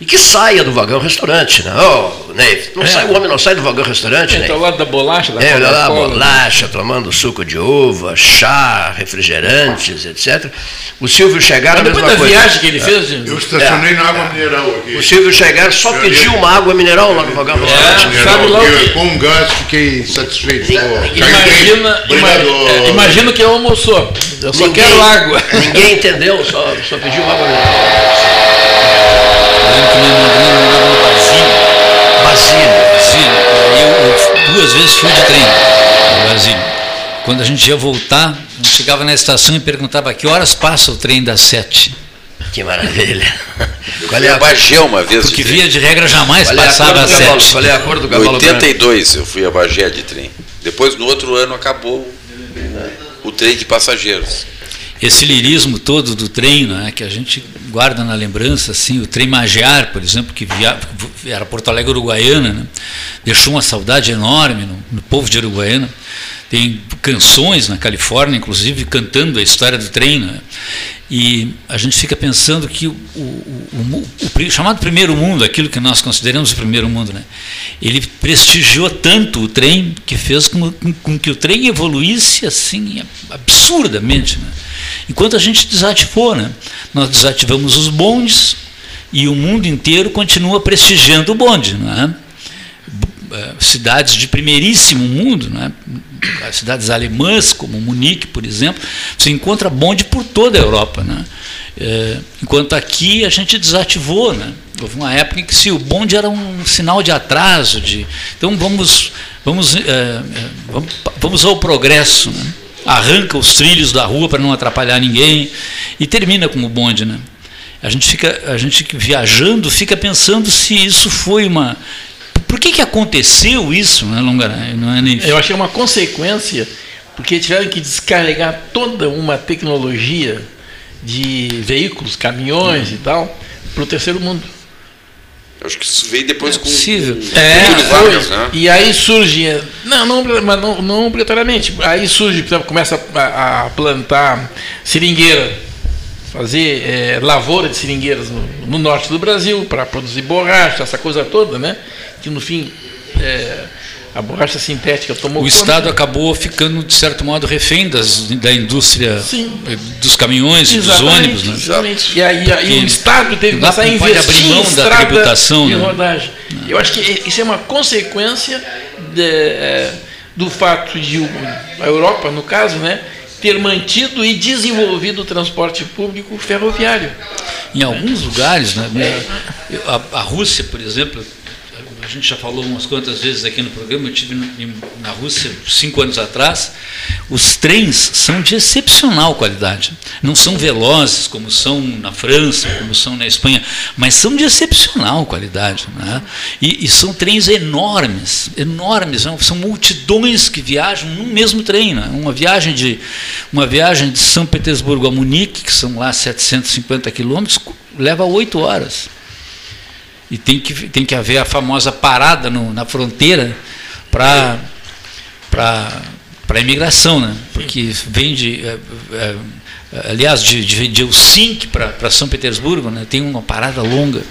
e que saia do vagão restaurante, né? Oh, Ney, não É. sai, o homem não sai do vagão restaurante, Entra Ney. ao lado da bolacha, da É, olha lá, bolacha, tomando suco de uva, chá, refrigerantes, etc. O Silvio chegar, a mesma depois da coisa. É. viagem que ele fez, Eu estacionei na água mineral aqui. O Silvio chegar só Eu- pediu uma água mineral lá no vagão É. restaurante. Mineral, sabe lá o eu, que- com um gás fiquei satisfeito. Imagina, caiu bem. ima- Obrigado. é, imagina que eu almoçou. Eu só Ninguém- quero água. Ninguém entendeu, só, só pediu uma água mineral. Eu lembro que minha madrinha morava no Basílio. Basílio. Basílio. E aí eu, eu duas vezes fui de trem no Basílio. Quando a gente ia voltar, a gente chegava na estação e perguntava que horas passa o trem das sete. Que maravilha. Eu Qual fui é a a, Bagé uma vez. Porque de via de regra jamais qual é a cor passava do às cavalo? sete. Qual é a cor do Em cavalo branco? 82 eu fui a Bagé de trem. Depois, no outro ano, acabou o trem de passageiros. Esse lirismo todo do trem, né, que a gente guarda na lembrança, assim, o trem Magiar, por exemplo, que via, era Porto Alegre Uruguaiana, né, deixou uma saudade enorme no, no povo de Uruguaiana. Tem canções na Califórnia, inclusive, cantando a história do trem. Né, e a gente fica pensando que o, o, o, o chamado primeiro mundo, aquilo que nós consideramos o primeiro mundo, né, ele prestigiou tanto o trem que fez com, com- com que o trem evoluísse assim absurdamente. Né? Enquanto a gente desativou, né? nós desativamos os bondes e o mundo inteiro continua prestigiando o bonde. Né? cidades de primeiríssimo mundo, né? Cidades alemãs, como Munique, por exemplo, você encontra bonde por toda a Europa. Né? Eh, enquanto aqui a gente desativou. Né? Houve uma época em que se o bonde era um sinal de atraso, de então vamos, vamos, vamos, vamos ao progresso. Né? Arranca os trilhos da rua para não atrapalhar ninguém e termina com o bonde. Né? A gente fica, a gente viajando, fica pensando se isso foi uma Por que, que aconteceu isso, né, Longaray? Não é nem... Eu achei uma consequência, porque tiveram que descarregar toda uma tecnologia de veículos, caminhões e tal, para o terceiro mundo. Acho que isso veio depois É com, possível. com É, né? E aí surge. Não, não, mas não, não obrigatoriamente. Aí surge, por exemplo, começa a, a plantar seringueira, fazer é, lavoura de seringueiras no, no norte do Brasil para produzir borracha, essa coisa toda, né? Que no fim é, a borracha sintética tomou O conta. Estado acabou ficando, de certo modo, refém das, da indústria Sim. dos caminhões e dos ônibus. Né? exatamente. E aí, aí o Estado teve que começar a investir abrir mão em da tributação, de né? rodagem. Eu acho que isso é uma consequência de, eh, do fato de a Europa, no caso, né, ter mantido e desenvolvido o transporte público ferroviário. Em alguns lugares, né, a, a Rússia, por exemplo, a gente já falou umas quantas vezes aqui no programa, eu estive na Rússia cinco anos atrás, os trens são de excepcional qualidade. Não são velozes como são na França, como são na Espanha, mas são de excepcional qualidade. Né? E, e são trens enormes, enormes, são, são multidões que viajam num mesmo trem. Né? Uma, viagem de, uma viagem de São Petersburgo a Munique, que são lá 750 quilômetros, leva oito horas. E tem que, tem que haver a famosa parada no, na fronteira para a imigração, né? porque vem de. é, é, aliás, de, de, de Helsinki para São Petersburgo, né? tem uma parada longa.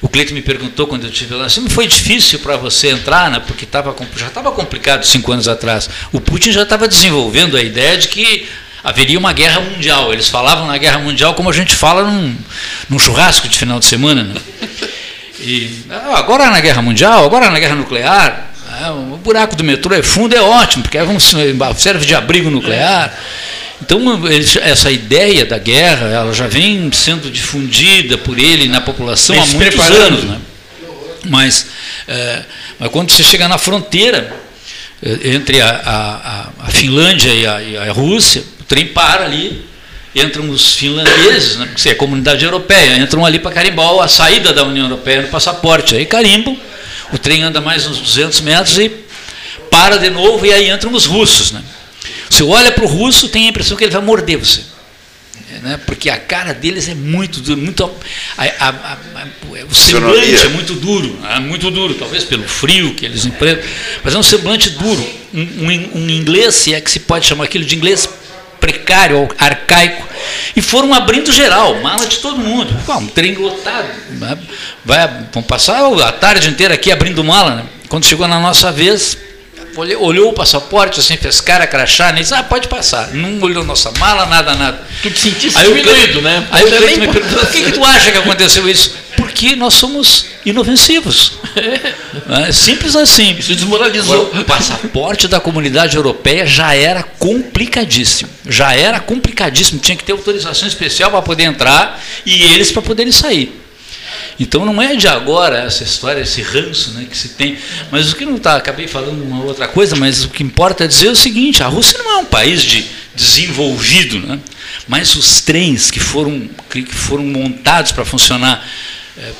O Cleiton me perguntou quando eu estive lá, sempre foi difícil para você entrar, né? porque tava, já estava complicado cinco anos atrás. O Putin já estava desenvolvendo a ideia de que haveria uma guerra mundial. Eles falavam na guerra mundial como a gente fala num, num churrasco de final de semana. Né? E, ah, agora na guerra mundial, agora na guerra nuclear, ah, o buraco do metrô é fundo, é ótimo, porque serve de abrigo nuclear. Então, essa ideia da guerra, ela já vem sendo difundida por ele na população Vem há muitos preparando. anos. Né? Mas, é, mas quando você chega na fronteira é, entre a, a, a Finlândia e a, e a Rússia, o trem para ali, entram os finlandeses, né, que é a comunidade europeia, entram ali para carimbar a saída da União Europeia no passaporte. Aí carimbam, o trem anda mais uns 200 metros e para de novo, e aí entram os russos. Né? Você olha para o russo, tem a impressão que ele vai morder você. Né? Porque a cara deles é muito dura, muito, a, a, a, o semblante é muito duro, é muito duro, talvez pelo frio que eles empregam, mas é um semblante duro. Um, um, um inglês, se é que se pode chamar aquilo de inglês precário, arcaico, e foram abrindo geral, mala de todo mundo. Pô, um trem lotado. né? Vai, vão passar a tarde inteira aqui abrindo mala. Né? Quando chegou na nossa vez, olhou, olhou o passaporte, assim, fez cara, crachá, nem disse, ah, pode passar. Não olhou nossa mala, nada, nada. Tu te sentiste Aí o diminuído, né? Aí o Cleiton nem me perguntou, por que, que tu acha que aconteceu isso? Porque nós somos inofensivos. É simples assim. Isso desmoralizou. O passaporte da comunidade europeia já era complicadíssimo. Já era complicadíssimo. Tinha que ter autorização especial para poder entrar e eles para poderem sair. Então não é de agora essa história, esse ranço né, que se tem. Mas o que não está, acabei falando uma outra coisa, mas o que importa é dizer o seguinte: a Rússia não é um país de desenvolvido, né? mas os trens que foram, que foram montados para funcionar,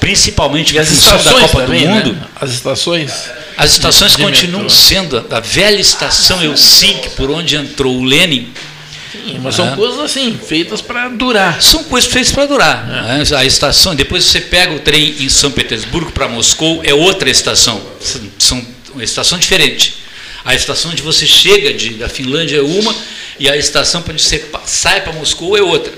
principalmente E as função da estações Copa também, do Mundo, né? As estações. as estações de continuam metrô. sendo a velha estação Helsinki, por onde entrou o Lenin, Sim, mas são Ah. coisas assim, feitas para durar. são coisas feitas para durar. É. né? A estação, depois você pega o trem em São Petersburgo para Moscou, é outra estação. São, uma estação diferente. A estação onde você chega de, da Finlândia é uma, e a estação onde você sai para Moscou é outra.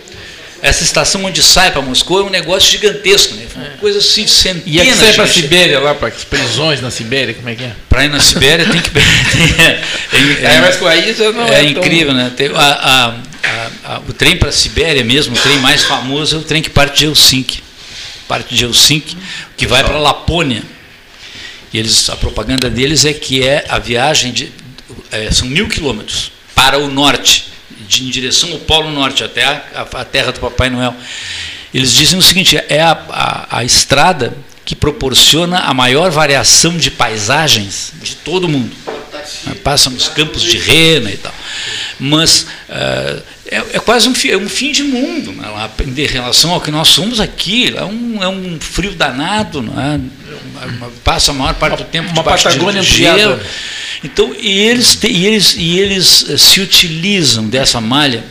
Essa estação onde sai para Moscou é um negócio gigantesco, né? Uma coisa assim, centenas E é que sai para a Sibéria lá, para as prisões na Sibéria, como é que é? Para ir na Sibéria tem que. é, É, mas com aí você não é é tão- incrível, né? Tem- a- a- a- o trem para a Sibéria mesmo, o trem mais famoso é o trem que parte de Helsinki. Parte de Helsinki, que vai para Lapônia. E eles, a propaganda deles é que é a viagem de. é, são mil quilômetros para o norte, de, em direção ao Polo Norte, até a, a- terra do Papai Noel. Eles dizem o seguinte: é a, a, a estrada que proporciona a maior variação de paisagens de todo mundo. Né? passa nos campos de rena e tal. Mas uh, é, é, quase um, é um, fim de mundo né? lá, em relação ao que nós somos aqui. É um, é um frio danado, né? passa a maior parte do tempo uma Patagônia de gelo. Então, e eles, e, eles, e eles eh, se utilizam dessa malha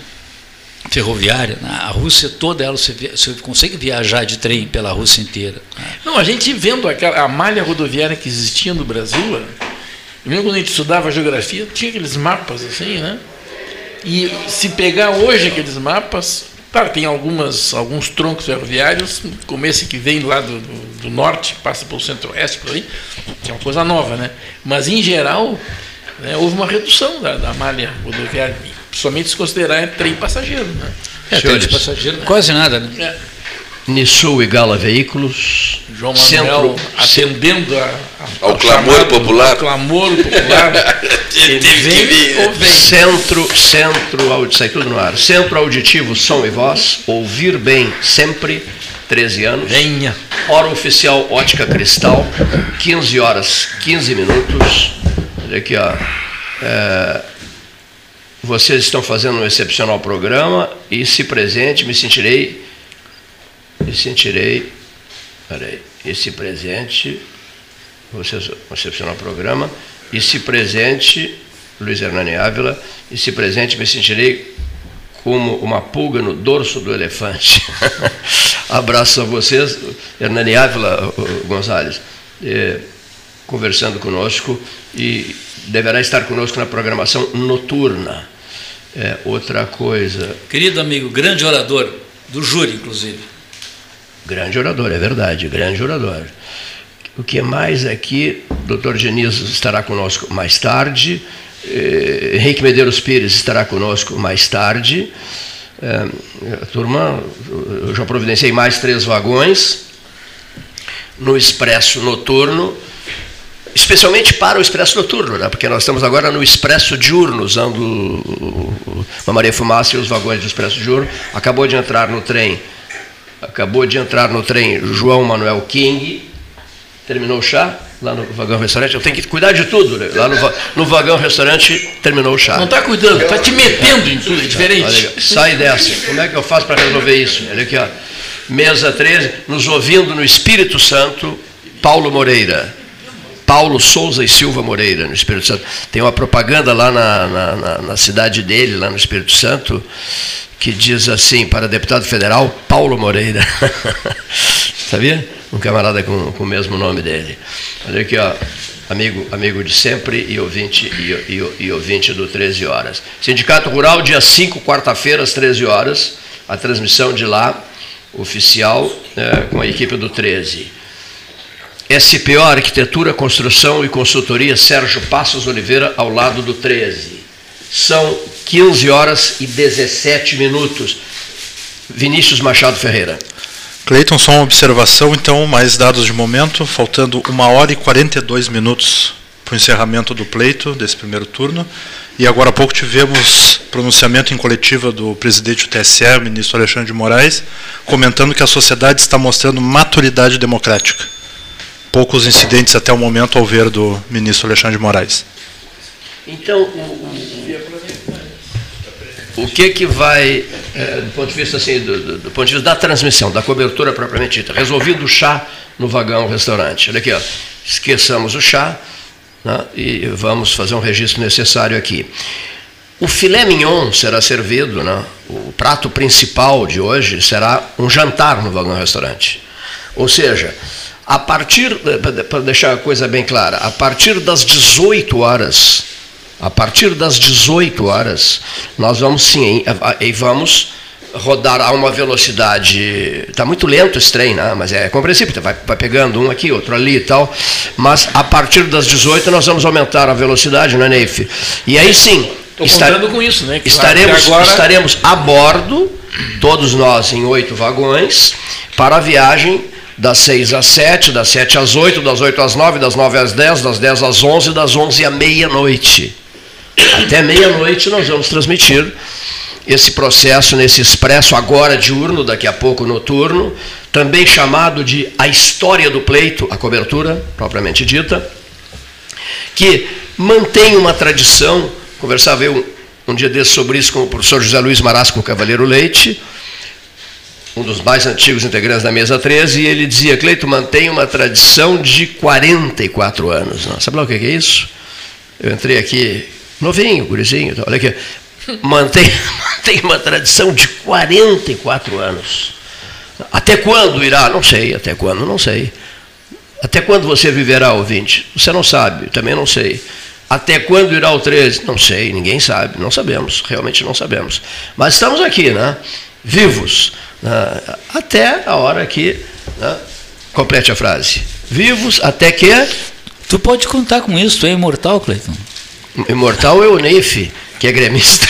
ferroviária, né? a Rússia toda ela você, você, consegue viajar de trem pela Rússia inteira. Né? Não, a gente vendo aquela, a malha rodoviária que existia no Brasil, mesmo quando a gente estudava geografia, tinha aqueles mapas assim, né? E se pegar hoje aqueles mapas, claro, tem algumas, alguns troncos ferroviários, como esse que vem lá do, do, do norte, passa pelo centro-oeste, por aí, que é uma coisa nova, né? Mas em geral, né, houve uma redução da, da malha rodoviária Somente se considerar trem passageiro. Né? É, trem de passageiro, quase nada, né? É. Nissul e Gala Veículos. João Manuel centro, atendendo a, a, ao, clamor chamado, popular. Ao clamor popular. Ele vem vir. ou vem? Centro, centro, sai tudo no ar. Centro auditivo, som e voz. Ouvir bem sempre. 13 anos. Venha. Hora oficial Ótica Cristal, 15 horas 15 minutos. Olha aqui, ó. É, vocês estão fazendo um excepcional programa e se presente, me sentirei. Me sentirei. Peraí. E se presente. Vocês, excepcional programa. E se presente, Luiz Hernani Ávila, e se presente, me sentirei como uma pulga no dorso do elefante. Abraço a vocês, Hernani Ávila Gonzalez, eh, conversando conosco e deverá estar conosco na programação noturna. É outra coisa. Querido amigo, grande orador, do júri, inclusive. Grande orador, é verdade, grande orador. O que mais aqui, doutor Genizio estará conosco mais tarde, eh, Henrique Medeiros Pires estará conosco mais tarde. É, turma, eu já providenciei mais três vagões no expresso noturno especialmente para o expresso noturno, né? porque nós estamos agora no expresso diurno, usando a Maria Fumaça e os vagões do expresso diurno. Acabou de entrar no trem, acabou de entrar no trem João Manuel King, terminou o chá lá no vagão restaurante. Eu tenho que cuidar de tudo, né? lá no, no vagão restaurante terminou o chá. Não está cuidando, está te metendo em tudo, é diferente. sai dessa. Como é que eu faço para resolver isso? Olha aqui, ó. Mesa 13, nos ouvindo no Espírito Santo, Paulo Moreira. Paulo Souza e Silva Moreira, no Espírito Santo. Tem uma propaganda lá na, na, na, cidade dele, lá no Espírito Santo, que diz assim, para deputado federal, Paulo Moreira. Sabia? Um camarada com, com o mesmo nome dele. Olha aqui, ó. Amigo, amigo de sempre e ouvinte, e, e, e ouvinte do 13 Horas. Sindicato Rural, dia 5, quarta-feira, às 13 horas. A transmissão de lá, oficial, é, com a equipe do 13. SPO Arquitetura, Construção e Consultoria Sérgio Passos Oliveira, ao lado do 13. São 15 horas e 17 minutos. Vinícius Machado Ferreira. Cleiton, só uma observação, então, mais dados de momento, faltando uma hora e 42 minutos para o encerramento do pleito desse primeiro turno. E agora há pouco tivemos pronunciamento em coletiva do presidente do TSE, o ministro Alexandre de Moraes, comentando que a sociedade está mostrando maturidade democrática poucos incidentes até o momento ao ver do ministro Alexandre de Moraes. Então, o, o, que que vai, é, do ponto de vista assim, do, do, do, ponto de vista da transmissão, da cobertura propriamente dita, resolvido o chá no vagão restaurante. Olha aqui, ó, esqueçamos o chá né, e vamos fazer um registro necessário aqui. O filé mignon será servido, né, o prato principal de hoje será um jantar no vagão restaurante. Ou seja, a partir, para deixar a coisa bem clara, a partir das 18 horas, a partir das 18 horas, nós vamos sim, e vamos rodar a uma velocidade. Está muito lento esse trem, né? mas é compreensível, vai, vai pegando um aqui, outro ali e tal. Mas a partir das 18 nós vamos aumentar a velocidade, não é, Neif? E aí sim. Estou contando com isso, né? estaremos, agora... estaremos a bordo, todos nós em oito vagões, para a viagem das 6 às 7, das 7 às 8, das 8 às 9, das 9 às 10, das 10 às 11, das 11 à meia-noite. Até meia-noite nós vamos transmitir esse processo nesse expresso agora diurno, daqui a pouco noturno, também chamado de a história do pleito, a cobertura propriamente dita, que mantém uma tradição. Conversava eu um dia desses sobre isso com o professor José Luiz Marasco Cavaleiro Leite, um dos mais antigos integrantes da mesa 13, e ele dizia: Cleito mantém uma tradição de 44 anos. Não, sabe lá o que é isso? Eu entrei aqui, novinho, gurizinho, olha aqui. Mantém, mantém uma tradição de 44 anos. Até quando irá? Não sei, até quando, não sei. Até quando você viverá, ouvinte? Você não sabe, também não sei. Até quando irá o 13? Não sei, ninguém sabe, não sabemos, realmente não sabemos. Mas estamos aqui, né? Vivos? Até a hora que. Né? Complete a frase. Vivos até que. Tu pode contar com isso, tu é imortal, Cleiton. Imortal é o Neif, que é gremista.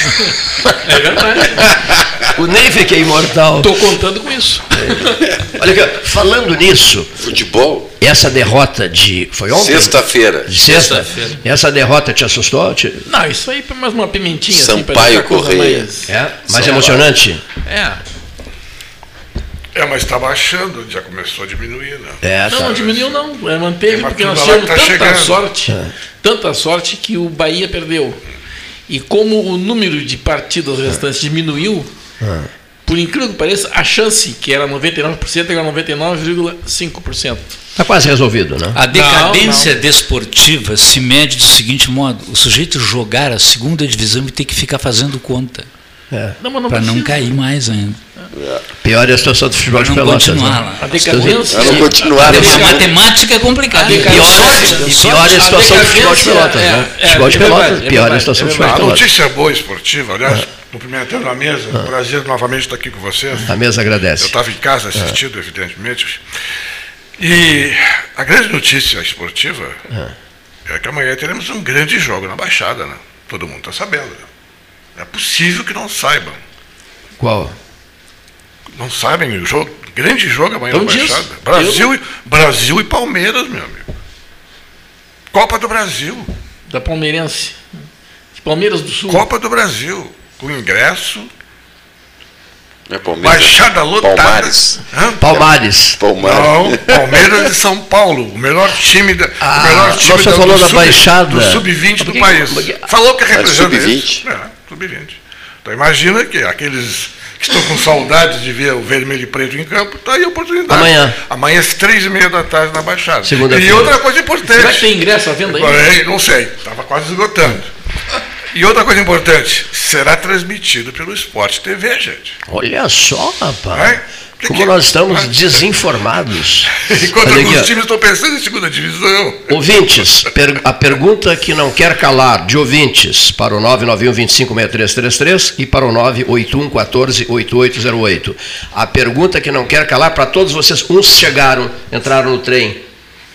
É verdade. o Neif que é imortal. Estou contando com isso. É. Olha aqui, falando nisso. Futebol? Essa derrota de. Foi ontem? Sexta-feira. De sexta? Sexta essa derrota te assustou? Te... Não, isso aí foi mais uma pimentinha. Sampaio assim, Correia. Mais, é, mais emocionante? É. É, mas está baixando, já começou a diminuir, né? É, não, tá. não diminuiu não, é, manteve, porque nós tivemos tá tanta chegando. sorte, é. tanta sorte que o Bahia perdeu. E como o número de partidas restantes diminuiu, é. por incrível que pareça, a chance, que era 99%, era 99,5%. Está quase resolvido, né? A decadência não, não. desportiva se mede do seguinte modo: o sujeito jogar a segunda divisão e ter que ficar fazendo conta. É. Para não cair mais ainda. Pior é a situação do futebol de Pelotas. Continuar, né? A decadência. não continuar. A, matemática é complicada. E pior, e pior é a situação do futebol de Pelotas. É, né? É, futebol de é Pelotas, pior é a situação do futebol de Pelotas. A notícia boa esportiva, aliás, cumprimentando a mesa, ah. prazer novamente estar aqui com vocês. A mesa agradece. Eu estava em casa assistindo, ah. evidentemente. E a grande notícia esportiva ah. é que amanhã teremos um grande jogo na Baixada, né? Todo mundo está sabendo. Né? É possível que não saibam. Qual? Não sabem o jogo, grande jogo amanhã na Baixada. Brasil, eu... Brasil e Palmeiras, meu amigo. Copa do Brasil. Da Palmeirense. De Palmeiras do Sul. Copa do Brasil. Com ingresso. É Palmeiras. Baixada lotada. Palmares. Hã? Palmares. Palmares. Não, Palmeiras de São Paulo. O melhor time da. Ah, o melhor time você da, falou da sub, Baixada. Do sub-20 do país. Falou que representa sub-20. É, sub-20. Então imagina que aqueles que estão com saudade de ver o vermelho e preto em campo, está aí a oportunidade. Amanhã. Amanhã às três e meia da tarde na Baixada. Segunda e outra coisa importante. Será que tem ingresso à venda aí? Não sei, estava quase esgotando. E outra coisa importante, será transmitido pelo Esporte TV, gente. Olha só, rapaz. É? Como nós estamos desinformados. Enquanto alguns times estão pensando em segunda divisão. Ouvintes, per, a pergunta que não quer calar, de ouvintes, para o 991 256333 e para o 981 14 8808. A pergunta que não quer calar para todos vocês. Uns chegaram, entraram no trem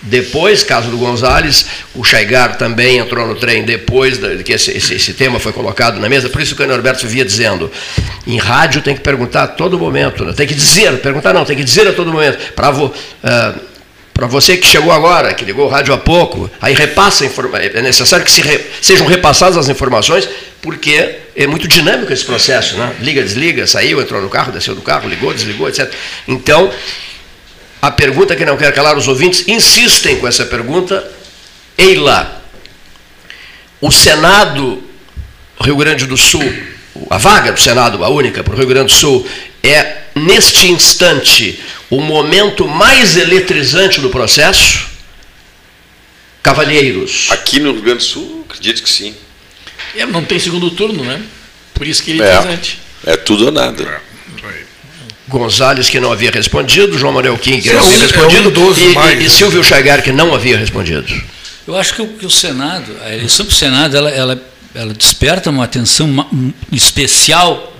depois, caso do Gonzalez, o Chaigar também entrou no trem depois que esse, esse, esse, tema foi colocado na mesa, por isso que o Norberto vivia dizendo, em rádio tem que perguntar a todo momento, né? tem que dizer, perguntar não, tem que dizer a todo momento, para vo, uh, você que chegou agora, que ligou o rádio há pouco, aí repassa, é necessário que se re, sejam repassadas as informações, porque é muito dinâmico esse processo, né? liga, desliga, saiu, entrou no carro, desceu do carro, ligou, desligou, etc. Então, a pergunta que não quer calar os ouvintes insistem com essa pergunta. Eila, o Senado Rio Grande do Sul, a vaga do Senado, a única para o Rio Grande do Sul, é neste instante o momento mais eletrizante do processo? Cavalheiros. Aqui no Rio Grande do Sul, acredito que sim. É, não tem segundo turno, né? Por isso que ele é, presente. É tudo ou nada. É. Gonzalez, que não havia respondido, João Manuel Kim, que não havia respondido, é e, e, Silvio Chagar, que não havia respondido. Eu acho que o, que o Senado, a eleição para o Senado, ela, ela, ela desperta uma atenção especial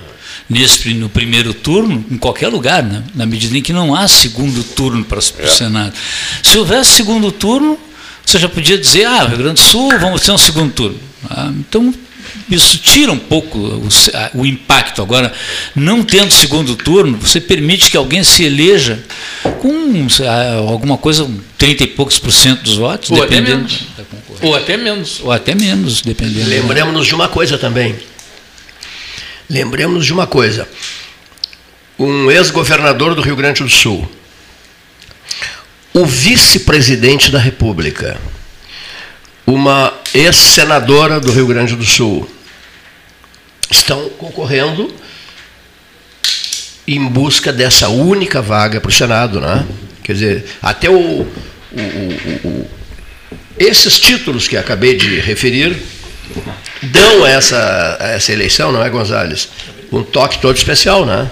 nesse, no primeiro turno, em qualquer lugar, né? na medida em que não há segundo turno para, para é. o Senado. Se houvesse segundo turno, você já podia dizer, ah, Rio Grande do Sul, vamos ter um segundo turno. Ah, então, isso tira um pouco o, o, impacto. Agora, não tendo segundo turno, você permite que alguém se eleja com alguma coisa, 30 e poucos por cento dos votos, Ou dependendo até Ou até menos. Ou até menos, dependendo. Lembremos-nos de uma coisa também. Lembremos de uma coisa. Um ex-governador do Rio Grande do Sul, o vice-presidente da República, uma ex-senadora do Rio Grande do Sul. Estão concorrendo em busca dessa única vaga para o Senado, né? Quer dizer, até o, o, o, o, esses títulos que acabei de referir dão essa, essa eleição, não é, Gonzales? Um toque todo especial, né?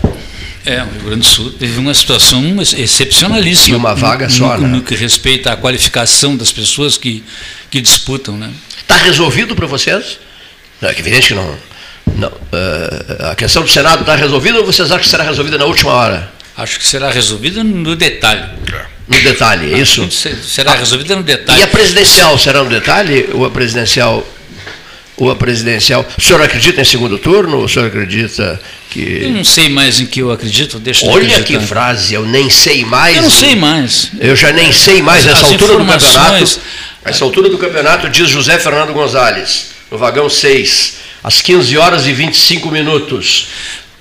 É, o Rio Grande do Sul teve uma situação excepcionalíssima. E uma vaga só, no, né? no que respeita à qualificação das pessoas que, que disputam, né? Está resolvido para vocês? É evidente que não. Não uh, a questão do Senado está resolvida ou vocês acham que será resolvida na última hora? Acho que será resolvida no detalhe. No detalhe, é isso? Será resolvida no detalhe. E a presidencial será no detalhe? Ou a presidencial ou a presidencial. O senhor acredita em segundo turno? O senhor acredita que. Eu não sei mais em que eu acredito, deixa Olha que frase, eu nem sei mais. Eu não sei mais. Eu já nem sei mais nessa altura do campeonato. Essa altura do campeonato, diz José Fernando Gonzalez, no vagão 6, às 15 horas e 25 minutos.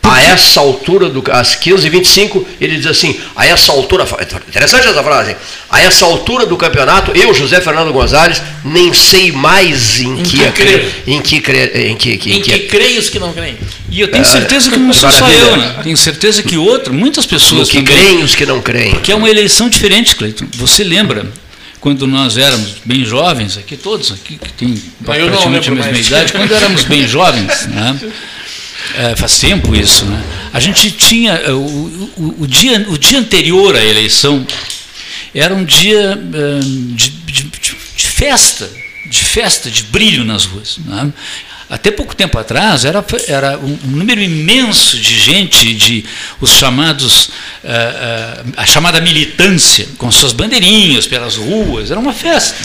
A essa altura, do, às 15h25, ele diz assim: a essa altura, interessante essa frase, a essa altura do campeonato, eu, José Fernando Gonzalez, nem sei mais em, em que, que crer. Em que, crer, em que, que, em que, que creem os que não creem. E eu tenho certeza que não sou só eu, né? tenho certeza que outro, muitas pessoas. que também, creem os que não creem. Que é uma eleição diferente, Cleiton. Você lembra? Quando nós éramos bem jovens, aqui todos aqui que tem praticamente a mesma mais. idade, quando éramos bem jovens, né? É, faz tempo isso, né? A gente tinha o, o, o, dia, o dia anterior à eleição era um dia de, de, de festa, de festa, de brilho nas ruas. Né? Até pouco tempo atrás era, era um, número imenso de gente, de os chamados uh, uh, a chamada militância, com suas bandeirinhas pelas ruas, era uma festa.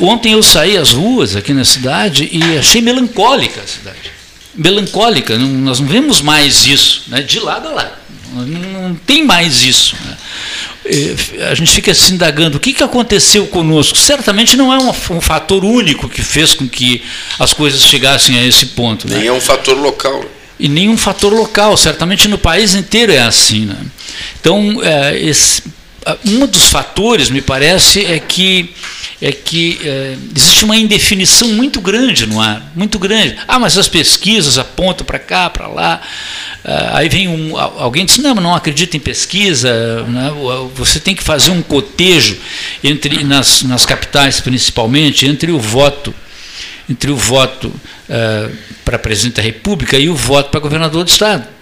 Ontem eu saí às ruas aqui na cidade e achei melancólica a cidade melancólica, nós não vemos mais isso, né? de lado a lá, não, não tem mais isso. Né? A gente fica se indagando o que, que aconteceu conosco. Certamente não é um, um, fator único que fez com que as coisas chegassem a esse ponto. Nem né? é um fator local. E nem um fator local, certamente no país inteiro é assim. Né? Então, é, esse, um dos fatores, me parece, é que é que é, existe uma indefinição muito grande no ar, muito grande. Ah, mas as pesquisas apontam para cá, para lá. Ah, aí vem um, alguém diz, não, não acredita em pesquisa, né? você tem que fazer um cotejo entre nas, nas capitais principalmente, entre o voto entre o voto uh, para presidente da República e o voto para governador do Estado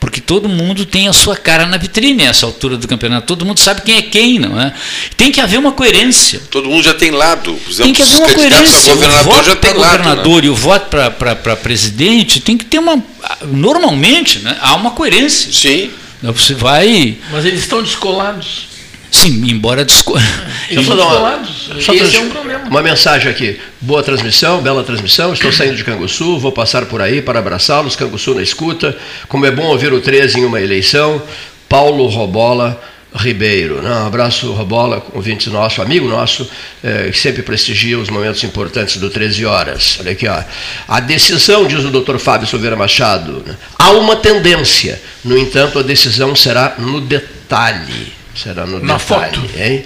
porque todo mundo tem a sua cara na vitrine a essa altura do campeonato. Todo mundo sabe quem é quem, não é? Tem que haver uma coerência. Todo mundo já tem lado. Por exemplo, tem que haver uma coerência. O governador já tem lado. governador né? e o voto para presidente tem que ter uma. Normalmente, né, há uma coerência. Sim. Você vai. Mas eles estão descolados. Sim, embora disco... Eles só descolados. Só Esse é um problema. Uma mensagem aqui. Boa transmissão, bela transmissão. Estou saindo de Canguçu, vou passar por aí para abraçá-los. Canguçu na escuta. Como é bom ouvir o 13 em uma eleição. Paulo Robola Ribeiro. Não, um abraço, Robola, ouvinte nosso, amigo nosso, eh, que sempre prestigia os momentos importantes do 13 horas. Olha aqui, ó. A decisão, diz o doutor Fábio Silveira Machado, né? há uma tendência. No entanto, a decisão será no detalhe. Será no Na detalhe, foto. Hein?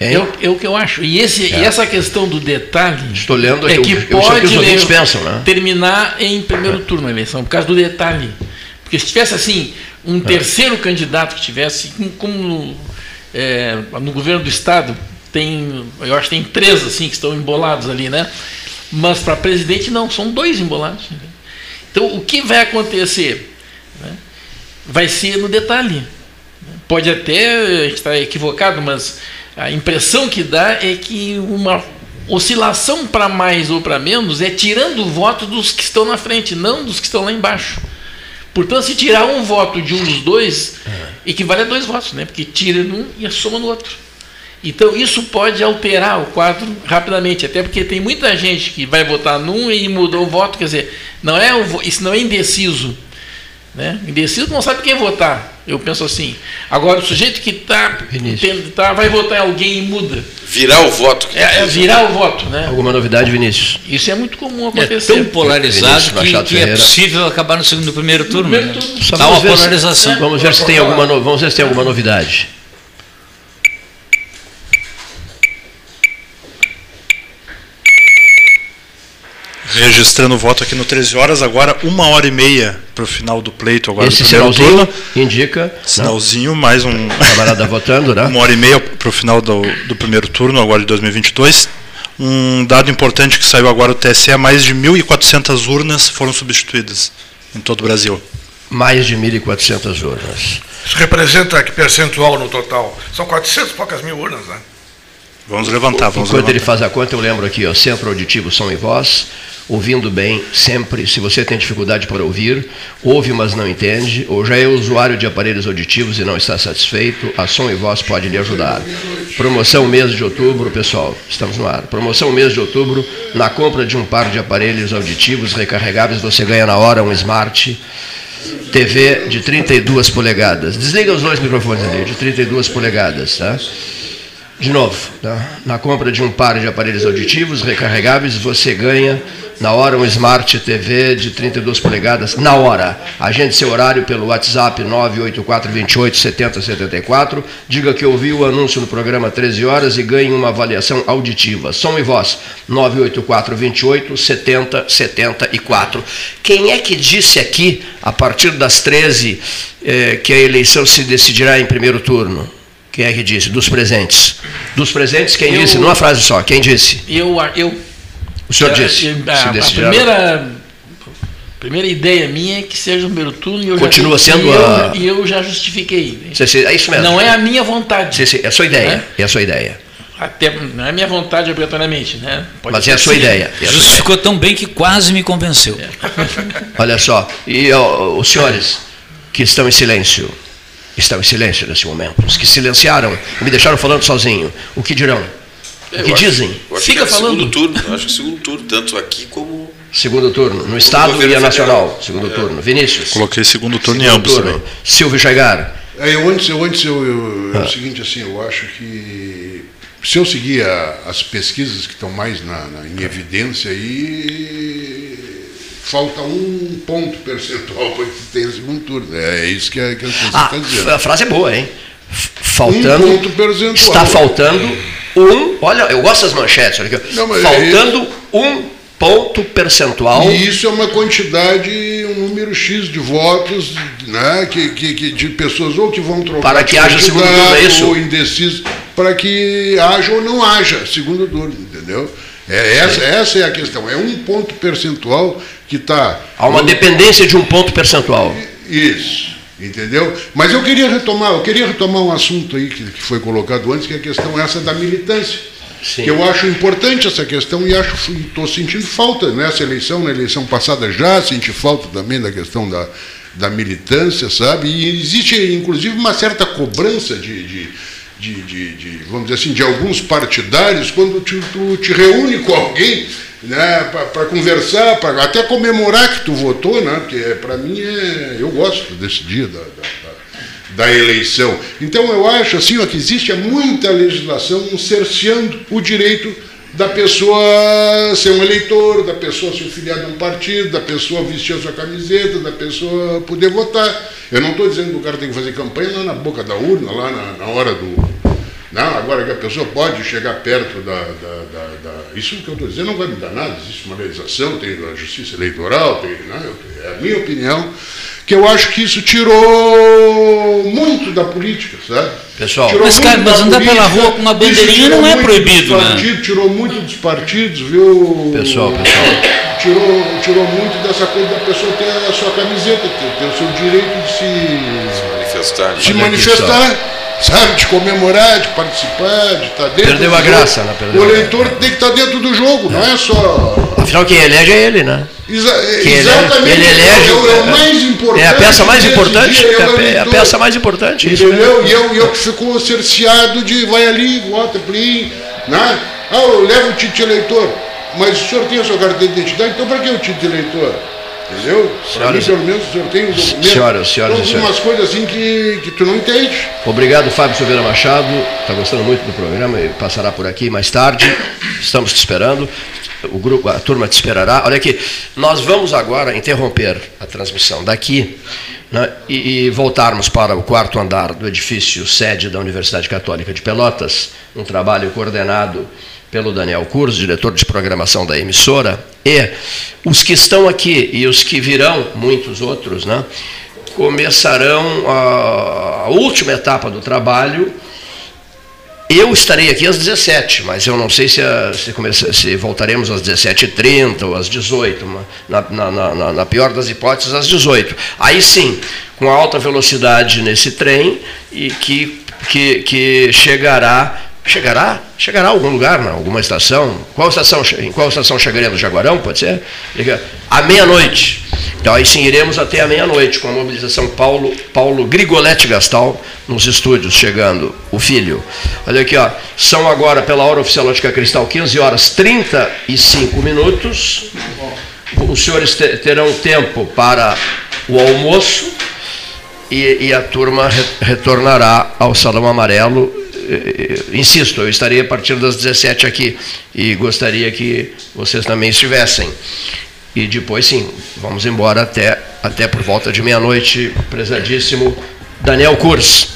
É, o, é o que eu acho. E, esse, É. e essa questão do detalhe Estou lendo é aqui que é o pode que os ouvintes le- pensam, né? terminar em primeiro turno a eleição, por causa do detalhe. Porque se tivesse assim É. um terceiro candidato que tivesse, como- como no, é, no governo do estado tem, eu acho que tem três assim que estão embolados ali, né? Mas para presidente não, são dois embolados. né? Então o que vai acontecer? né? Vai ser no detalhe. Pode até estar equivocado, mas a impressão que dá é que uma oscilação para mais ou para menos é tirando o voto dos que estão na frente, não dos que estão lá embaixo. Portanto, se tirar um voto de um dos dois, equivale a dois votos, né? porque tira num e soma no outro. Então, isso pode alterar o quadro rapidamente, até porque tem muita gente que vai votar num e mudou o voto, quer dizer, não é o isso não é indeciso. Né? Indeciso não sabe quem votar. Eu penso assim. Agora, o sujeito que tá, tem- tá, vai votar em alguém e muda. Virar o voto. que É, é virar o voto. Né? Alguma novidade, Vinícius? Isso é muito comum É acontecer. tão polarizado Vinícius que, que é possível acabar no segundo no primeiro turno. primeiro né? turno. Só Há uma vamos ver se- polarização. Vamos ver se tem alguma, vamos ver se tem alguma novidade. Registrando o voto aqui no 13 horas, agora uma hora e meia para o final do pleito. Agora Esse sinalzinho indica. Sinalzinho, não? mais um. Camarada votando, né? Uma hora e meia para o final do, do primeiro turno, agora de 2022. Um dado importante que saiu agora do TSE: mais de 1.400 urnas foram substituídas em todo o Brasil. Mais de 1.400 urnas. Isso representa que percentual no total? São 400 e poucas mil urnas, né? Vamos levantar, vamos Enquanto levantar. ele faz a conta, eu lembro aqui, ó, Centro Auditivo Som e Voz, ouvindo bem sempre. Se você tem dificuldade para ouvir, ouve, mas não entende, ou já é usuário de aparelhos auditivos e não está satisfeito, a Som e Voz pode lhe ajudar. Promoção mês de outubro, pessoal, estamos no ar. Promoção mês de outubro, na compra de um par de aparelhos auditivos recarregáveis, você ganha na hora um Smart TV de 32 polegadas. Desliga os dois microfones ali, de 32 polegadas, tá? De novo, tá? na compra de um par de aparelhos auditivos recarregáveis, você ganha na hora um Smart TV de 32 polegadas, na hora. Agende seu horário pelo WhatsApp 984287074. Diga que ouviu o anúncio no programa 13 horas e ganhe uma avaliação auditiva. Som e voz 984287074. Quem é que disse aqui, a partir das 13, eh, que a eleição se decidirá em primeiro turno? Quem é que disse? Dos presentes. Dos presentes, quem Eu- disse? Numa frase só, quem disse? Eu, eu, O senhor É, disse. é, se A, a primeira, primeira ideia minha é que seja o primeiro turno e eu Continua já, sendo e eu, a- e eu já justifiquei. É isso mesmo. Não é a minha vontade. É a sua ideia. É a sua ideia. Até, não é a minha vontade obrigatoriamente, né? Pode Mas é a sua que sim. ideia. é a sua Justificou tão bem que quase me convenceu. Olha só, e ó, os senhores que estão em silêncio, estão em silêncio nesse momento, os que silenciaram e me deixaram falando sozinho, o que dirão? O que acho- dizem? Fica que é falando. segundo turno. Acho que é segundo turno, tanto aqui como. Segundo turno, no Estado e a nacional. federal. Segundo É. turno. Vinícius. Coloquei segundo turno em Segundo ambos turno. também. Silvio Chaigar. É, eu antes, eu antes eu, eu- é Ah. o seguinte assim, eu acho que se eu seguir a- as pesquisas que estão mais na, na- em evidência aí falta um ponto percentual para que tenha segundo turno. É isso que a, que a pesquisa Ah, está dizendo. a frase é boa, hein? Faltando. Um ponto percentual. Está faltando um. Olha, eu gosto das manchetes. Olha aqui. Não, é faltando um ponto percentual. E isso é uma quantidade, um número X de votos, né, que, que, que- de pessoas ou que vão trocar Para que haja segundo turno, é isso? ou indeciso, para que haja ou não haja segundo turno, entendeu? É, essa, essa é a questão. É um ponto percentual que está. Há uma dependência de um ponto percentual. Isso, entendeu? Mas eu queria retomar, eu queria retomar um assunto aí que, que foi colocado antes, que é a questão essa da militância. Sim. Que eu acho importante essa questão e acho estou sentindo falta nessa eleição, na eleição passada já senti falta também da questão da, da militância, sabe? E existe inclusive uma certa cobrança de, de, de, de- de, vamos dizer assim, de alguns partidários quando tu, tu te reúne com alguém né, para conversar, para até comemorar que tu votou, né? Porque para mim é, eu gosto desse dia da, da- da- da eleição. Então eu acho assim ó, que existe muita legislação cerceando o direito da pessoa ser um eleitor, da pessoa ser filiado a um partido, da pessoa vestir a sua camiseta, da pessoa poder votar. Eu não estou dizendo que o cara tem que fazer campanha lá na boca da urna, lá na, na hora do. Não, agora que a pessoa pode chegar perto da. da- da- da- isso que eu estou dizendo não vai mudar nada. Existe uma legislação, tem a justiça eleitoral, tem, né, é a minha opinião, que eu acho que isso tirou muito da política, sabe? Pessoal, Tirou Mas, cara, mas da andar pela rua com uma bandeirinha não é proibido, dos né? Tirou muito dos partidos, viu? Pessoal, pessoal. Tirou, tirou muito dessa coisa da pessoa ter a sua camiseta, ter, ter o seu direito de se Manifestar. né? se manifestar, sabe, de comemorar, de participar, de estar dentro. Perdeu do a jogo. graça, né? Perdeu o eleitor tem que estar dentro do jogo, não é só. Afinal, quem elege é ele, né? Exa Que ele- exatamente. ele elege- é, o- é o mais importante. É a peça mais importante. dia, É é a peça mais importante. Né? Entendeu? E eu, eu que ficou cerceado de vai ali, vota, plim, né? Ah, eu levo o título de eleitor. Mas o senhor tem a sua carteira de identidade, então para que o título de eleitor? Entendeu? Para mim, Senhoras- pelo menos, o senhor tem um documento. Senhoras, senhoras e Então, senhores. umas coisas assim que, que tu não entende. Obrigado, Fábio Silveira Machado. Está gostando muito do programa e passará por aqui mais tarde. Estamos te esperando. O grupo, a turma te esperará. Olha aqui, nós vamos agora interromper a transmissão daqui né, e, e voltarmos para o quarto andar do edifício sede da Universidade Católica de Pelotas, um trabalho coordenado pelo Daniel Curso, diretor de programação da emissora, E os que estão aqui e os que virão, muitos outros, né, começarão a, a última etapa do trabalho. Eu estarei aqui às 17, mas eu não sei se, a, se, se voltaremos às 17h30 ou às 18 na, na, na, na pior das hipóteses, às 18 Aí sim, com alta velocidade nesse trem e que, que, que chegará Chegará? Chegará a algum lugar, não? alguma estação? Qual estação? Em qual estação chegaremos? Jaguarão, pode ser? À meia-noite. Então aí sim iremos até a meia-noite com a mobilização Paulo, Paulo Grigoletti Gastal nos estúdios, chegando o filho. Olha aqui, ó. São agora, pela hora oficial Ótica Cristal, 15 horas 35 minutos. Os senhores terão tempo para o almoço e, e a turma retornará ao Salão Amarelo insisto, eu estaria a partir das 17 aqui e gostaria que vocês também estivessem. E depois, sim, vamos embora até, até por volta de meia-noite, prezadíssimo Daniel Kurs.